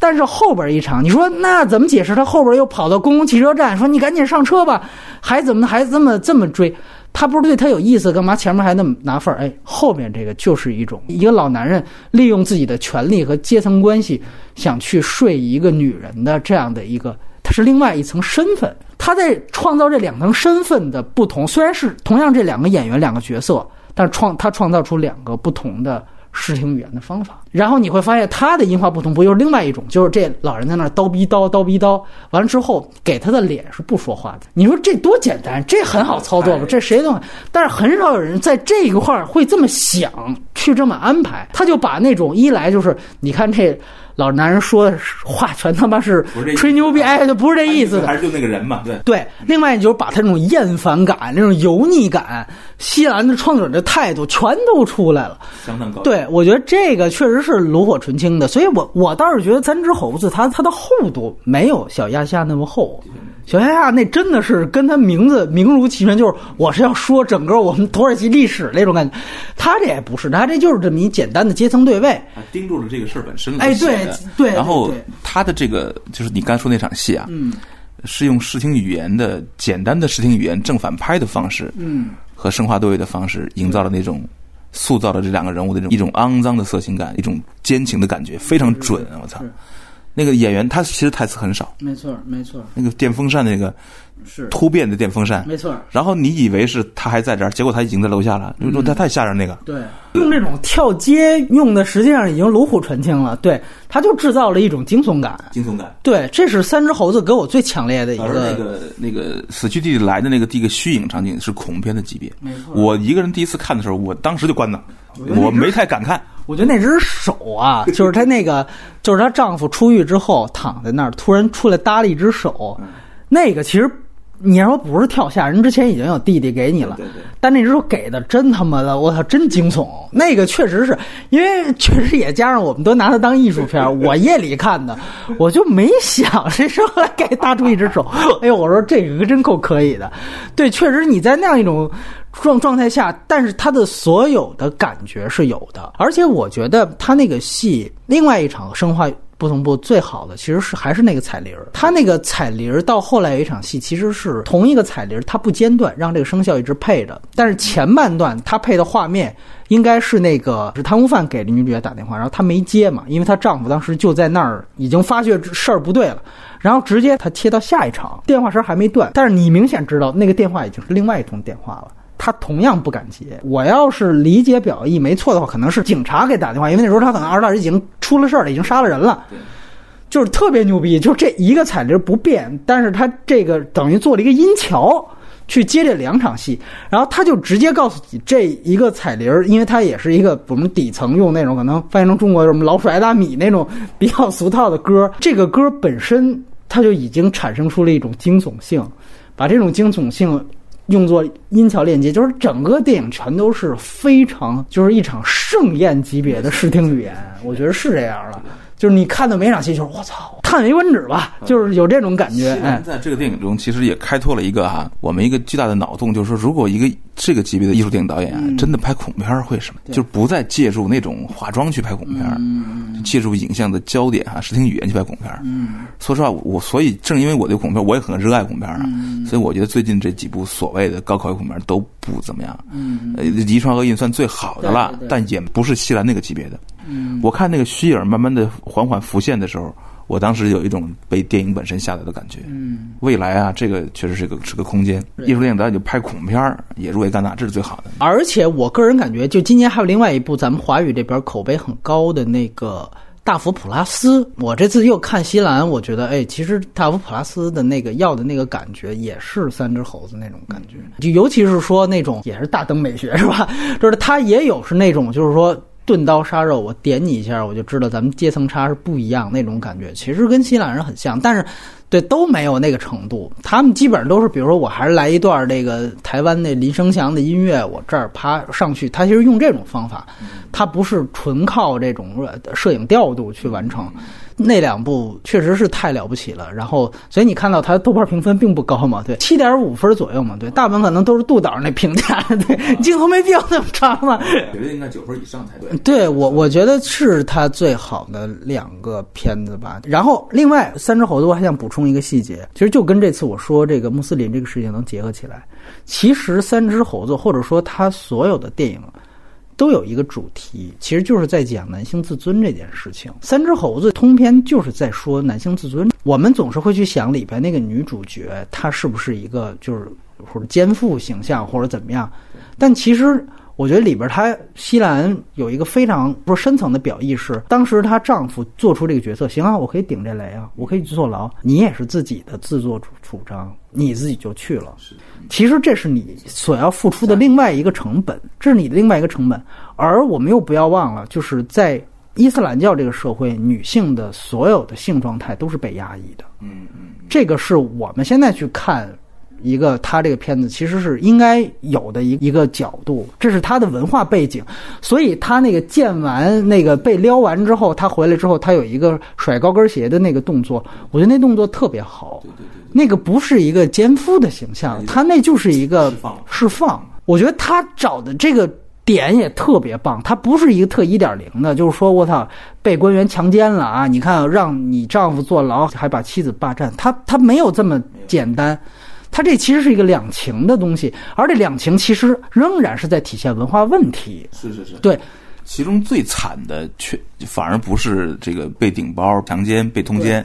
但是后边一场，你说那怎么解释？他后边又跑到公共汽车站说你赶紧上车吧，还怎么还这么这么追？他不是对他有意思，干嘛前面还那么拿份儿？哎，后面这个就是一种一个老男人利用自己的权利和阶层关系，想去睡一个女人的这样的一个，他是另外一层身份。他在创造这两层身份的不同，虽然是同样这两个演员两个角色，但创他创造出两个不同的。视听语言的方法，然后你会发现他的音画不同，不又是另外一种？就是这老人在那叨逼叨叨逼叨，完了之后给他的脸是不说话的。你说这多简单，这很好操作吧？这谁都，但是很少有人在这一块会这么想，去这么安排。他就把那种一来就是你看这老男人说的话全他妈是吹牛逼，哎，就不是这意思的。还是就那个人嘛，对。对，另外就是把他那种厌烦感、那种油腻感、西兰的创作者的态度全都出来了。相当高。对，我觉得这个确实是炉火纯青的，所以我我倒是觉得三只猴子它它的厚度没有小亚细亚那么厚。小亚细亚那真的是跟他名字名如其名，就是我是要说整个我们土耳其历史那种感觉。他这也不是，他这就是这么一简单的阶层对位。他盯住了这个事儿本身哎对对然后他的这个就是你刚才说那场戏啊，嗯是用视听语言的简单的视听语言正反拍的方式，嗯，和生化对位的方式，营造了那种塑造了这两个人物的这种一种肮脏的色情感，一种奸情的感觉，非常准啊！我操是，那个演员他其实台词很少，没错没错那个电风扇那个是突变的电风扇，没错。然后你以为是他还在这儿，结果他已经在楼下了，因为他太吓人那个。对，用这种跳接用的实际上已经炉火纯青了。对，他就制造了一种惊悚感。惊悚感，对，这是三只猴子给我最强烈的一而个。那个那个死去弟弟来的那个第一个虚影场景是恐怖片的级别。没错我一个人第一次看的时候，我当时就关了，我没太敢看。我觉得那只手啊，就是她那个，就是她丈夫出狱之后躺在那儿，突然出来搭了一只手，那个其实你要说不是跳下人，之前已经有弟弟给你了，对对对但那只手给的真他妈的，我操，真惊悚。那个确实是因为确实也加上我们都拿它当艺术片，我夜里看的，我就没想谁说来给搭出一只手，哎呦，我说这个真够可以的。对，确实你在那样一种状状态下，但是他的所有的感觉是有的，而且我觉得他那个戏另外一场生化。不同步最好的其实是还是那个彩铃儿，他那个彩铃儿到后来有一场戏，其实是同一个彩铃儿，它不间断，让这个声效一直配着。但是前半段他配的画面应该是那个是贪污犯给这女主角打电话，然后她没接嘛，因为她丈夫当时就在那儿，已经发觉事儿不对了，然后直接他切到下一场，电话声还没断，但是你明显知道那个电话已经是另外一通电话了。他同样不敢接。我要是理解表意没错的话，可能是警察给打电话，因为那时候他可能二大已经出了事儿了，已经杀了人了。就是特别牛逼，就这一个彩铃不变，但是他这个等于做了一个音桥去接这两场戏，然后他就直接告诉你这一个彩铃儿，因为它也是一个我们底层用那种可能翻译成中国什么老鼠爱大米那种比较俗套的歌，这个歌本身它就已经产生出了一种惊悚性，把这种惊悚性。用作音桥链接，就是整个电影全都是非常，就是一场盛宴级别的视听语言，我觉得是这样的。就是你看的每场戏，就是我操，叹为观止吧，就是有这种感觉。哎西兰，在这个电影中，其实也开拓了一个哈，我们一个巨大的脑洞，就是说，如果一个这个级别的艺术电影导演啊，真的拍恐怖片会什么？就是不再借助那种化妆去拍恐怖片儿，借助影像的焦点哈、视听语言去拍恐怖片儿。说实话，我所以正因为我对恐怖片，我也很热爱恐怖片啊，所以我觉得最近这几部所谓的高考恐怖片都不怎么样。嗯，呃，《遗传厄运》算最好的了但也不是西兰那个级别的。嗯，我看那个虚影慢慢的缓缓浮现的时候，我当时有一种被电影本身吓到的感觉。嗯，未来啊，这个确实是个是个空间。艺术电影导演就拍恐怖片儿也入围戛纳，这是最好的。而且我个人感觉，就今年还有另外一部咱们华语这边口碑很高的那个。大佛普拉斯，我这次又看西兰，我觉得，哎，其实大佛普拉斯的那个要的那个感觉，也是三只猴子那种感觉，就尤其是说那种也是大灯美学是吧？就是它也有是那种，就是说钝刀杀肉，我点你一下，我就知道咱们阶层差是不一样那种感觉，其实跟希腊人很像，但是对都没有那个程度。他们基本上都是，比如说我还是来一段这个台湾那林生祥的音乐，我这儿趴上去，他其实用这种方法，他不是纯靠这种摄影调度去完成。那两部确实是太了不起了，然后所以你看到它豆瓣评分并不高嘛，对，七点五分左右嘛，对，大部分可能都是杜导那评价，对，镜头没必要那么长嘛，我觉得应该九分以上才对。对我，我觉得是他最好的两个片子吧。然后，另外三只猴子，我还想补充一个细节，其实就跟这次我说这个穆斯林这个事情能结合起来。其实三只猴子，或者说他所有的电影。都有一个主题，其实就是在讲男性自尊这件事情。三只猴子通篇就是在说男性自尊。我们总是会去想里边那个女主角，她是不是一个就是或者奸夫形象，或者怎么样？但其实我觉得里边她西兰有一个非常不是深层的表意是，当时她丈夫做出这个决策，行啊，我可以顶这雷啊，我可以去坐牢，你也是自己的自作主主张，你自己就去了。其实这是你所要付出的另外一个成本，这是你的另外一个成本。而我们又不要忘了，就是在伊斯兰教这个社会，女性的所有的性状态都是被压抑的。嗯嗯，这个是我们现在去看一个他这个片子，其实是应该有的一一个角度，这是他的文化背景。所以他那个见完那个被撩完之后，他回来之后，他有一个甩高跟鞋的那个动作，我觉得那动作特别好。那个不是一个奸夫的形象，他那就是一个释放释放。我觉得他找的这个点也特别棒，他不是一个特一点零的，就是说我操被官员强奸了啊！你看让你丈夫坐牢，还把妻子霸占，他他没有这么简单。他这其实是一个两情的东西，而这两情其实仍然是在体现文化问题。是是是，对，其中最惨的却反而不是这个被顶包、强奸、被通奸，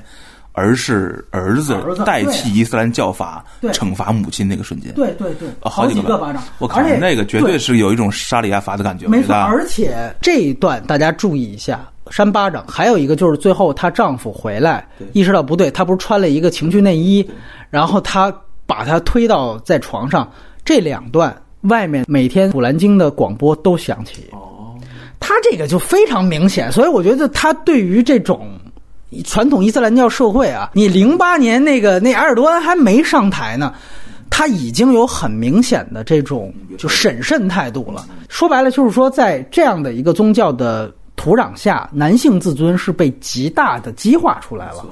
而是儿子代替伊斯兰教法惩罚母亲那个瞬间。对对对，哦好几个巴掌，我靠那个绝对是有一种沙里亚法的感觉，没错，而且这一段大家注意一下，扇巴掌，还有一个就是最后她丈夫回来，意识到不对，她不是穿了一个情趣内衣，然后她把他推到在床上，这两段外面每天《古兰经》的广播都响起，哦，他这个就非常明显，所以我觉得他对于这种传统伊斯兰教社会啊，你零八年那个那埃尔多安还没上台呢。他已经有很明显的这种就审慎态度了。说白了，就是说，在这样的一个宗教的土壤下，男性自尊是被极大的激化出来了。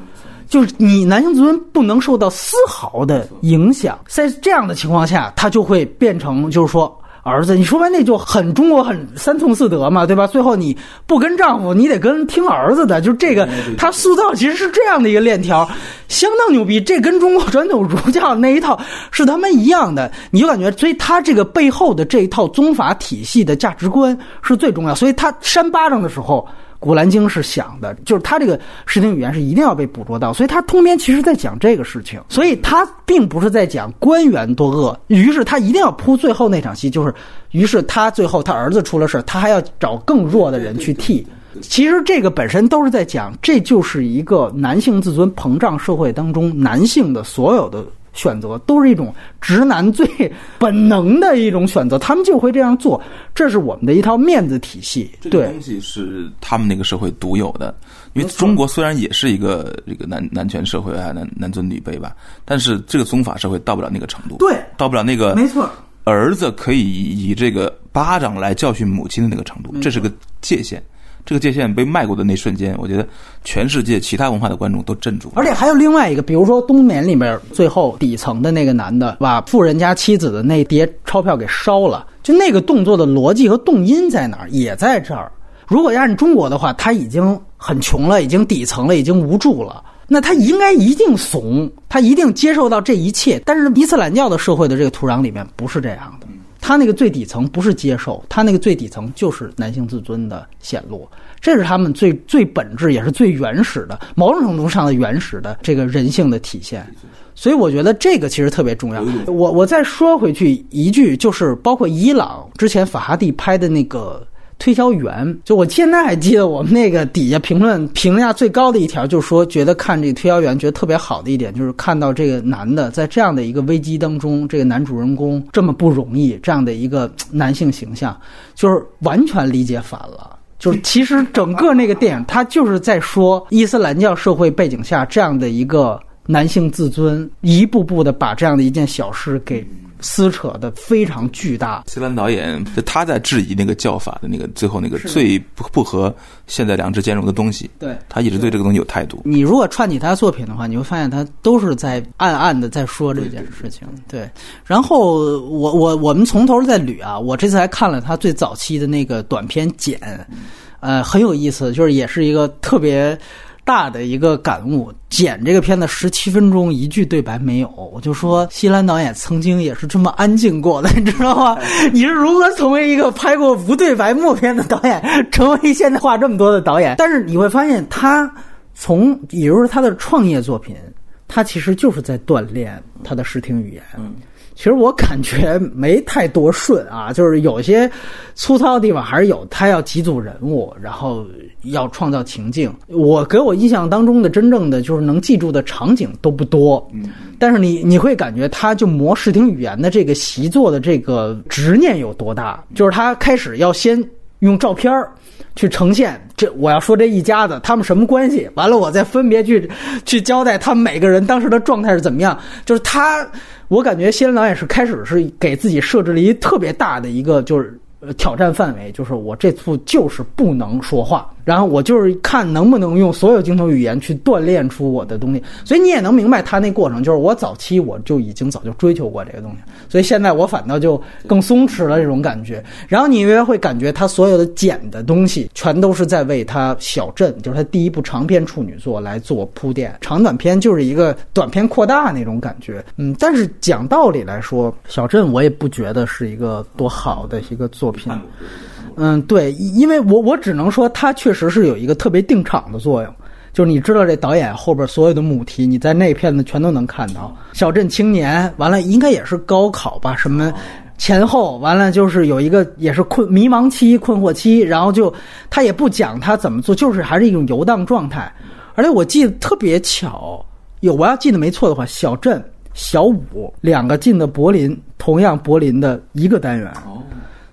就是你男性自尊不能受到丝毫的影响，在这样的情况下，他就会变成就是说儿子，你说完那就很中国很三从四德嘛，对吧？最后你不跟丈夫，你得跟听儿子的，就这个他塑造其实是这样的一个链条，相当牛逼。这跟中国传统儒教那一套是他妈一样的，你就感觉，所以他这个背后的这一套宗法体系的价值观是最重要。所以他扇巴掌的时候。《古兰经》是想的，就是他这个视听语言是一定要被捕捉到，所以他通篇其实在讲这个事情，所以他并不是在讲官员多恶，于是他一定要铺最后那场戏，就是于是他最后他儿子出了事，他还要找更弱的人去替。其实这个本身都是在讲，这就是一个男性自尊膨胀社会当中男性的所有的。选择都是一种直男最本能的一种选择，他们就会这样做，这是我们的一套面子体系。对，这个东西是他们那个社会独有的，因为中国虽然也是一个这个男男权社会啊，男男尊女卑吧，但是这个宗法社会到不了那个程度，对，到不了那个没错，儿子可以以这个巴掌来教训母亲的那个程度，这是个界限。这个界限被迈过的那瞬间，我觉得全世界其他文化的观众都镇住了。而且还有另外一个，比如说《冬眠》里面最后底层的那个男的把富人家妻子的那叠钞票给烧了，就那个动作的逻辑和动因在哪儿？也在这儿。如果要按中国的话，他已经很穷了，已经底层了，已经无助了。那他应该一定怂，他一定接受到这一切。但是伊斯兰教的社会的这个土壤里面不是这样的，他那个最底层不是接受，他那个最底层就是男性自尊的显露，这是他们最最本质也是最原始的，某种程度上的原始的这个人性的体现。所以我觉得这个其实特别重要。我我再说回去一句，就是包括伊朗之前法哈蒂拍的那个。推销员，就我现在还记得我们那个底下评论评价最高的一条，就是说觉得看这个推销员觉得特别好的一点，就是看到这个男的在这样的一个危机当中，这个男主人公这么不容易，这样的一个男性形象，就是完全理解反了。就是其实整个那个电影，它就是在说伊斯兰教社会背景下这样的一个男性自尊，一步步的把这样的一件小事给。撕扯的非常巨大。西兰导演就他在质疑那个教法的那个最后那个最不不合现在两制兼容的东西，对他一直对这个东西有态度。你如果串起他作品的话，你会发现他都是在暗暗的在说这件事情。对，然后我我我们从头再捋啊，我这次还看了他最早期的那个短片剪，呃，很有意思，就是也是一个特别。大的一个感悟，剪这个片子十七分钟，一句对白没有。我就说，西兰导演曾经也是这么安静过的，你知道吗？你是如何成为一个拍过无对白默片的导演，成为现在话这么多的导演？但是你会发现，他从也就是他的创业作品，他其实就是在锻炼他的视听语言。其实我感觉没太多顺啊，就是有些粗糙的地方还是有。他要几组人物，然后要创造情境。我给我印象当中的真正的就是能记住的场景都不多。嗯，但是你你会感觉他就磨视听语言的这个习作的这个执念有多大？就是他开始要先用照片儿去呈现这我要说这一家子他们什么关系，完了我再分别去去交代他们每个人当时的状态是怎么样。就是他，我感觉西兰导演是开始是给自己设置了一特别大的一个就是挑战范围，就是我这次就是不能说话，然后我就是看能不能用所有镜头语言去锻炼出我的东西。所以你也能明白他那过程，就是我早期我就已经早就追求过这个东西，所以现在我反倒就更松弛了这种感觉。然后你也会感觉他所有的剪的东西，全都是在为他小镇，就是他第一部长篇处女作来做铺垫。长短篇就是一个短篇扩大那种感觉。嗯，但是讲道理来说，小镇我也不觉得是一个多好的一个作品。嗯，对，因为我我只能说，它确实是有一个特别定场的作用，就是你知道这导演后边所有的母题，你在那片子全都能看到。小镇青年，完了应该也是高考吧，什么前后，完了就是有一个也是困迷茫期、困惑期，然后就他也不讲他怎么做，就是还是一种游荡状态。而且我记得特别巧，有我要记得没错的话，小镇、小五两个进的柏林，同样柏林的一个单元。哦，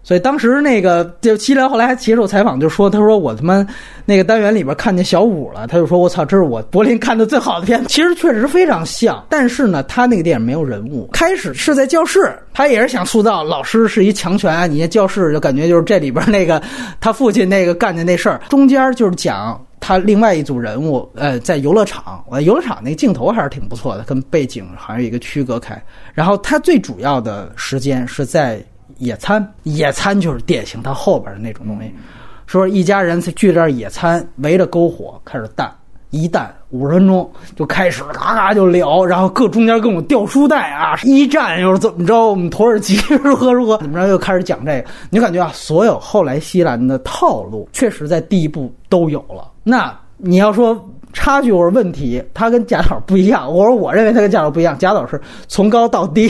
所以当时那个就西兰后来还接受采访，就说他说我他妈那个单元里边看见小五了，他就说我操，这是我柏林看的最好的片子。其实确实非常像，但是呢，他那个电影没有人物。开始是在教室，他也是想塑造老师是一强权啊，你那教室就感觉就是这里边那个他父亲那个干的那事儿。中间就是讲。他另外一组人物，呃，在游乐场，呃，游乐场那镜头还是挺不错的，跟背景还是一个区隔开。然后他最主要的时间是在野餐，野餐就是典型他后边的那种东西，说一家人聚在这儿野餐，围着篝火开始弹，一弹五十分钟就开始嘎嘎就聊，然后各中间各种掉书袋啊，一战又是怎么着，我们土耳其 如何如何，怎么着又开始讲这个，你就感觉啊，所有后来西兰的套路，确实在第一部都有了。那你要说差距或者问题，他跟贾导不一样。我说我认为他跟贾导不一样，贾导是从高到低，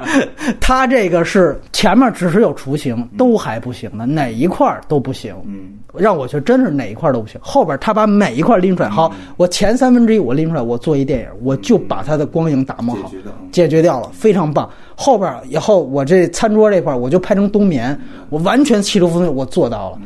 他这个是前面只是有雏形，都还不行的，哪一块儿都不行。嗯，让我觉得真是哪一块儿都不行。后边他把每一块儿拎出来，好，我前三分之一我拎出来，我做一电影，我就把它的光影打磨好解决掉了，非常棒。后边以后我这餐桌这块儿我就拍成冬眠，我完全气流风我做到了。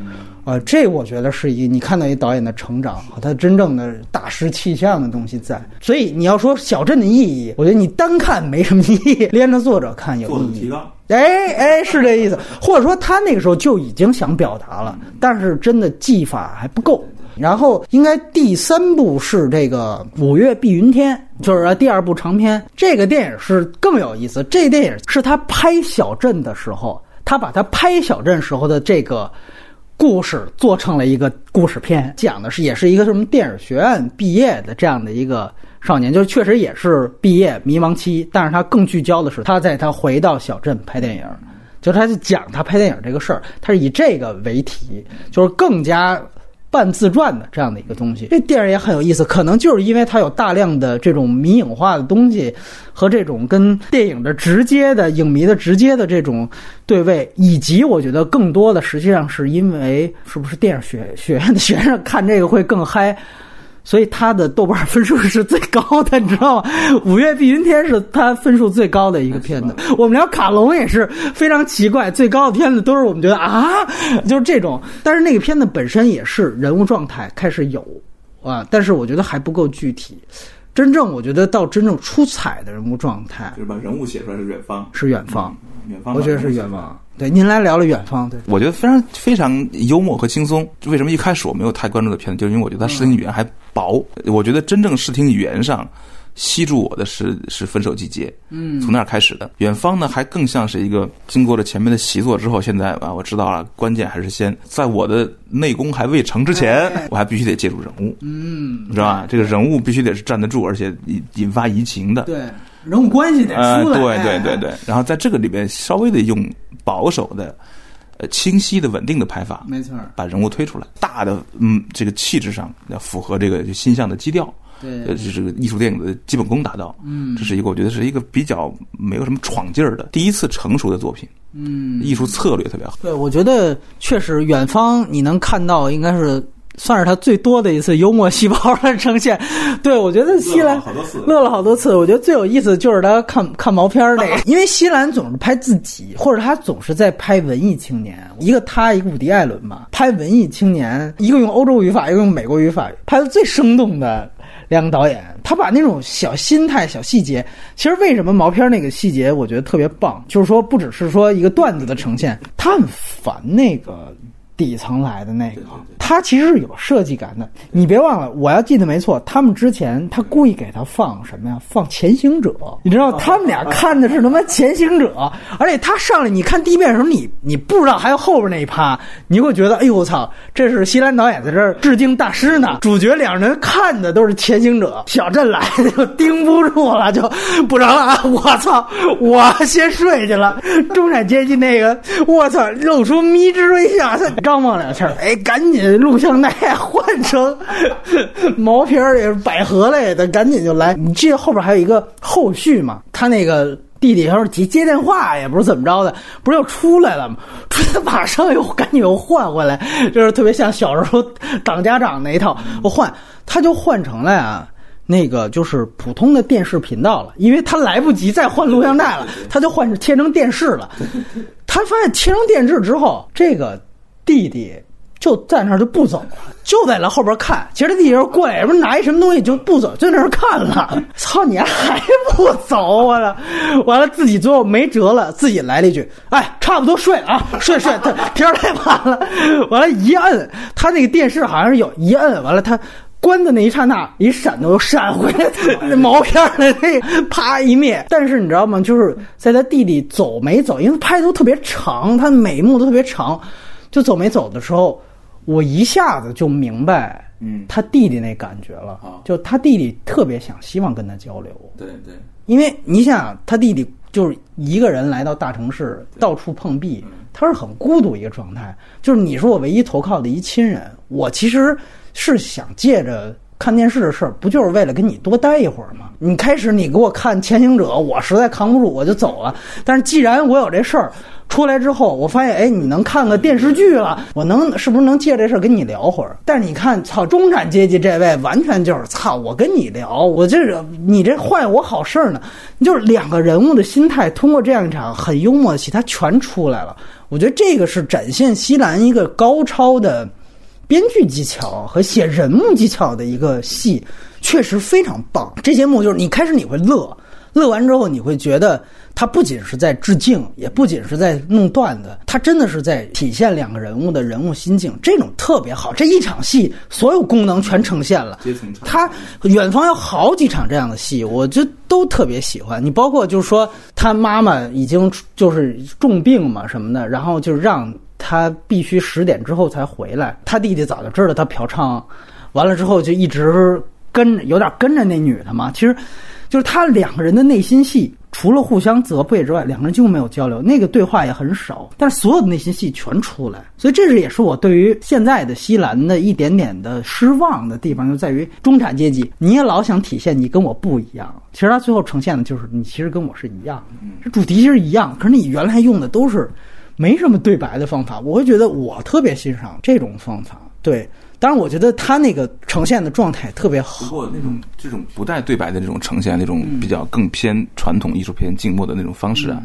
呃，这我觉得是一你看到一导演的成长和他真正的大师气象的东西在。所以你要说小镇的意义，我觉得你单看没什么意义，连着作者看有意义。哎哎，是这意思，或者说他那个时候就已经想表达了，但是真的技法还不够。然后应该第三部是这个《五月碧云天》，就是呃第二部长篇。这个电影是更有意思，这个电影是他拍小镇的时候，他把他拍小镇时候的这个故事做成了一个故事片，讲的是也是一个什么电影学院毕业的这样的一个少年，就是确实也是毕业迷茫期，但是他更聚焦的是他在他回到小镇拍电影，就他就讲他拍电影这个事儿，他是以这个为题，就是更加。半自传的这样的一个东西，这电影也很有意思。可能就是因为它有大量的这种迷影化的东西，和这种跟电影的直接的影迷的直接的这种对位，以及我觉得更多的实际上是因为是不是电影学学院的学生看这个会更嗨。所以他的豆瓣分数是最高的，你知道吗？《五月碧云天》是他分数最高的一个片子。我们聊卡隆也是非常奇怪，最高的片子都是我们觉得啊，就是这种。但是那个片子本身也是人物状态开始有啊，但是我觉得还不够具体。真正我觉得到真正出彩的人物状态就是把人物写出来是远方，是远方，远方，我觉得是远方。。对，您来聊了远方。对，我觉得非常非常幽默和轻松。为什么一开始我没有太关注的片子，就是因为我觉得它视听语言还薄。我觉得真正视听语言上吸住我的是是《分手季节》，嗯，从那儿开始的。远方呢，还更像是一个经过了前面的习作之后，现在啊，我知道了，关键还是先在我的内功还未成之前，我还必须得借助人物，嗯，你知道吧？这个人物必须得是站得住，而且引引发移情的。对，人物关系得呃，出来。对对对对，然后在这个里边稍微的用保守的、呃清晰的、稳定的拍法，没错。把人物推出来，大的嗯这个气质上要符合这个就新象的基调，对呃，这这个艺术电影的基本功达到，嗯这是一个我觉得是一个比较没有什么闯劲儿的第一次成熟的作品，嗯，艺术策略特别好，对，我觉得确实，远方你能看到应该是算是他最多的一次幽默细胞的呈现。对我觉得西兰好多次乐了好多次。我觉得最有意思就是他看看毛片儿那个，因为西兰总是拍自己，或者他总是在拍文艺青年。一个他，一个伍迪·艾伦嘛，拍文艺青年，一个用欧洲语法，一个用美国语法，拍的最生动的。两个导演，他把那种小心态、小细节，其实为什么毛片那个细节，我觉得特别棒，就是说不只是说一个段子的呈现，他很烦那个。底层来的那个，他其实是有设计感的。你别忘了，我要记得没错，他们之前他故意给他放什么呀？放《潜行者》，你知道，他们俩看的是他妈《潜行者》，而且他上来你看地面的时候，你你不知道还有后边那一趴，你会觉得，哎呦我操，这是西兰导演在这儿致敬大师呢。主角两人看的都是《潜行者》，小镇来的就盯不住了，就不成了啊！我操，我先睡去了。中产阶级那个，我操，露出迷之微笑。张望两下，哎，赶紧录像带换成毛片儿，也是百合类的，赶紧就来。你记得后边还有一个后续吗？他那个弟弟要是接接电话，也不是怎么着的，不是又出来了吗？出来马上又赶紧又换回来，就是特别像小时候当家长那一套。我换，他就换成了呀，那个就是普通的电视频道了，因为他来不及再换录像带了，他就换成切成电视了。他发现切成电视之后，这个。弟弟就在那儿就不走了，就在那后边看。其实他弟弟过来，不是拿一什么东西就不走，就在那儿看了。操你还不走啊！完了自己最后没辙了，自己来了一句：“哎，差不多睡了啊，睡睡。”天太晚了。完了，一摁他那个电视好像是有一摁，完了他关的那一刹那，一闪都闪回来，毛片的那啪一灭。但是你知道吗？就是在他弟弟走没走，因为拍的都特别长，他每一幕都特别长。就走没走的时候，我一下子就明白，嗯，他弟弟那感觉了。就他弟弟特别想希望跟他交流。对对，因为你想，他弟弟就是一个人来到大城市，到处碰壁，他是很孤独一个状态。就是你是我唯一投靠的一亲人，我其实是想借着看电视的事儿，不就是为了跟你多待一会儿吗？你开始你给我看《潜行者》，我实在扛不住，我就走了。但是既然我有这事儿。出来之后，我发现，哎，你能看个电视剧了，我能是不是能借这事儿跟你聊会儿？但是你看，操，中产阶级这位完全就是操，我跟你聊，我这是你这坏我好事儿呢。就是两个人物的心态，通过这样一场很幽默的戏，它全出来了。我觉得这个是展现西兰一个高超的编剧技巧和写人物技巧的一个戏，确实非常棒。这节目就是你开始你会乐。乐完之后，你会觉得他不仅是在致敬，也不仅是在弄段子，他真的是在体现两个人物的人物心境，这种特别好。这一场戏所有功能全呈现了。他远方有好几场这样的戏，我就都特别喜欢。你包括就是说，他妈妈已经就是重病嘛什么的，然后就让他必须十点之后才回来。他弟弟早就知道他嫖娼，完了之后就一直跟着有点跟着那女的嘛。其实。就是他两个人的内心戏，除了互相责备之外，两个人几乎没有交流，那个对话也很少。但是所有的内心戏全出来，所以这是也是我对于现在的西兰的一点点的失望的地方，就在于中产阶级，你也老想体现你跟我不一样。其实他最后呈现的就是你其实跟我是一样的，这主题其实一样，可是你原来用的都是没什么对白的方法，我会觉得我特别欣赏这种方法。对。当然，我觉得他那个呈现的状态特别好。不过，那种这种不带对白的那种呈现，那种比较更偏传统艺术片静默的那种方式啊，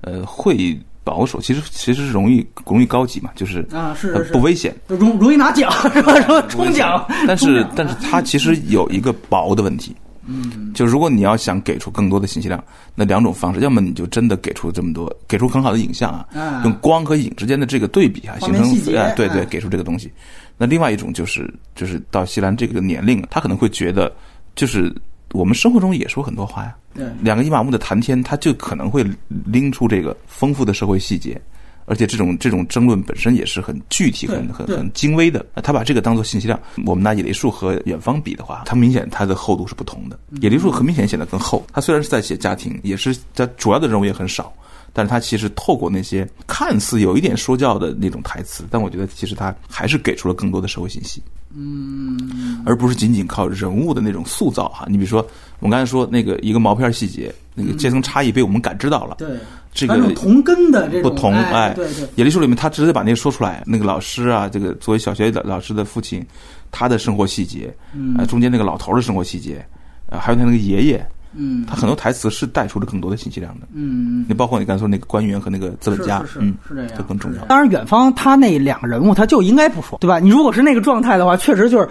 呃，会保守。其实其实是容易容易高级嘛，就是啊，是不危险，容容易拿奖 是吧？什么冲奖。但是 但是它其实有一个薄的问题。嗯，就如果你要想给出更多的信息量，那两种方式，要么你就真的给出这么多，给出很好的影像啊，用光和影之间的这个对比啊，形成哎，对对，给出这个东西。那另外一种就是，就是到西兰这个年龄，他可能会觉得，就是我们生活中也说很多话呀。对，两个伊玛目的谈天，他就可能会拎出这个丰富的社会细节，而且这种这种争论本身也是很具体、很很很精微的。他把这个当做信息量。我们拿野梨树和远方比的话，它明显它的厚度是不同的。野梨树很明显显得更厚。它虽然是在写家庭，也是它主要的人物也很少。但是他其实透过那些看似有一点说教的那种台词，但我觉得其实他还是给出了更多的社会信息。嗯，而不是仅仅靠人物的那种塑造哈。你比如说，我们刚才说那个一个毛片细节，那个阶层差异被我们感知到了。对，这个同根的这种不同哎，哎对对，野梨树里面，他直接把那个说出来。那个老师啊，这个作为小学的老师的父亲，他的生活细节，嗯呃，中间那个老头的生活细节，呃，还有他那个爷爷，嗯他很多台词是带出了更多的信息量的。嗯，你包括你刚才说那个官员和那个资本家，是是是嗯，是这样，这更重要。当然，远方他那两个人物他就应该不说，对吧？你如果是那个状态的话，确实就是。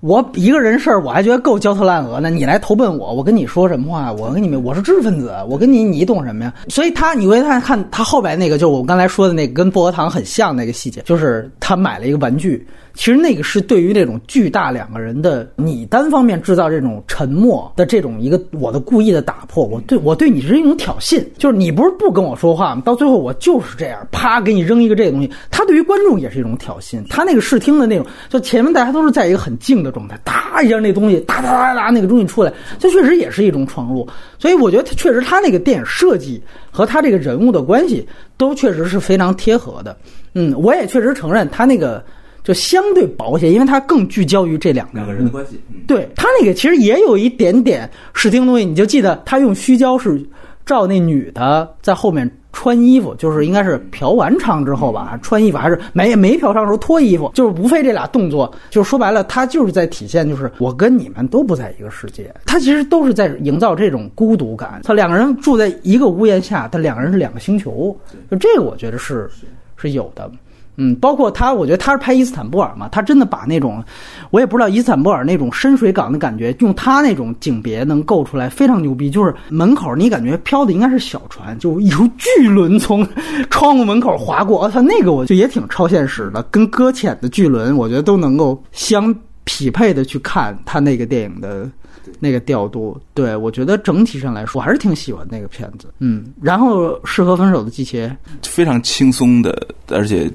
我一个人事儿，我还觉得够焦头烂额呢。你来投奔我，我跟你说什么话？我跟你们，我是知识分子，我跟你，你懂什么呀？所以他，你会看看他后边那个，就是我刚才说的那个，跟薄荷糖很像那个细节，就是他买了一个玩具。其实那个是对于这种巨大两个人的你单方面制造这种沉默的这种一个我的故意的打破，我对我对你是一种挑衅，就是你不是不跟我说话吗？到最后我就是这样，啪给你扔一个这个东西，他对于观众也是一种挑衅。他那个视听的那种，就前面大家都是在一个很静的状态，哒一下那东西哒哒哒哒那个东西出来，这确实也是一种闯入。所以我觉得他确实他那个电影设计和他这个人物的关系都确实是非常贴合的。嗯，我也确实承认他那个。就相对薄些，因为它更聚焦于这两个两个人的关系，嗯对他那个其实也有一点点视听东西，你就记得他用虚焦是照那女的在后面穿衣服，就是应该是嫖完娼之后吧，穿衣服还是没没嫖娼的时候脱衣服，就是无非这俩动作，就是说白了，他就是在体现就是我跟你们都不在一个世界，他其实都是在营造这种孤独感。他两个人住在一个屋檐下，他两个人是两个星球，就这个我觉得是是有的。嗯，包括他，我觉得他是拍伊斯坦布尔嘛，他真的把那种，我也不知道伊斯坦布尔那种深水港的感觉，用他那种景别能构出来，非常牛逼。就是门口你感觉飘的应该是小船，就一艘巨轮从窗户门口划过，我操，那个我就也挺超现实的，跟搁浅的巨轮，我觉得都能够相匹配的去看他那个电影的。那个调度，对我觉得整体上来说，我还是挺喜欢那个片子。嗯，然后适合分手的季节，非常轻松的，而且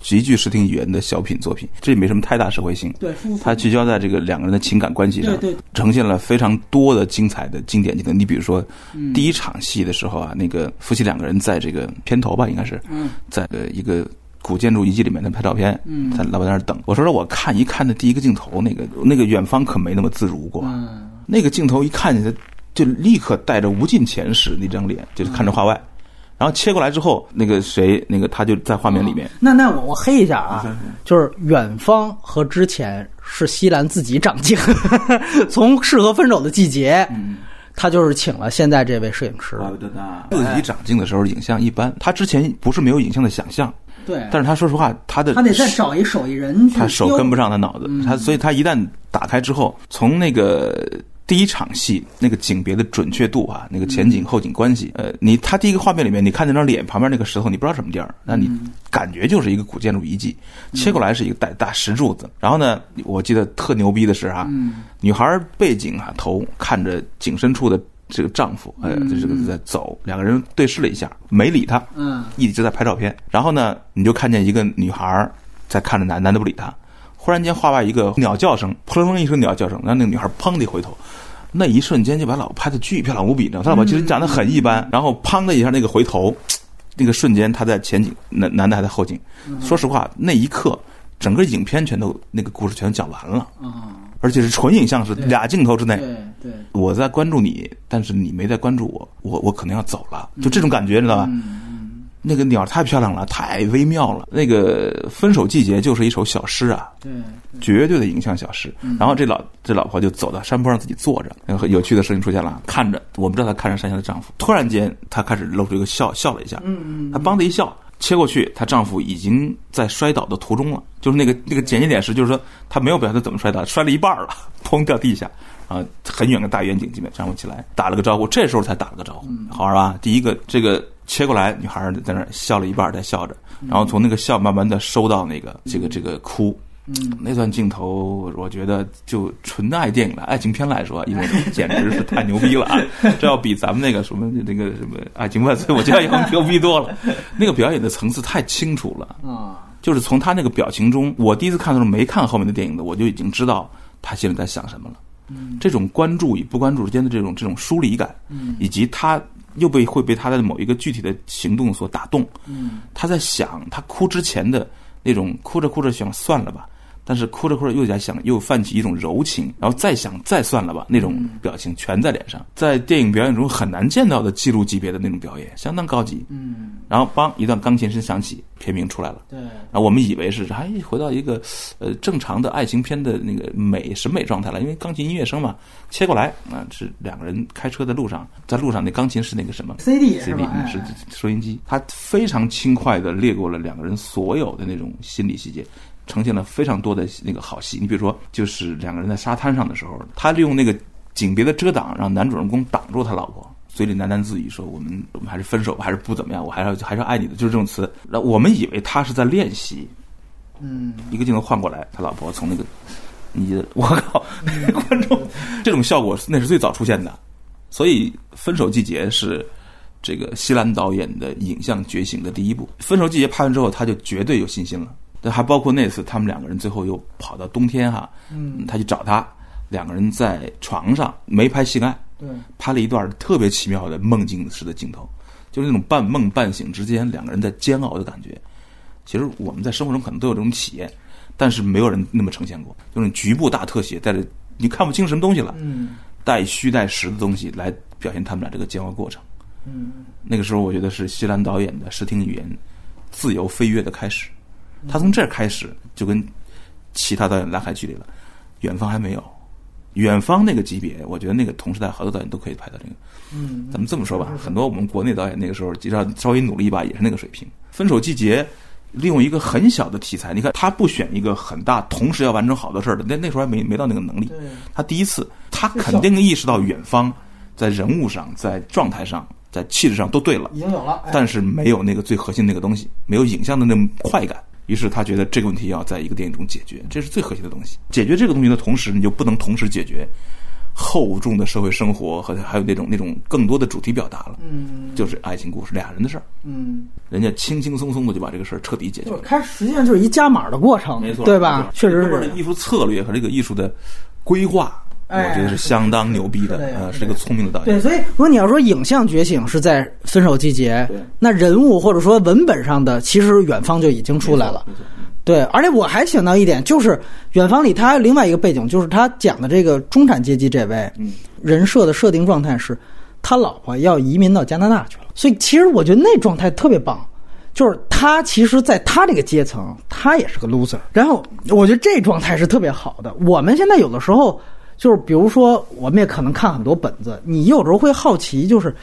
极具视听语言的小品作品，这也没什么太大社会性。对，它聚焦在这个两个人的情感关系上，对对呈现了非常多的精彩的经典镜头。你比如说，第一场戏的时候啊，那个夫妻两个人在这个片头吧，应该是，嗯在呃一个古建筑遗迹里面，他拍照片，嗯在老板在那儿等。我说说我看一看的第一个镜头，那个那个远方可没那么自如过，嗯那个镜头一看见他，就立刻带着无尽前世那张脸，就是看着画外。然后切过来之后，那个谁，那个他就在画面里面，那那我我黑一下啊，就是远方和之前是西兰自己长镜，从适合分手的季节，他就是请了现在这位摄影师，自己长镜的时候影像一般，他之前不是没有影像的想象，对，但是他说实话，他的他得再找一手艺人去他手跟不上他脑子，嗯。他所以他一旦打开之后，从那个第一场戏那个景别的准确度啊，那个前景后景关系，呃，你他第一个画面里面，你看那张脸旁边那个石头，你不知道什么地儿，那你感觉就是一个古建筑遗迹，切过来是一个大大石柱子，然后呢，我记得特牛逼的是啊，女孩背景啊头看着景深处的。这个丈夫，呃，这个在走，两个人对视了一下，没理他，嗯一直在拍照片。然后呢，你就看见一个女孩在看着男，男的不理她。忽然间，画外一个鸟叫声，扑棱棱一声鸟叫声，然后那个女孩砰的一回头，那一瞬间就把老婆拍的巨漂亮无比，你知道，他老婆其实长得很一般，然后砰的一下那个回头，那个瞬间他在前景，男男的还在后景。说实话，那一刻，整个影片全都那个故事全都讲完了，啊，而且是纯影像，是俩镜头之内。对对，我在关注你，但是你没在关注我，我我可能要走了，就这种感觉，知道吧？那个鸟太漂亮了，太微妙了。那个《分手季节》就是一首小诗啊，对，绝对的影像小诗。然后这老这老婆就走到山坡上自己坐着，然后有趣的事情出现了，看着我不知道她看着山下的丈夫，突然间她开始露出一个笑，笑了一下，嗯嗯，她梆的一笑。切过去，她丈夫已经在摔倒的途中了，就是那个那个剪辑点是，就是说她没有表现她怎么摔倒，摔了一半了，砰掉地下，啊，很远的大远景，基本站不起来打了个招呼，这时候才打了个招呼，好玩吧？第一个这个切过来，女孩在那儿笑了一半，在笑着，然后从那个笑慢慢的收到那个这个这个哭。嗯，那段镜头，我觉得就纯爱电影了，爱情片来说，因为简直是太牛逼了啊！这要比咱们那个什么那个什么《爱情万岁》，我觉得要牛逼多了。那个表演的层次太清楚了，啊，就是从他那个表情中，我第一次看的时候没看后面的电影的，我就已经知道他心里在想什么了。这种关注与不关注之间的这种这种疏离感，以及他又被会被他的某一个具体的行动所打动。他在想他哭之前的那种哭着哭着想算了吧，但是哭着哭着又在想，又泛起一种柔情，然后再想再算了吧，那种表情全在脸上，在电影表演中很难见到的记录级别的那种表演，相当高级。嗯，然后梆一段钢琴声响起，片名出来了。对，然后我们以为是哎回到一个呃正常的爱情片的那个美审美状态了，因为钢琴音乐声嘛，切过来啊、是两个人开车的路上，在路上那钢琴是那个什么 CD 是 CD 是收音机，它非常轻快的掠过了两个人所有的那种心理细节。呈现了非常多的那个好戏，你比如说，就是两个人在沙滩上的时候，他利用那个景别的遮挡，让男主人公挡住他老婆，嘴里喃喃自语说：“我们我们还是分手吧，还是不怎么样，我还是要还是要爱你的。”就是这种词。那我们以为他是在练习，嗯，一个镜头换过来，他老婆从那个，你我靠，观众 这种效果那是最早出现的，所以《分手季节》是这个西兰导演的影像觉醒的第一步。《分手季节》拍完之后，他就绝对有信心了。对，还包括那次他们两个人最后又跑到冬天哈，嗯，他去找他，两个人在床上没拍性爱，对，拍了一段特别奇妙的梦境式的镜头，就是那种半梦半醒之间两个人在煎熬的感觉。其实我们在生活中可能都有这种体验，但是没有人那么呈现过，就是局部大特写，带着你看不清什么东西了，嗯带虚带实的东西来表现他们俩这个煎熬过程。嗯，那个时候，我觉得是西兰导演的视听语言自由飞跃的开始。他从这儿开始就跟其他导演拉开距离了，远方还没有。远方那个级别，我觉得那个同时代好多导演都可以拍到这个。嗯，咱们这么说吧，很多我们国内导演那个时候，只要稍微努力一把，也是那个水平。分手季节利用一个很小的题材，你看他不选一个很大，同时要完成好多事儿的，那那时候还没没到那个能力。他第一次，他肯定意识到远方在人物上、在状态上、在气质上都对了，已经有了，哎但是没有那个最核心那个东西，没有影像的那种快感。于是他觉得这个问题要在一个电影中解决，这是最核心的东西。解决这个东西的同时，你就不能同时解决厚重的社会生活和还有那种那种更多的主题表达了。嗯就是爱情故事，俩人的事儿，嗯，人家轻轻松松的就把这个事儿彻底解决了。就是开始实际上就是一加码的过程，没错，对吧确实是这边的艺术策略和这个艺术的规划，哎我觉得是相当牛逼的呃，是是一个聪明的导演对，所以如果你要说影像觉醒是在《分手季节》，那人物或者说文本上的，其实远方就已经出来了。对，而且我还想到一点，就是《远方》里他还有另外一个背景，就是他讲的这个中产阶级这位嗯人设的设定状态是，他老婆要移民到加拿大去了，所以其实我觉得那状态特别棒。就是他其实，在他这个阶层，他也是个 loser。然后我觉得这状态是特别好的。我们现在有的时候，就是比如说，我们也可能看很多本子，你有时候会好奇，就是，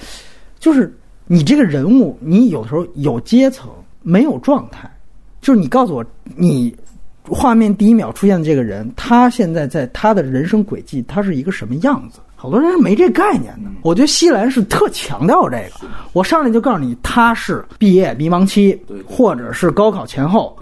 就是你这个人物，你有时候有阶层，没有状态。就是你告诉我，你画面第一秒出现的这个人，他现在在他的人生轨迹，他是一个什么样子？好多人是没这概念的。我觉得西兰是特强调这个，我上来就告诉你，他是毕业迷茫期或者是高考前后，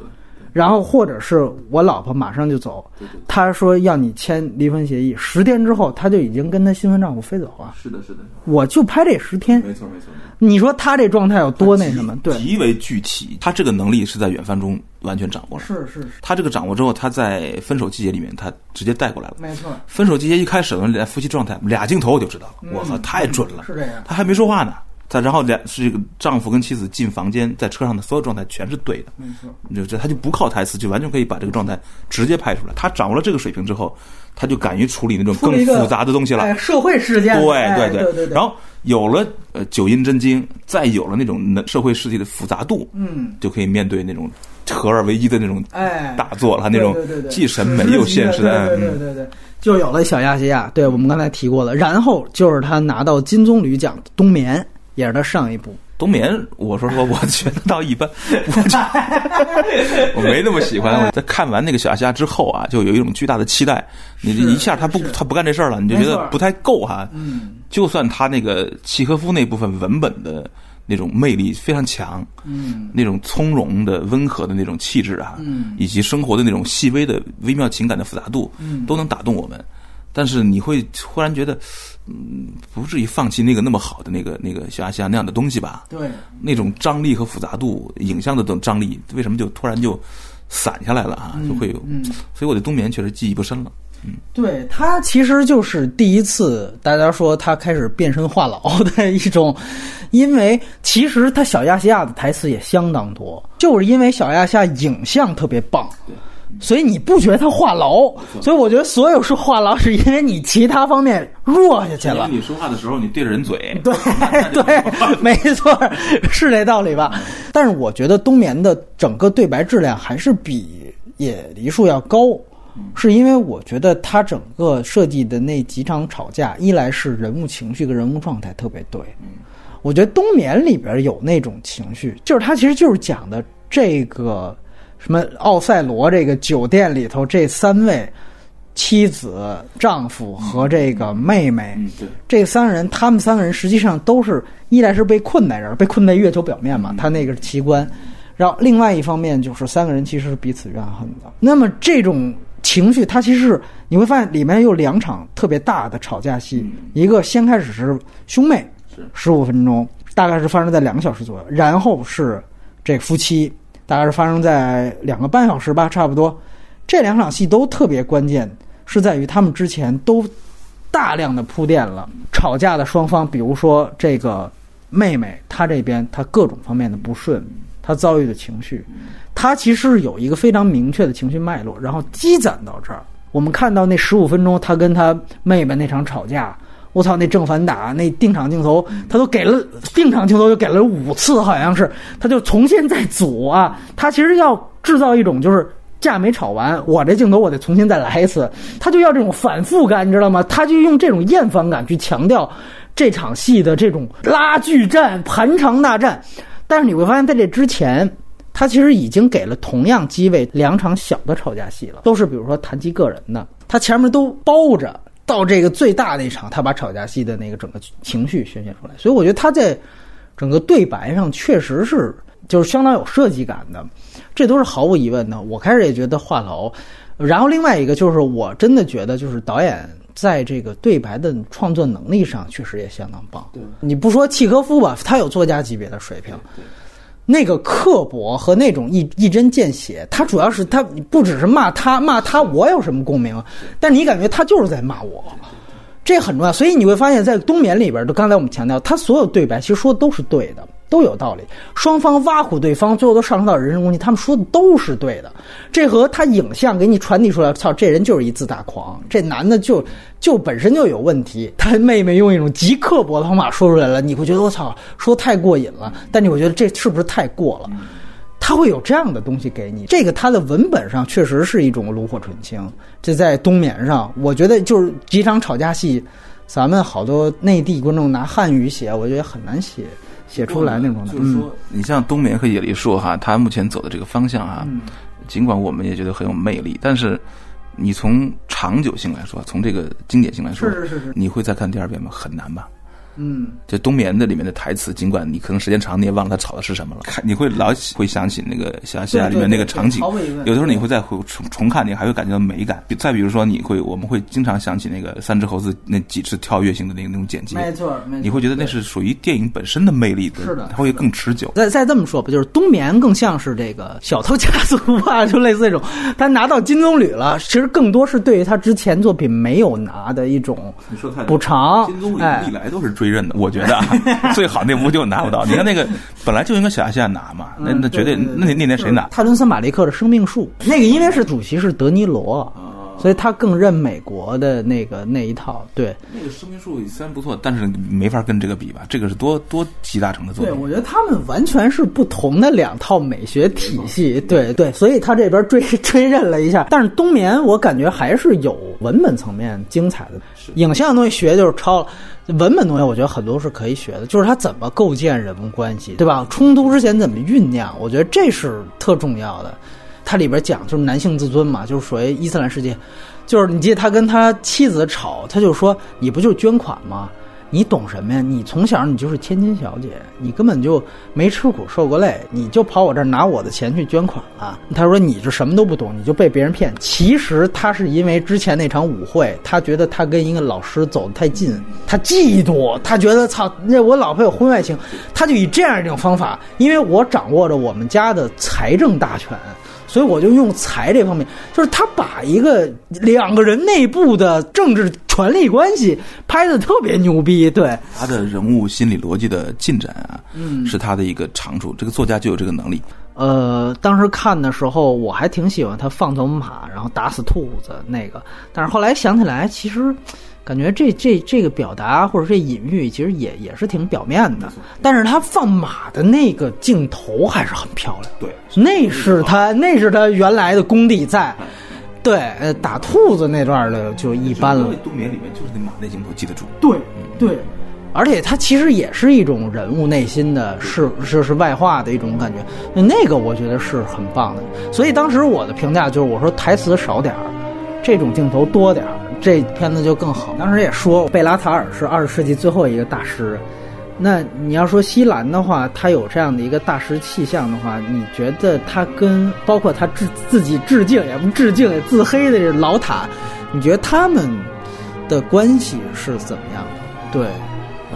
然后或者是我老婆马上就走，他说要你签离婚协议，十天之后他就已经跟他新婚丈夫飞走了。是的，是的，我就拍这十天，没错，没错。你说他这状态有多那什么？对，极为具体，他这个能力是在远帆中完全掌握了。是是是，他这个掌握之后，他在分手季节里面，他直接带过来了。没错，分手季节一开始呢，夫妻状态俩镜头我就知道了，我靠，太准了。是这样。他还没说话呢，他然后两是这个丈夫跟妻子进房间，在车上的所有状态全是对的，没错，就这他就不靠台词，就完全可以把这个状态直接拍出来。他掌握了这个水平之后，他就敢于处理那种更复杂的东西了。哎，社会事件，对哎对对对对，然后有了呃九阴真经，再有了那种社会世界的复杂度，嗯，就可以面对那种合二为一的那种哎，大作了，那种既审美又现实的。对对对嗯对对，就有了小亚细亚。对我们刚才提过了，然后就是他拿到金棕榈奖《冬眠》，也是他上一部。冬眠，我说实话，我觉得倒一般，我 我没那么喜欢。我在看完那个小亚细亚之后啊，就有一种巨大的期待。你是一下他不他不干这事儿了，你就觉得不太够哈。嗯就算他那个契诃夫那部分文本的那种魅力非常强，嗯那种从容的、温和的那种气质啊，嗯以及生活的那种细微的、微妙情感的复杂度，嗯都能打动我们。但是你会忽然觉得，嗯，不至于放弃那个那么好的那个那个小亚细亚那样的东西吧？对，那种张力和复杂度，影像的这种张力，为什么就突然就散下来了啊？就会有，嗯所以我对冬眠确实记忆不深了。对他其实就是第一次，大家说他开始变身话痨的一种，因为其实他小亚细亚的台词也相当多，就是因为小亚细亚影像特别棒，所以你不觉得他话痨，所以我觉得所有说话痨是因为你其他方面弱下去了。你说话的时候你对着人嘴，对 对，没错，是这道理吧？但是我觉得冬眠的整个对白质量还是比野梨树要高，是因为我觉得他整个设计的那几场吵架，一来是人物情绪跟人物状态特别对，我觉得冬眠里边有那种情绪，就是他其实就是讲的这个。什么奥赛罗这个酒店里头这三位妻子、丈夫和这个妹妹，这三个人，他们三个人实际上都是一来是被困在这儿，被困在月球表面嘛，他那个是奇观。然后另外一方面就是三个人其实是彼此怨恨的。那么这种情绪，它其实是你会发现里面有两场特别大的吵架戏，一个先开始是兄妹，十五分钟，大概是发生在两个小时左右，然后是这夫妻。大概是发生在两个半小时吧，差不多。这两场戏都特别关键，是在于他们之前都大量的铺垫了吵架的双方，比如说这个妹妹，她这边她各种方面的不顺，她遭遇的情绪，她其实是有一个非常明确的情绪脉络，然后积攒到这儿。我们看到那十五分钟，她跟她妹妹那场吵架。我操，那正反打那定场镜头，他都给了定场镜头，就给了五次，好像是，他就重新再组啊。他其实要制造一种就是架没吵完，我这镜头我得重新再来一次，他就要这种反复感，你知道吗？他就用这种厌烦感去强调这场戏的这种拉锯战、盘长大战。但是你会发现在这之前，他其实已经给了同样机位两场小的吵架戏了，都是比如说谈及个人的，他前面都包着。到这个最大的一场，他把吵架戏的那个整个情绪宣泄出来，所以我觉得他在整个对白上确实是就是相当有设计感的，这都是毫无疑问的。我开始也觉得话痨，然后另外一个就是我真的觉得就是导演在这个对白的创作能力上确实也相当棒。对，你不说契诃夫吧，他有作家级别的水平。那个刻薄和那种一一针见血，他主要是他不只是骂他骂他，我有什么共鸣？但你感觉他就是在骂我，这很重要。所以你会发现在冬眠里边，就刚才我们强调，他所有对白其实说的都是对的。都有道理，双方挖苦对方，最后都上升到人身攻击。他们说的都是对的，这和他影像给你传递出来，操，这人就是一自大狂，这男的就就本身就有问题。他妹妹用一种极刻薄的方法说出来了，你会觉得我操，说太过瘾了。但你会觉得这是不是太过了？他会有这样的东西给你，这个他的文本上确实是一种炉火纯青。这在冬眠上，我觉得就是几场吵架戏，咱们好多内地观众拿汉语写，我觉得很难写。写出来那种的，就是说，你像冬眠和野梨树哈，它目前走的这个方向哈，尽管我们也觉得很有魅力，但是你从长久性来说，从这个经典性来说，是是是是，你会再看第二遍吗？很难吧。嗯，就冬眠的里面的台词，尽管你可能时间长，你也忘了他吵的是什么了。看，你会老会想起那个《小夏》里面那个场景。有的时候你会再回重重看，你还会感觉到美感。再比如说，你会我们会经常想起那个三只猴子那几次跳跃性的那那种剪辑。没错，没错。你会觉得那是属于电影本身的魅力的，是的，它会更持久。再再这么说吧，就是冬眠更像是这个小偷家族吧，就类似这种，他拿到金棕榈了，其实更多是对于他之前作品没有拿的一种补偿。金棕榈历来都是追认的，我觉得。最好那屋就拿不到。你看那个 本来就应该小亚细亚拿嘛，那那绝对那那年谁拿？泰伦斯马利克的生命树，那个因为是主席是德尼罗。所以他更认美国的那个那一套，对。那个生命树虽然不错，但是没法跟这个比吧？这个是多多集大成的作品。对，我觉得他们完全是不同的两套美学体系。对对，所以他这边追 追认了一下。但是冬眠，我感觉还是有文本层面精彩的。影像的东西学就是抄了，文本东西我觉得很多是可以学的，就是他怎么构建人物关系，对吧？冲突之前怎么酝酿，我觉得这是特重要的。它里边讲就是男性自尊嘛，就是属于伊斯兰世界，就是你记得他跟他妻子吵，他就说你不就是捐款吗？你懂什么呀？你从小你就是千金小姐，你根本就没吃苦受过累，你就跑我这儿拿我的钱去捐款了。他说你这什么都不懂，你就被别人骗。其实他是因为之前那场舞会，他觉得他跟一个老师走得太近，他嫉妒，他觉得操，那我老婆有婚外情，他就以这样一种方法，因为我掌握着我们家的财政大权。所以我就用财这方面，就是他把一个两个人内部的政治权力关系拍的特别牛逼。对他的人物心理逻辑的进展啊，嗯，是他的一个长处。这个作家就有这个能力。呃，当时看的时候我还挺喜欢他放走马，然后打死兔子那个，但是后来想起来，其实感觉这这这个表达或者这隐喻，其实也也是挺表面的。但是他放马的那个镜头还是很漂亮，对，那是他那是他原来的功底在。对，呃，打兔子那段的就一般了。冬眠里面就是那马那镜头记得住。对，对，而且它其实也是一种人物内心的，是是是外化的一种感觉。那个我觉得是很棒的。所以当时我的评价就是，我说台词少点儿，这种镜头多点儿，这片子就更好。当时也说，贝拉塔尔是二十世纪最后一个大师。那你要说西兰的话，他有这样的一个大师气象的话，你觉得他跟包括他致自己致敬也不致敬也自黑的这老塔，你觉得他们的关系是怎么样的？对，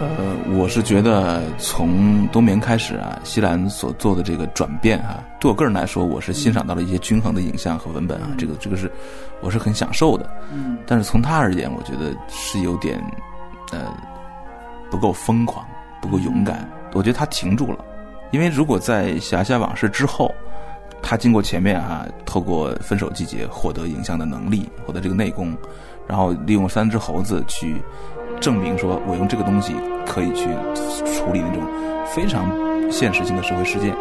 呃，我是觉得从冬眠开始啊，西兰所做的这个转变啊，对我个人来说，我是欣赏到了一些均衡的影像和文本啊，这个这个是我是很享受的。嗯，但是从他而言，我觉得是有点呃不够疯狂。不够勇敢，我觉得他停住了，因为如果在《侠侠往事》之后，他经过前面啊，透过分手季节获得影像的能力，获得这个内功，然后利用三只猴子去证明说我用这个东西可以去处理那种非常现实性的社会事件，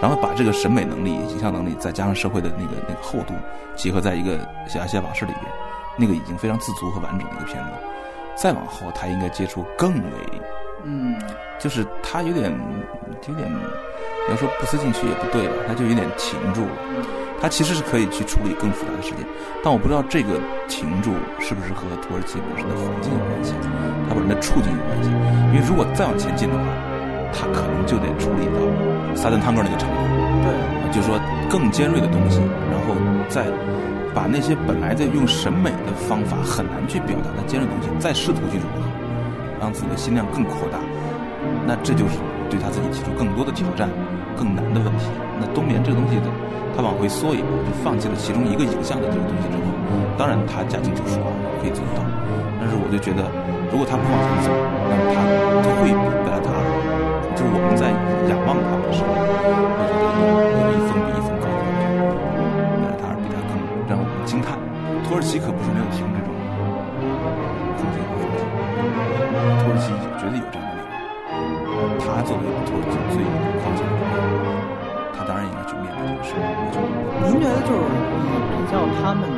然后把这个审美能力、影像能力再加上社会的那个那个厚度结合在一个《侠侠往事》里边，那个已经非常自足和完整的一个片子。再往后，他应该接触更为。嗯，就是他有点，有点，要说不思进取也不对吧？他就有点停住了。他其实是可以去处理更复杂的事件，但我不知道这个停住是不是和土耳其本身的环境有关系，他本身的处境有关系。因为如果再往前进的话，他可能就得处理到撒旦汤哥那个程度。对，就是说更尖锐的东西，然后再把那些本来在用审美的方法很难去表达的尖锐东西，再试图去融合。让自己的心量更扩大，那这就是对他自己提出更多的挑战、更难的问题。那冬眠这个东西，他往回缩一步，就放弃了其中一个影像的这个东西之后，当然他驾轻就熟啊，可以做得到。但是我就觉得，如果他不往前走，那么他会比贝拉塔尔，就是我们在仰望他的时候，会觉得有一分比一分高。贝拉塔尔比他更让我们惊叹。土耳其可不是没有停这种空间和速度。土耳其也觉得有这样的力量，他作为土耳其最靠前的人，他当然应该去面对这个事。您觉得就是比较他们的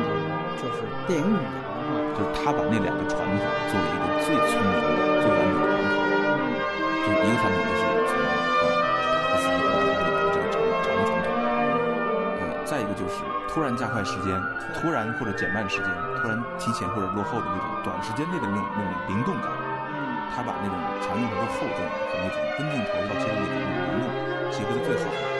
就是电影语言的话，就是他把那两个传统作为一个最聪明的、最完美的融合。就一个传统就是从呃斯基和他里的这个长长的传统，呃，再一个就是突然加快时间，突然或者减慢时间，突然提前或者落后的那种短时间内的那种那种灵动感。他把那种长镜头的厚重和那种分镜头到切入的那种灵动结合的最好。